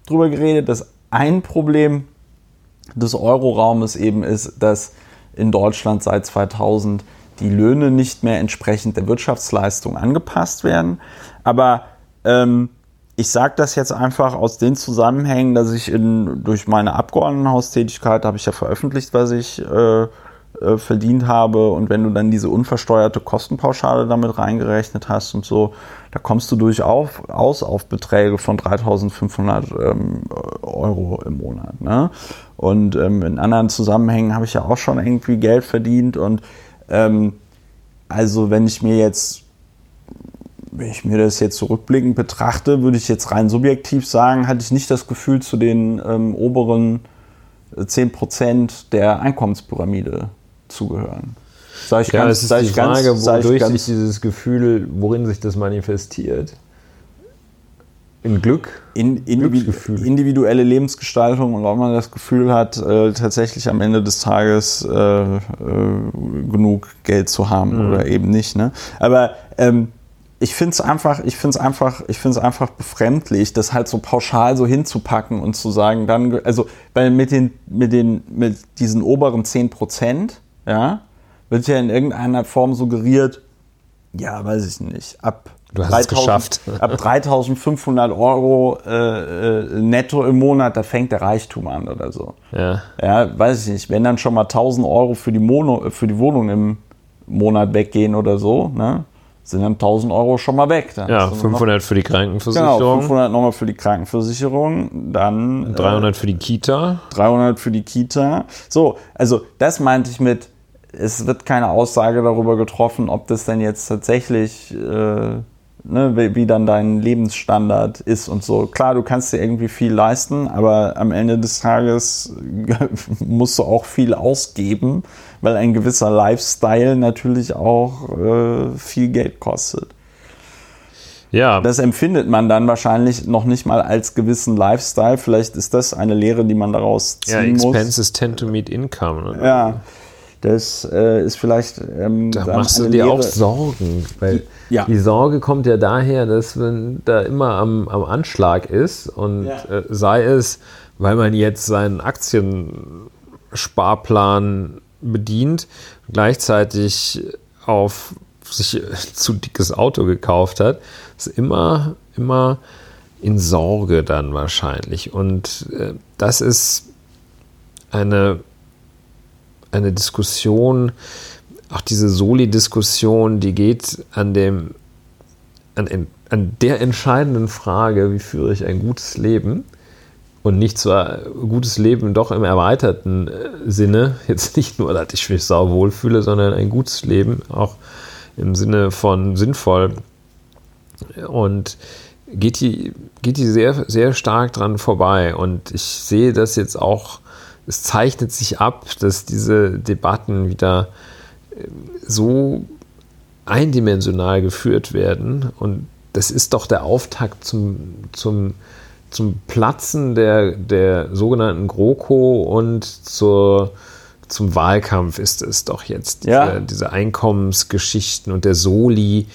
[SPEAKER 1] drüber geredet. Das ein Problem des Euroraumes eben ist, dass in Deutschland seit 2000 die Löhne nicht mehr entsprechend der Wirtschaftsleistung angepasst werden. Aber ähm, ich sage das jetzt einfach aus den Zusammenhängen, dass ich in, durch meine Abgeordnetenhaustätigkeit habe ich ja veröffentlicht, was ich äh, äh, verdient habe. Und wenn du dann diese unversteuerte Kostenpauschale damit reingerechnet hast und so, da kommst du durchaus auf Beträge von 3.500 ähm, Euro im Monat. Ne? Und ähm, in anderen Zusammenhängen habe ich ja auch schon irgendwie Geld verdient. Und ähm, also wenn ich mir jetzt wenn ich mir das jetzt zurückblickend betrachte, würde ich jetzt rein subjektiv sagen, hatte ich nicht das Gefühl, zu den ähm, oberen 10% der Einkommenspyramide zugehören.
[SPEAKER 2] Sag ich ja, ganz, es ist die Frage, ganz, wodurch sich dieses Gefühl, worin sich das manifestiert. In Glück?
[SPEAKER 1] In, individuelle Lebensgestaltung und ob man das Gefühl hat, äh, tatsächlich am Ende des Tages äh, äh, genug Geld zu haben mhm. oder eben nicht. Ne? Aber ähm, ich finde es einfach, ich finde es einfach, ich finde es einfach befremdlich, das halt so pauschal so hinzupacken und zu sagen, dann, also, weil mit den, mit den, mit diesen oberen 10 Prozent, ja, wird ja in irgendeiner Form suggeriert, ja, weiß ich nicht, ab
[SPEAKER 2] Du hast 3000, es geschafft.
[SPEAKER 1] ab 3500 Euro äh, äh, netto im Monat, da fängt der Reichtum an oder so.
[SPEAKER 2] Ja.
[SPEAKER 1] Ja, weiß ich nicht. Wenn dann schon mal 1000 Euro für die, Mono, für die Wohnung im Monat weggehen oder so, ne? Sind dann 1000 Euro schon mal weg. Dann
[SPEAKER 2] ja, 500 noch, für die Krankenversicherung.
[SPEAKER 1] Genau, 500 nochmal für die Krankenversicherung, dann
[SPEAKER 2] 300 äh, für die Kita.
[SPEAKER 1] 300 für die Kita. So, also das meinte ich mit, es wird keine Aussage darüber getroffen, ob das denn jetzt tatsächlich, äh, ne, wie, wie, dann dein Lebensstandard ist und so. Klar, du kannst dir irgendwie viel leisten, aber am Ende des Tages musst du auch viel ausgeben weil ein gewisser Lifestyle natürlich auch äh, viel Geld kostet.
[SPEAKER 2] Ja.
[SPEAKER 1] Das empfindet man dann wahrscheinlich noch nicht mal als gewissen Lifestyle. Vielleicht ist das eine Lehre, die man daraus ziehen ja,
[SPEAKER 2] expenses
[SPEAKER 1] muss.
[SPEAKER 2] Expenses tend to meet income.
[SPEAKER 1] Oder? Ja, das äh, ist vielleicht. Ähm,
[SPEAKER 2] da machst du dir Lehre. auch Sorgen, weil ja. die Sorge kommt ja daher, dass man da immer am, am Anschlag ist und ja. äh, sei es, weil man jetzt seinen Aktiensparplan bedient, gleichzeitig auf sich zu dickes Auto gekauft hat, ist immer, immer in Sorge dann wahrscheinlich. Und äh, das ist eine, eine Diskussion, auch diese Soli-Diskussion, die geht an dem, an, an der entscheidenden Frage, wie führe ich ein gutes Leben, und nicht zwar gutes Leben doch im erweiterten äh, Sinne, jetzt nicht nur, dass ich mich sau wohlfühle, sondern ein gutes Leben auch im Sinne von sinnvoll. Und geht die, geht die sehr, sehr stark dran vorbei. Und ich sehe das jetzt auch, es zeichnet sich ab, dass diese Debatten wieder äh, so eindimensional geführt werden. Und das ist doch der Auftakt zum, zum zum Platzen der, der sogenannten GroKo und zur, zum Wahlkampf ist es doch jetzt. Diese,
[SPEAKER 1] ja.
[SPEAKER 2] diese Einkommensgeschichten und der Soli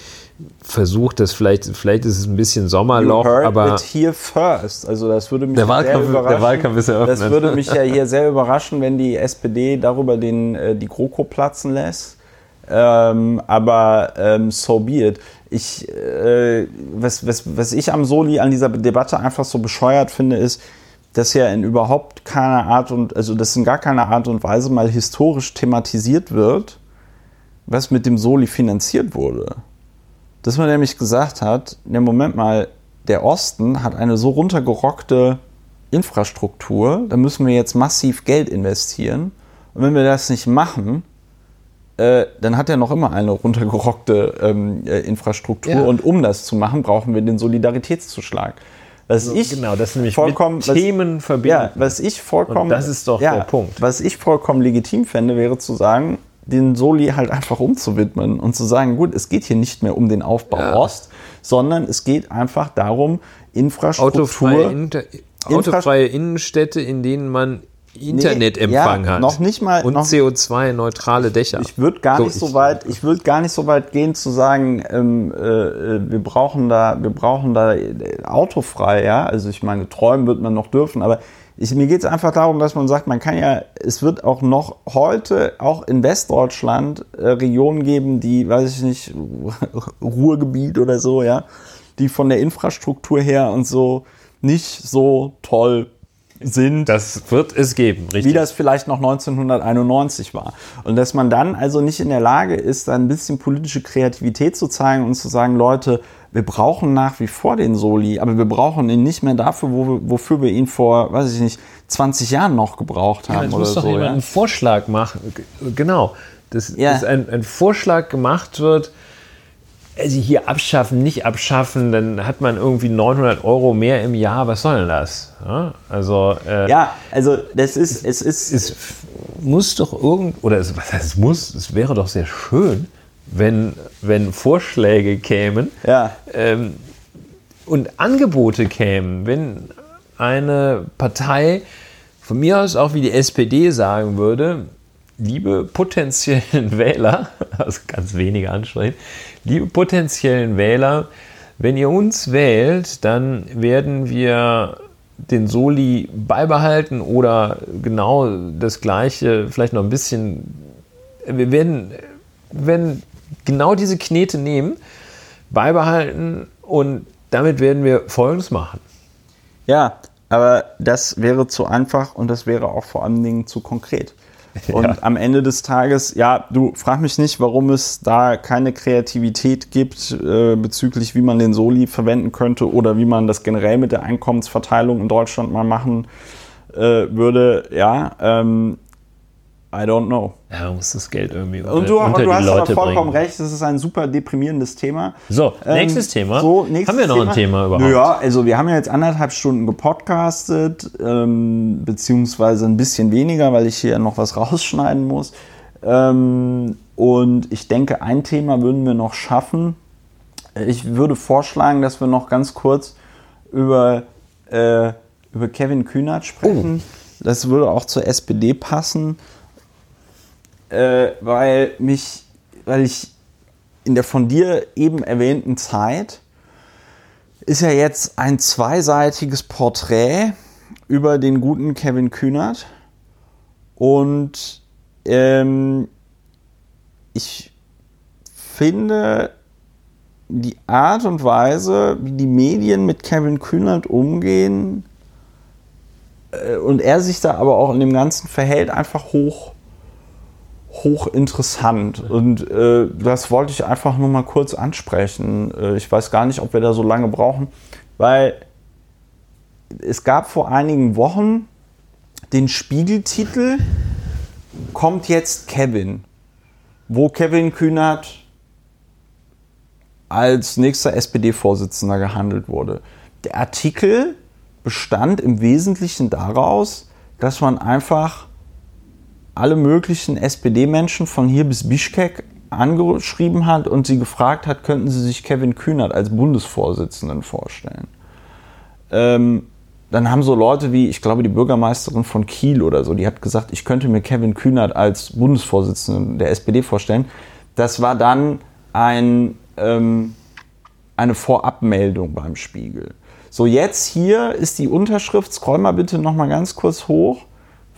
[SPEAKER 2] versucht das vielleicht, vielleicht ist es ein bisschen Sommerloch, aber.
[SPEAKER 1] It here first. Also das würde mich
[SPEAKER 2] der Wahlkampf, sehr Der Wahlkampf ist eröffnet.
[SPEAKER 1] Das würde mich ja hier sehr überraschen, wenn die SPD darüber den, äh, die GroKo platzen lässt. Ähm, aber ähm, so be it ich, äh, was, was, was ich am Soli an dieser Debatte einfach so bescheuert finde, ist, dass ja in überhaupt keiner Art und, also dass in gar keiner Art und Weise mal historisch thematisiert wird, was mit dem Soli finanziert wurde. Dass man nämlich gesagt hat, ne Moment mal, der Osten hat eine so runtergerockte Infrastruktur, da müssen wir jetzt massiv Geld investieren. Und wenn wir das nicht machen, äh, dann hat er noch immer eine runtergerockte ähm, äh, Infrastruktur ja. und um das zu machen, brauchen wir den Solidaritätszuschlag. Was so, ich
[SPEAKER 2] genau, das nämlich
[SPEAKER 1] vollkommen,
[SPEAKER 2] mit Themen was, verbinden. Ja,
[SPEAKER 1] was ich vollkommen, und
[SPEAKER 2] das ist doch ja, der Punkt.
[SPEAKER 1] Was ich vollkommen legitim fände, wäre zu sagen, den Soli halt einfach umzuwidmen und zu sagen, gut, es geht hier nicht mehr um den Aufbau ja. Ost, sondern es geht einfach darum, Infrastruktur,
[SPEAKER 2] autofreie, Inter autofreie Innenstädte, in denen man Internetempfang
[SPEAKER 1] ja,
[SPEAKER 2] hat.
[SPEAKER 1] Noch nicht mal.
[SPEAKER 2] Und
[SPEAKER 1] noch,
[SPEAKER 2] CO2-neutrale Dächer.
[SPEAKER 1] Ich würde gar
[SPEAKER 2] So,
[SPEAKER 1] nicht so weit, ich würde gar nicht so weit gehen zu sagen, ähm, äh, äh, wir brauchen da, wir brauchen da äh, autofrei, ja. Also ich meine, träumen wird man noch dürfen, aber ich, mir geht es einfach darum, dass man sagt, man kann ja, es wird auch noch heute, auch in Westdeutschland, äh, Regionen geben, die, weiß ich nicht, Ruhrgebiet oder so, ja, die von der Infrastruktur her und so nicht so toll sind
[SPEAKER 2] Das wird es geben, richtig?
[SPEAKER 1] wie das vielleicht noch 1991 war. Und dass man dann also nicht in der Lage ist, da ein bisschen politische Kreativität zu zeigen und zu sagen, Leute, wir brauchen nach wie vor den Soli, aber wir brauchen ihn nicht mehr dafür, wo wir, wofür wir ihn vor, weiß ich nicht, 20 Jahren noch gebraucht haben
[SPEAKER 2] Jetzt
[SPEAKER 1] oder
[SPEAKER 2] muss doch
[SPEAKER 1] so.
[SPEAKER 2] jemand
[SPEAKER 1] Ja?
[SPEAKER 2] einen Vorschlag machen. Genau. Dass,
[SPEAKER 1] Ja.
[SPEAKER 2] dass ein, ein Vorschlag gemacht wird, also hier abschaffen, nicht abschaffen, dann hat man irgendwie 900 Euro mehr im Jahr. Was soll denn das? Ja, also, äh,
[SPEAKER 1] ja, also das ist, es ist,
[SPEAKER 2] es muss doch irgend, oder es, was heißt es muss, es wäre doch sehr schön, wenn, wenn Vorschläge kämen,
[SPEAKER 1] ja,
[SPEAKER 2] ähm, und Angebote kämen, wenn eine Partei von mir aus auch wie die SPD sagen würde, liebe potenziellen Wähler, also ganz wenige ansprechen, liebe potenziellen Wähler, wenn ihr uns wählt, dann werden wir den Soli beibehalten oder genau das gleiche, vielleicht noch ein bisschen, wir werden, werden genau diese Knete nehmen, beibehalten und damit werden wir Folgendes machen.
[SPEAKER 1] Ja, aber das wäre zu einfach und das wäre auch vor allen Dingen zu konkret. Und
[SPEAKER 2] Ja.
[SPEAKER 1] am Ende des Tages, ja, du frag mich nicht, warum es da keine Kreativität gibt äh, bezüglich, wie man den Soli verwenden könnte oder wie man das generell mit der Einkommensverteilung in Deutschland mal machen äh, würde. Ja, ähm, I don't know.
[SPEAKER 2] Ja, man muss das Geld irgendwie unter,
[SPEAKER 1] Und du, und
[SPEAKER 2] unter
[SPEAKER 1] du hast aber
[SPEAKER 2] Leute
[SPEAKER 1] vollkommen
[SPEAKER 2] bringen.
[SPEAKER 1] recht, das ist ein super deprimierendes Thema.
[SPEAKER 2] So,
[SPEAKER 1] Ähm,
[SPEAKER 2] nächstes Thema.
[SPEAKER 1] so, nächstes
[SPEAKER 2] Haben wir noch ein Thema überhaupt?
[SPEAKER 1] Ja, also wir haben ja jetzt anderthalb Stunden gepodcastet, ähm, beziehungsweise ein bisschen weniger, weil ich hier noch was rausschneiden muss. Ähm, und ich denke, ein Thema würden wir noch schaffen. Ich würde vorschlagen, dass wir noch ganz kurz über, äh, über Kevin Kühnert sprechen. Das würde auch zur SPD passen, äh, weil mich, weil ich in der von dir eben erwähnten Zeit ist ja jetzt ein zweiseitiges Porträt über den guten Kevin Kühnert. Und ähm, ich finde die Art und Weise, wie die Medien mit Kevin Kühnert umgehen äh, und er sich da aber auch in dem Ganzen verhält, einfach hoch hochinteressant. Und äh, das wollte ich einfach nur mal kurz ansprechen. Äh, ich weiß gar nicht, ob wir da so lange brauchen, weil es gab vor einigen Wochen den Spiegeltitel Kommt jetzt Kevin, wo Kevin Kühnert als nächster SPD-Vorsitzender gehandelt wurde. Der Artikel bestand im Wesentlichen daraus, dass man einfach alle möglichen SPD-Menschen von hier bis Bischkek angeschrieben hat und sie gefragt hat, könnten sie sich Kevin Kühnert als Bundesvorsitzenden vorstellen. Ähm, dann haben so Leute wie, ich glaube, die Bürgermeisterin von Kiel oder so, die hat gesagt, ich könnte mir Kevin Kühnert als Bundesvorsitzenden der SPD vorstellen. Das war dann ein, ähm, eine Vorabmeldung beim Spiegel. So, jetzt hier ist die Unterschrift, scroll mal bitte nochmal ganz kurz hoch.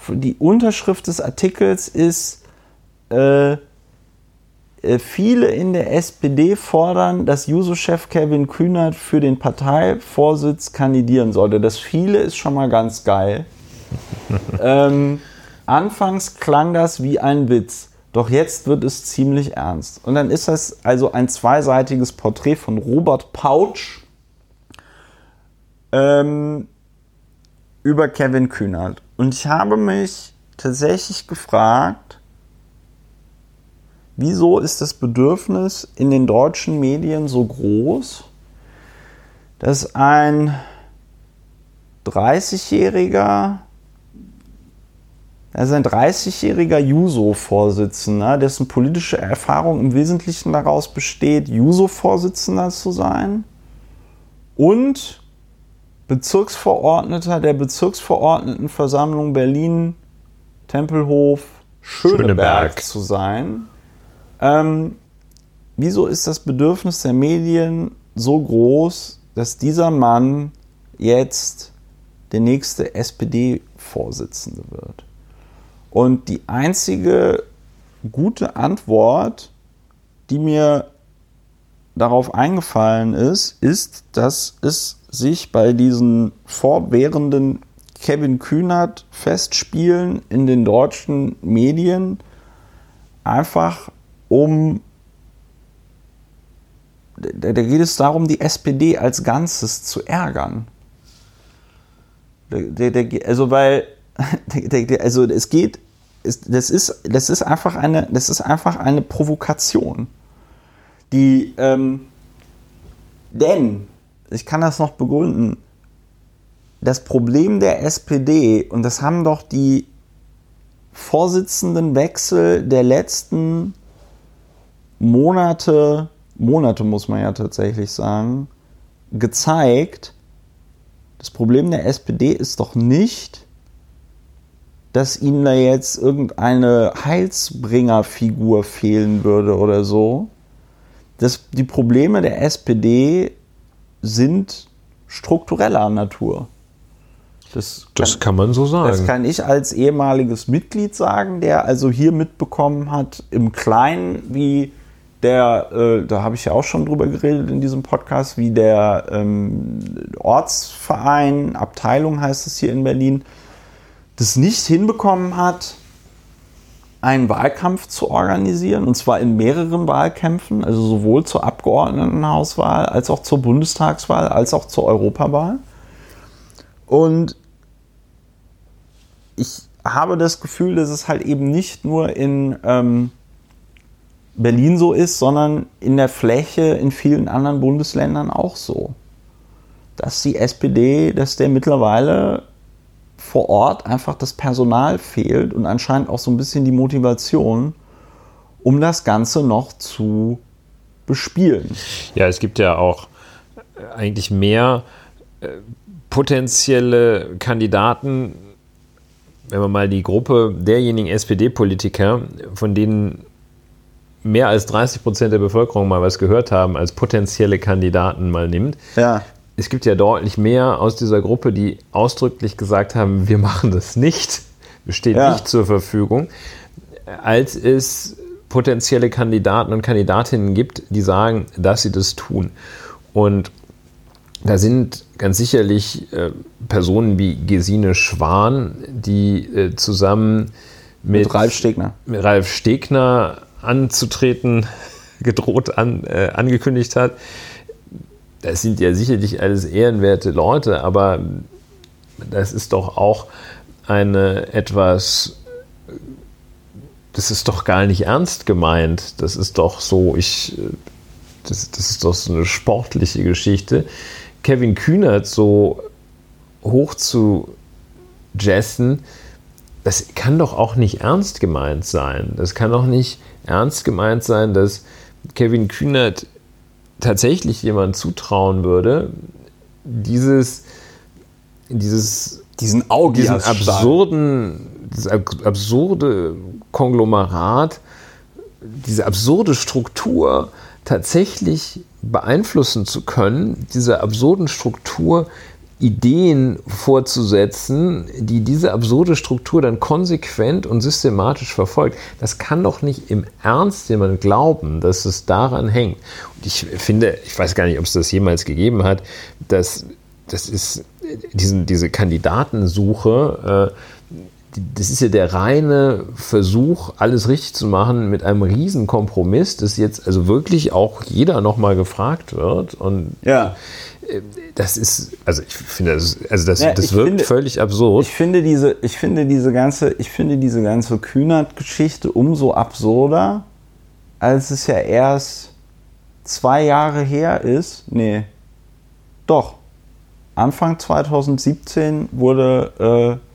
[SPEAKER 1] Die Unterschrift des Artikels ist, äh, äh, viele in der SPD fordern, dass Juso-Chef Kevin Kühnert für den Parteivorsitz kandidieren sollte. Das viele ist schon mal ganz geil. ähm, anfangs klang das wie ein Witz, doch jetzt wird es ziemlich ernst. Und dann ist das also ein zweiseitiges Porträt von Robert Pautsch ähm, über Kevin Kühnert. Und ich habe mich tatsächlich gefragt, wieso ist das Bedürfnis in den deutschen Medien so groß, dass ein 30-jähriger, also ein 30-jähriger Juso-Vorsitzender, dessen politische Erfahrung im Wesentlichen daraus besteht, Juso-Vorsitzender zu sein und Bezirksverordneter der Bezirksverordnetenversammlung Berlin Tempelhof, Schöneberg,
[SPEAKER 2] Schöneberg.
[SPEAKER 1] zu sein. Ähm, wieso ist das Bedürfnis der Medien so groß, dass dieser Mann jetzt der nächste SPD-Vorsitzende wird? Und die einzige gute Antwort, die mir darauf eingefallen ist, ist, dass es sich bei diesen fortwährenden Kevin Kühnert Festspielen in den deutschen Medien einfach um da, geht es darum, die SPD als Ganzes zu ärgern. Also weil also es geht das ist das ist einfach eine das ist einfach eine Provokation. Die ähm, denn ich kann das noch begründen. Das Problem der SPD und das haben doch die Vorsitzendenwechsel der letzten Monate Monate muss man ja tatsächlich sagen, gezeigt, das Problem der SPD ist doch nicht, dass ihnen da jetzt irgendeine Heilsbringerfigur fehlen würde oder so. Das, die Probleme der SPD sind struktureller Natur.
[SPEAKER 2] Das, das kann, kann, man so sagen.
[SPEAKER 1] Das kann ich als ehemaliges Mitglied sagen, der also hier mitbekommen hat, im Kleinen, wie der, äh, da habe ich ja auch schon drüber geredet in diesem Podcast, wie der ähm, Ortsverein, Abteilung heißt es hier in Berlin, das nicht hinbekommen hat, einen Wahlkampf zu organisieren, und zwar in mehreren Wahlkämpfen, also sowohl zur Abgeordnetenhauswahl als auch zur Bundestagswahl, als auch zur Europawahl. Und ich habe das Gefühl, dass es halt eben nicht nur in ähm, Berlin so ist, sondern in der Fläche in vielen anderen Bundesländern auch so. Dass die SPD, dass der mittlerweile vor Ort einfach das Personal fehlt und anscheinend auch so ein bisschen die Motivation, um das Ganze noch zu bespielen.
[SPEAKER 2] Ja, es gibt ja auch eigentlich mehr äh, potenzielle Kandidaten, wenn man mal die Gruppe derjenigen SPD-Politiker, von denen mehr als 30 Prozent der Bevölkerung mal was gehört haben, als potenzielle Kandidaten mal nimmt.
[SPEAKER 1] Ja.
[SPEAKER 2] Es gibt ja deutlich mehr aus dieser Gruppe, die ausdrücklich gesagt haben, wir machen das nicht, wir stehen ja. nicht zur Verfügung, als es potenzielle Kandidaten und Kandidatinnen gibt, die sagen, dass sie das tun. Und da sind ganz sicherlich äh, Personen wie Gesine Schwan, die äh, zusammen mit, mit
[SPEAKER 1] Ralf Stegner.
[SPEAKER 2] Mit Ralf Stegner anzutreten gedroht an, äh, angekündigt hat. Das sind ja sicherlich alles ehrenwerte Leute, aber das ist doch auch eine etwas, das ist doch gar nicht ernst gemeint. Das ist doch so, ich, das, das ist doch so eine sportliche Geschichte. Kevin Kühnert so hoch zu jessen, das kann doch auch nicht ernst gemeint sein. Das kann doch nicht ernst gemeint sein, dass Kevin Kühnert tatsächlich jemand zutrauen würde, dieses, dieses
[SPEAKER 1] diesen Auge,
[SPEAKER 2] diesen absurden, dieses absurde Konglomerat, diese absurde Struktur tatsächlich beeinflussen zu können, diese absurden Struktur Ideen vorzusetzen, die diese absurde Struktur dann konsequent und systematisch verfolgt. Das kann doch nicht im Ernst jemand glauben, dass es daran hängt. Und ich finde, ich weiß gar nicht, ob es das jemals gegeben hat, dass das ist diesen, diese Kandidatensuche, äh, das ist ja der reine Versuch, alles richtig zu machen mit einem riesen Kompromiss, dass jetzt also wirklich auch jeder nochmal gefragt wird. Und
[SPEAKER 1] ja
[SPEAKER 2] das ist, also ich finde, das, also das, ja, das wirkt finde, völlig absurd.
[SPEAKER 1] Ich finde diese, ich finde diese ganze, ich finde diese ganze Kühnert-Geschichte umso absurder, als es ja erst zwei Jahre her ist. Nee, doch. Anfang 2017 wurde, äh,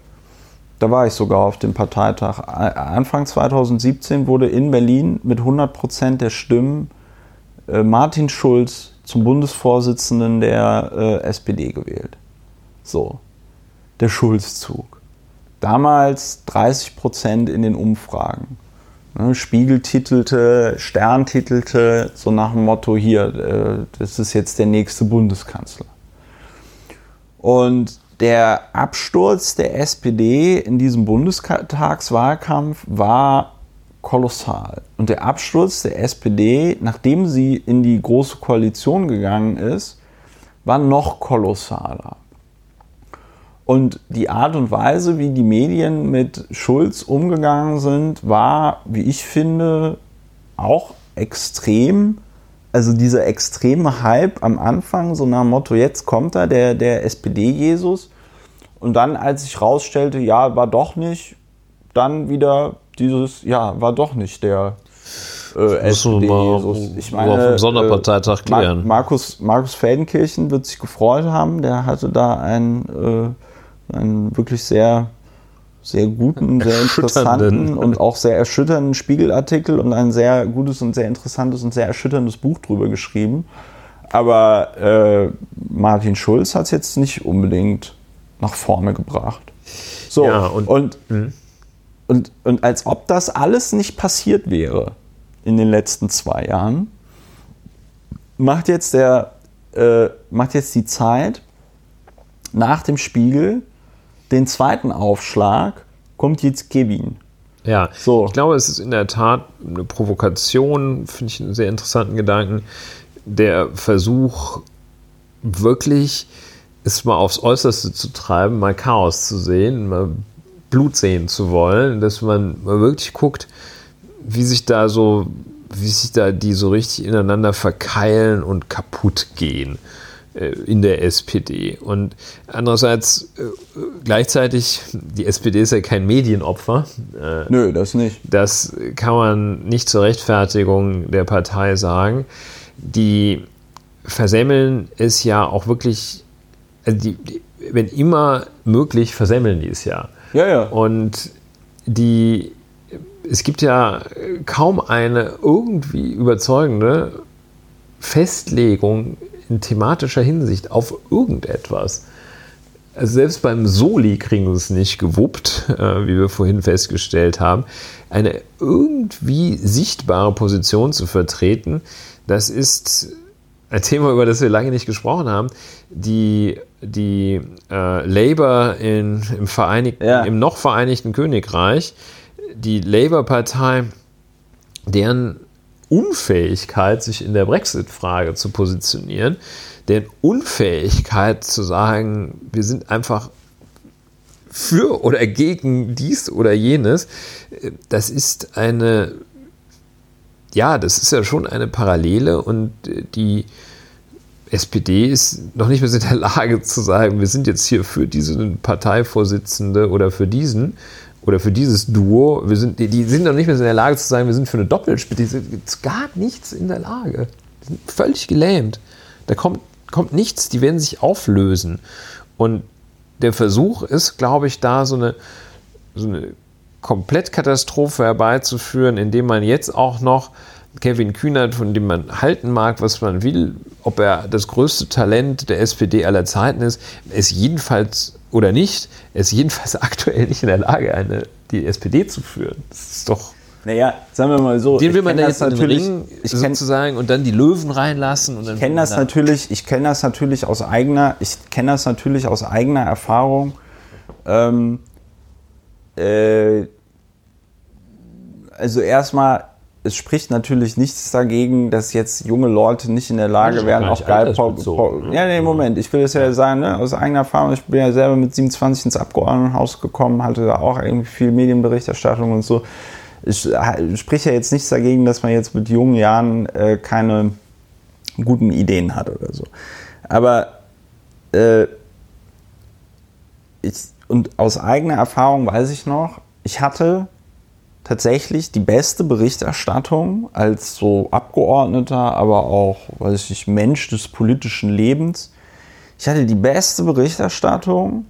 [SPEAKER 1] da war ich sogar auf dem Parteitag, Anfang 2017 wurde in Berlin mit 100 Prozent der Stimmen äh, Martin Schulz zum Bundesvorsitzenden der äh, SPD gewählt. So, der Schulzzug. damals 30 Prozent in den Umfragen. Ne, Spiegel titelte, Stern titelte, so nach dem Motto, hier, äh, das ist jetzt der nächste Bundeskanzler. Und der Absturz der SPD in diesem Bundestagswahlkampf war kolossal. Und der Absturz der SPD, nachdem sie in die Große Koalition gegangen ist, war noch kolossaler. Und die Art und Weise, wie die Medien mit Schulz umgegangen sind, war, wie ich finde, auch extrem. Also dieser extreme Hype am Anfang, so nach dem Motto, jetzt kommt er, der, der SPD-Jesus. Und dann, als sich rausstellte, ja, war doch nicht, dann wieder dieses, ja, war doch nicht der äh, SPD-Jesus.
[SPEAKER 2] Ich meine, auf dem Sonderparteitag äh, klären.
[SPEAKER 1] Markus, Markus Feldenkirchen wird sich gefreut haben, der hatte da ein äh, einen wirklich sehr, sehr guten, sehr interessanten und auch sehr erschütternden Spiegelartikel und ein sehr gutes und sehr interessantes und sehr erschütterndes Buch drüber geschrieben. Aber äh, Martin Schulz hat es jetzt nicht unbedingt nach vorne gebracht. So, ja, und, und, mhm. Und, und als ob das alles nicht passiert wäre in den letzten zwei Jahren, macht jetzt, der, äh, macht jetzt die Zeit nach dem Spiegel den zweiten Aufschlag kommt jetzt Kevin.
[SPEAKER 2] Ja, so. ich glaube, es ist in der Tat eine Provokation, finde ich einen sehr interessanten Gedanken, der Versuch, wirklich es mal aufs Äußerste zu treiben, mal Chaos zu sehen, mal Blut sehen zu wollen, dass man mal wirklich guckt, wie sich da so, wie sich da die so richtig ineinander verkeilen und kaputt gehen. Äh, in der SPD. Und andererseits äh, gleichzeitig, die SPD ist ja kein Medienopfer.
[SPEAKER 1] Äh, Nö, das nicht.
[SPEAKER 2] Das kann man nicht zur Rechtfertigung der Partei sagen. Die versemmeln es ja auch wirklich, also die, die, wenn immer möglich, versemmeln die es ja.
[SPEAKER 1] Ja, ja.
[SPEAKER 2] Und die, es gibt ja kaum eine irgendwie überzeugende Festlegung in thematischer Hinsicht auf irgendetwas. Also selbst beim Soli kriegen sie es nicht gewuppt, äh, wie wir vorhin festgestellt haben, eine irgendwie sichtbare Position zu vertreten. Das ist ein Thema, über das wir lange nicht gesprochen haben. Die, die äh, Labour in, im, Vereinigten, ja. im noch Vereinigten Königreich, die Labour-Partei, deren Unfähigkeit, sich in der Brexit-Frage zu positionieren, deren Unfähigkeit zu sagen, wir sind einfach für oder gegen dies oder jenes, das ist eine, ja, das ist ja schon eine Parallele und die SPD ist noch nicht mehr in der Lage zu sagen, wir sind jetzt hier für diesen Parteivorsitzende oder für diesen, oder für dieses Duo, wir sind, die, die sind noch nicht mehr in der Lage zu sagen, wir sind für eine Doppelspitze. Die sind gar nichts in der Lage. Die sind völlig gelähmt. Da kommt, kommt nichts, die werden sich auflösen. Und der Versuch ist, glaube ich, da so eine, so eine Komplettkatastrophe herbeizuführen, indem man jetzt auch noch Kevin Kühnert, von dem man halten mag, was man will, ob er das größte Talent der SPD aller Zeiten ist, ist jedenfalls oder nicht, ist jedenfalls aktuell nicht in der Lage, eine, die SPD zu führen. Das ist doch.
[SPEAKER 1] Naja, sagen wir mal so.
[SPEAKER 2] Den will man da jetzt natürlich Ring ich sozusagen und dann die Löwen reinlassen. Und
[SPEAKER 1] ich kenne das natürlich. Ich kenne das natürlich aus eigener. Ich kenne das natürlich aus eigener Erfahrung. Ähm, äh, also erstmal es spricht natürlich nichts dagegen, dass jetzt junge Leute nicht in der Lage wären, auch geil Pop, Pop, Ja, nee, Moment, ich will es ja sagen, ne, aus eigener Erfahrung, ich bin ja selber mit 27 ins Abgeordnetenhaus gekommen, hatte da auch irgendwie viel Medienberichterstattung und so. Es spricht ja jetzt nichts dagegen, dass man jetzt mit jungen Jahren äh, keine guten Ideen hat oder so. Aber äh, ich, und aus eigener Erfahrung weiß ich noch, ich hatte tatsächlich die beste Berichterstattung als so Abgeordneter, aber auch, weiß ich nicht, Mensch des politischen Lebens. Ich hatte die beste Berichterstattung,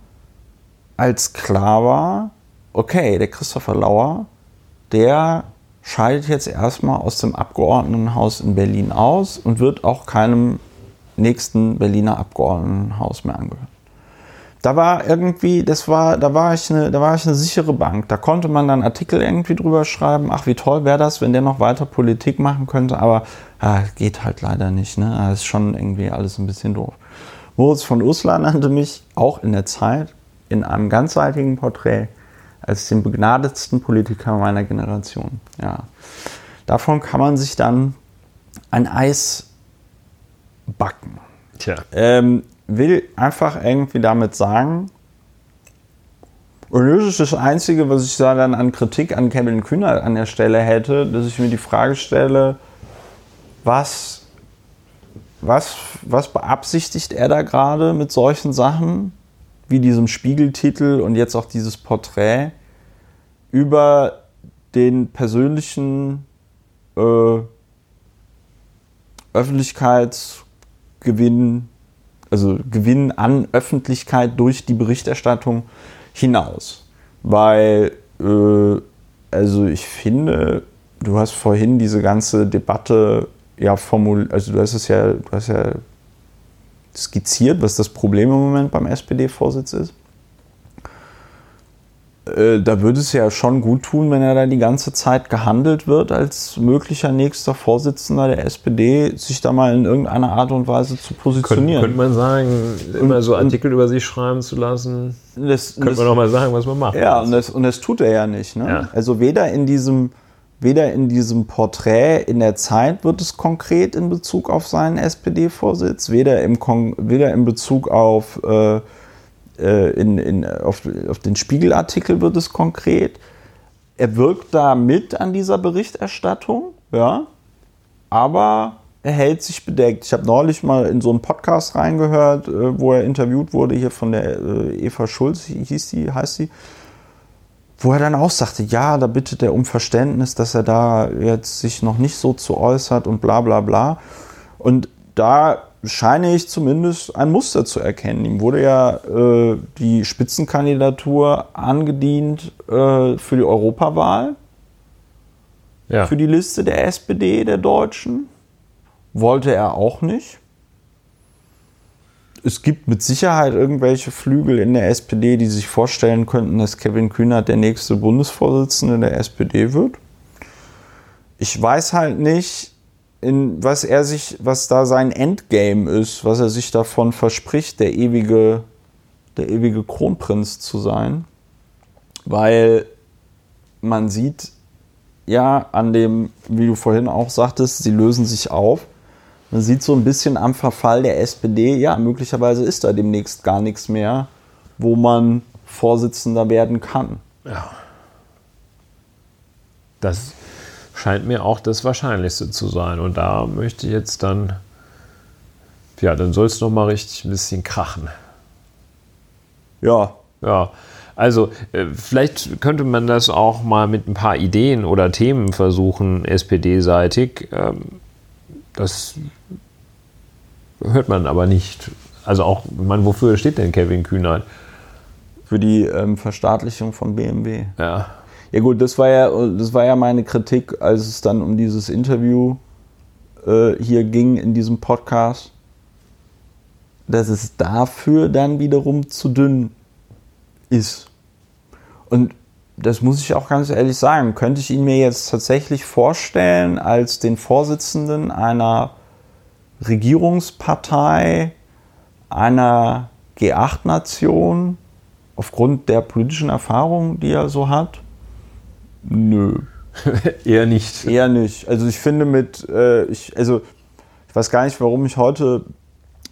[SPEAKER 1] als klar war, okay, der Christopher Lauer, der scheidet jetzt erstmal aus dem Abgeordnetenhaus in Berlin aus und wird auch keinem nächsten Berliner Abgeordnetenhaus mehr angehören. Da war irgendwie, das war, da war ich eine, da war ich eine sichere Bank. Da konnte man dann Artikel irgendwie drüber schreiben. Ach, wie toll wäre das, wenn der noch weiter Politik machen könnte. Aber ja, geht halt leider nicht. Ne, das ist schon irgendwie alles ein bisschen doof. Moritz von Uslar nannte mich auch in der Zeit in einem ganzseitigen Porträt als den begnadetsten Politiker meiner Generation. Ja, davon kann man sich dann ein Eis backen.
[SPEAKER 2] Tja.
[SPEAKER 1] Ähm, will einfach irgendwie damit sagen, und das ist das Einzige, was ich da dann an Kritik an Kevin Kühner an der Stelle hätte, dass ich mir die Frage stelle, was, was, was beabsichtigt er da gerade mit solchen Sachen, wie diesem Spiegeltitel und jetzt auch dieses Porträt, über den persönlichen äh, Öffentlichkeitsgewinn also Gewinn an Öffentlichkeit durch die Berichterstattung hinaus. Weil, äh, also ich finde, du hast vorhin diese ganze Debatte ja formuliert, also du hast es ja, du hast ja skizziert, was das Problem im Moment beim SPD-Vorsitz ist. Äh, da würde es ja schon gut tun, wenn er da die ganze Zeit gehandelt wird als möglicher nächster Vorsitzender der SPD, sich da mal in irgendeiner Art und Weise zu positionieren.
[SPEAKER 2] Könnte, man sagen, immer so Artikel über sich schreiben zu lassen,
[SPEAKER 1] das,
[SPEAKER 2] könnte
[SPEAKER 1] das,
[SPEAKER 2] man auch mal sagen, was man macht.
[SPEAKER 1] Ja, und das, und das tut er ja nicht. Ne?
[SPEAKER 2] Ja.
[SPEAKER 1] Also weder in diesem Weder in diesem Porträt in der Zeit wird es konkret in Bezug auf seinen SPD-Vorsitz, weder im, Kon weder in Bezug auf äh, äh, in, in, auf, auf den Spiegelartikel wird es konkret. Er wirkt da mit an dieser Berichterstattung, ja, aber er hält sich bedeckt. Ich habe neulich mal in so einen Podcast reingehört, äh, wo er interviewt wurde, hier von der äh, Eva Schulz, hieß die, heißt sie, wo er dann auch sagte, ja, da bittet er um Verständnis, dass er da jetzt sich noch nicht so zu äußert und bla bla bla. Und da scheine ich zumindest ein Muster zu erkennen. Ihm wurde ja äh, die Spitzenkandidatur angedient äh, für die Europawahl,
[SPEAKER 2] Ja.
[SPEAKER 1] für die Liste der SPD, der Deutschen. Wollte er auch nicht. Es gibt mit Sicherheit irgendwelche Flügel in der SPD, die sich vorstellen könnten, dass Kevin Kühnert der nächste Bundesvorsitzende der SPD wird. Ich weiß halt nicht, in was er sich, was da sein Endgame ist, was er sich davon verspricht, der ewige, der ewige Kronprinz zu sein. Weil man sieht ja an dem, wie du vorhin auch sagtest, sie lösen sich auf. Man sieht so ein bisschen am Verfall der SPD, ja, möglicherweise ist da demnächst gar nichts mehr, wo man Vorsitzender werden kann.
[SPEAKER 2] Ja. Das scheint mir auch das Wahrscheinlichste zu sein. Und da möchte ich jetzt dann, ja, dann soll es noch mal richtig ein bisschen krachen.
[SPEAKER 1] Ja,
[SPEAKER 2] Ja, also äh, vielleicht könnte man das auch mal mit ein paar Ideen oder Themen versuchen, SPD-seitig. Ähm, das hört man aber nicht. Also auch, meine, wofür steht denn Kevin Kühnert?
[SPEAKER 1] für die ähm, Verstaatlichung von BMW.
[SPEAKER 2] Ja,
[SPEAKER 1] Ja gut, das war ja, das war ja meine Kritik, als es dann um dieses Interview äh, hier ging in diesem Podcast, dass es dafür dann wiederum zu dünn ist. Und das muss ich auch ganz ehrlich sagen, könnte ich ihn mir jetzt tatsächlich vorstellen als den Vorsitzenden einer Regierungspartei, einer G8-Nation, aufgrund der politischen Erfahrung, die er so hat? Nö.
[SPEAKER 2] eher nicht.
[SPEAKER 1] Eher nicht. Also ich finde mit, äh, ich, also ich weiß gar nicht, warum ich heute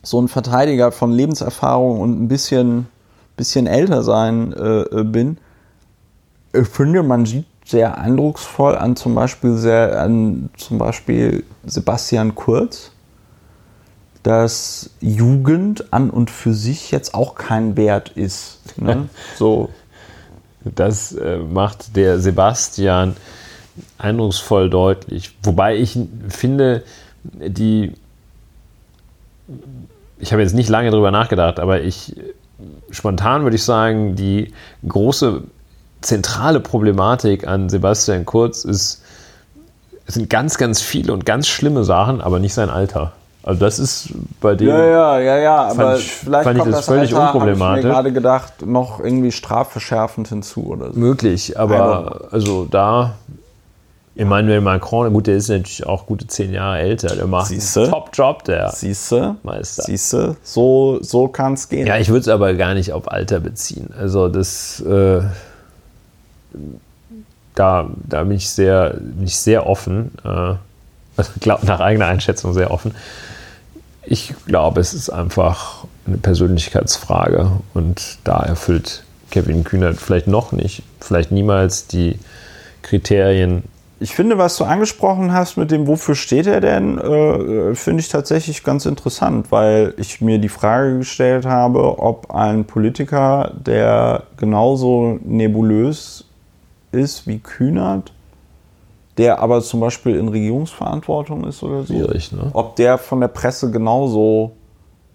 [SPEAKER 1] so ein Verteidiger von Lebenserfahrung und ein bisschen, bisschen älter sein äh, äh, bin. Ich finde, man sieht sehr eindrucksvoll an zum Beispiel sehr an zum Beispiel Sebastian Kurz, dass Jugend an und für sich jetzt auch kein Wert ist. Ne? So,
[SPEAKER 2] Das äh, macht der Sebastian eindrucksvoll deutlich. Wobei ich finde, die. Ich habe jetzt nicht lange drüber nachgedacht, aber ich spontan würde ich sagen, die große zentrale Problematik an Sebastian Kurz ist, es sind ganz, ganz viele und ganz schlimme Sachen, aber nicht sein Alter. Also das ist bei dem.
[SPEAKER 1] Ja, ja, ja, ja, aber
[SPEAKER 2] ich-
[SPEAKER 1] vielleicht
[SPEAKER 2] fand ich
[SPEAKER 1] kommt
[SPEAKER 2] das
[SPEAKER 1] das
[SPEAKER 2] völlig
[SPEAKER 1] Alter,
[SPEAKER 2] unproblematisch.
[SPEAKER 1] Ich mir gerade gedacht, noch irgendwie strafverschärfend hinzu oder so.
[SPEAKER 2] Möglich, aber also da Emmanuel Macron, gut, der ist natürlich auch gute zehn Jahre älter, der macht
[SPEAKER 1] Siehste?
[SPEAKER 2] einen Top-Job, der
[SPEAKER 1] Siehste,
[SPEAKER 2] Meister.
[SPEAKER 1] siehste, so, so kann es gehen.
[SPEAKER 2] Ja, ich würde es aber gar nicht auf Alter beziehen. Also das, äh, da, da bin ich sehr, bin ich sehr offen, äh, also nach eigener Einschätzung sehr offen. Ich glaube, es ist einfach eine Persönlichkeitsfrage und da erfüllt Kevin Kühnert vielleicht noch nicht, vielleicht niemals die Kriterien.
[SPEAKER 1] Ich finde, was du angesprochen hast mit dem, wofür steht er denn, äh, finde ich tatsächlich ganz interessant, weil ich mir die Frage gestellt habe, ob ein Politiker, der genauso nebulös ist wie Kühnert, der aber zum Beispiel in Regierungsverantwortung ist oder so,
[SPEAKER 2] Schwierig, ne?
[SPEAKER 1] ob der von der Presse genauso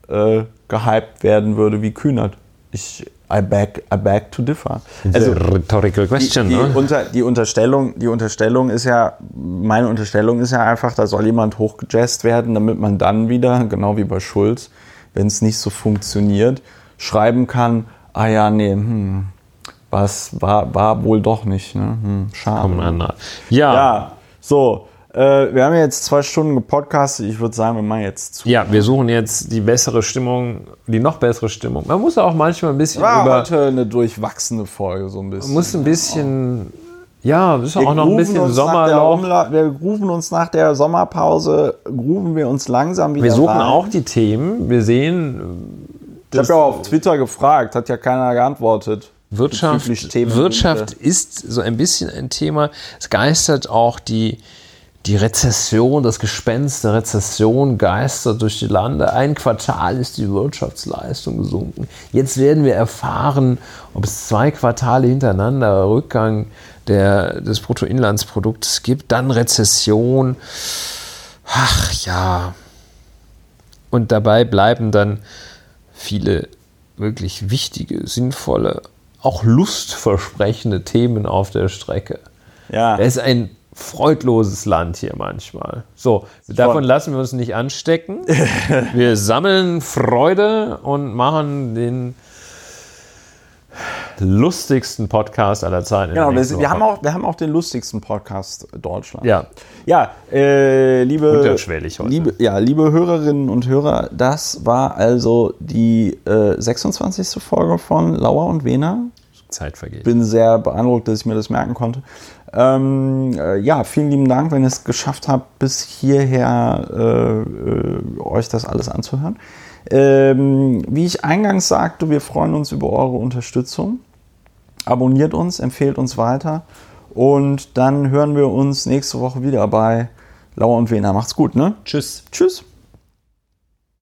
[SPEAKER 1] äh, gehypt werden würde wie Kühnert. Ich, I beg, I beg to differ.
[SPEAKER 2] Also, rhetorical question,
[SPEAKER 1] Die, die,
[SPEAKER 2] ne?
[SPEAKER 1] unter, die, Unterstellung, die Unterstellung ist ja, meine Unterstellung ist ja einfach, da soll jemand hochgejazzt werden, damit man dann wieder, genau wie bei Schulz, wenn es nicht so funktioniert, schreiben kann, ah ja, nee, hm, was war, war wohl doch nicht. Ne? Hm, schade.
[SPEAKER 2] Ja,
[SPEAKER 1] Ja, so, äh, wir haben jetzt zwei Stunden gepodcastet. Ich würde sagen, wir machen jetzt zu.
[SPEAKER 2] Ja, wir suchen jetzt die bessere Stimmung, die noch bessere Stimmung. Man muss auch manchmal ein bisschen
[SPEAKER 1] War
[SPEAKER 2] über,
[SPEAKER 1] heute eine durchwachsene Folge, so ein bisschen.
[SPEAKER 2] muss ein bisschen, ja, ist
[SPEAKER 1] Wir
[SPEAKER 2] auch noch ein bisschen Sommerloch.
[SPEAKER 1] Umla- Wir grooven uns nach der Sommerpause, grooven wir uns langsam wieder
[SPEAKER 2] Wir suchen
[SPEAKER 1] rein.
[SPEAKER 2] auch die Themen. Wir sehen
[SPEAKER 1] Ich habe ja auch auf Twitter gefragt, hat ja keiner geantwortet.
[SPEAKER 2] Wirtschaft. Wirtschaft ist so ein bisschen ein Thema. Es geistert auch die, die Rezession, das Gespenst der Rezession geistert durch die Lande. Ein Quartal ist die Wirtschaftsleistung gesunken. Jetzt werden wir erfahren, ob es zwei Quartale hintereinander Rückgang der, des Bruttoinlandsprodukts gibt, dann Rezession. Ach ja. Und dabei bleiben dann viele wirklich wichtige, sinnvolle, auch lustversprechende Themen auf der Strecke.
[SPEAKER 1] Ja.
[SPEAKER 2] Es ist ein freudloses Land hier manchmal. So, davon lassen wir uns nicht anstecken. Wir sammeln Freude und machen den lustigsten Podcast aller Zeiten.
[SPEAKER 1] Genau, wir, wir, haben auch, wir haben auch den lustigsten Podcast Deutschlands.
[SPEAKER 2] Ja,
[SPEAKER 1] Ja, äh, liebe,
[SPEAKER 2] Unterschwellig heute.
[SPEAKER 1] liebe, ja, liebe Hörerinnen und Hörer, das war also die äh, 26. Folge von Lauer und Wena.
[SPEAKER 2] Zeit vergeht.
[SPEAKER 1] Bin sehr beeindruckt, dass ich mir das merken konnte. Ähm, äh, ja, vielen lieben Dank, wenn ihr es geschafft habt, bis hierher äh, äh, euch das alles anzuhören. Ähm, wie ich eingangs sagte, wir freuen uns über eure Unterstützung. Abonniert uns, empfehlt uns weiter und dann hören wir uns nächste Woche wieder bei Lauer und Wena. Macht's gut, ne?
[SPEAKER 2] Tschüss.
[SPEAKER 1] Tschüss.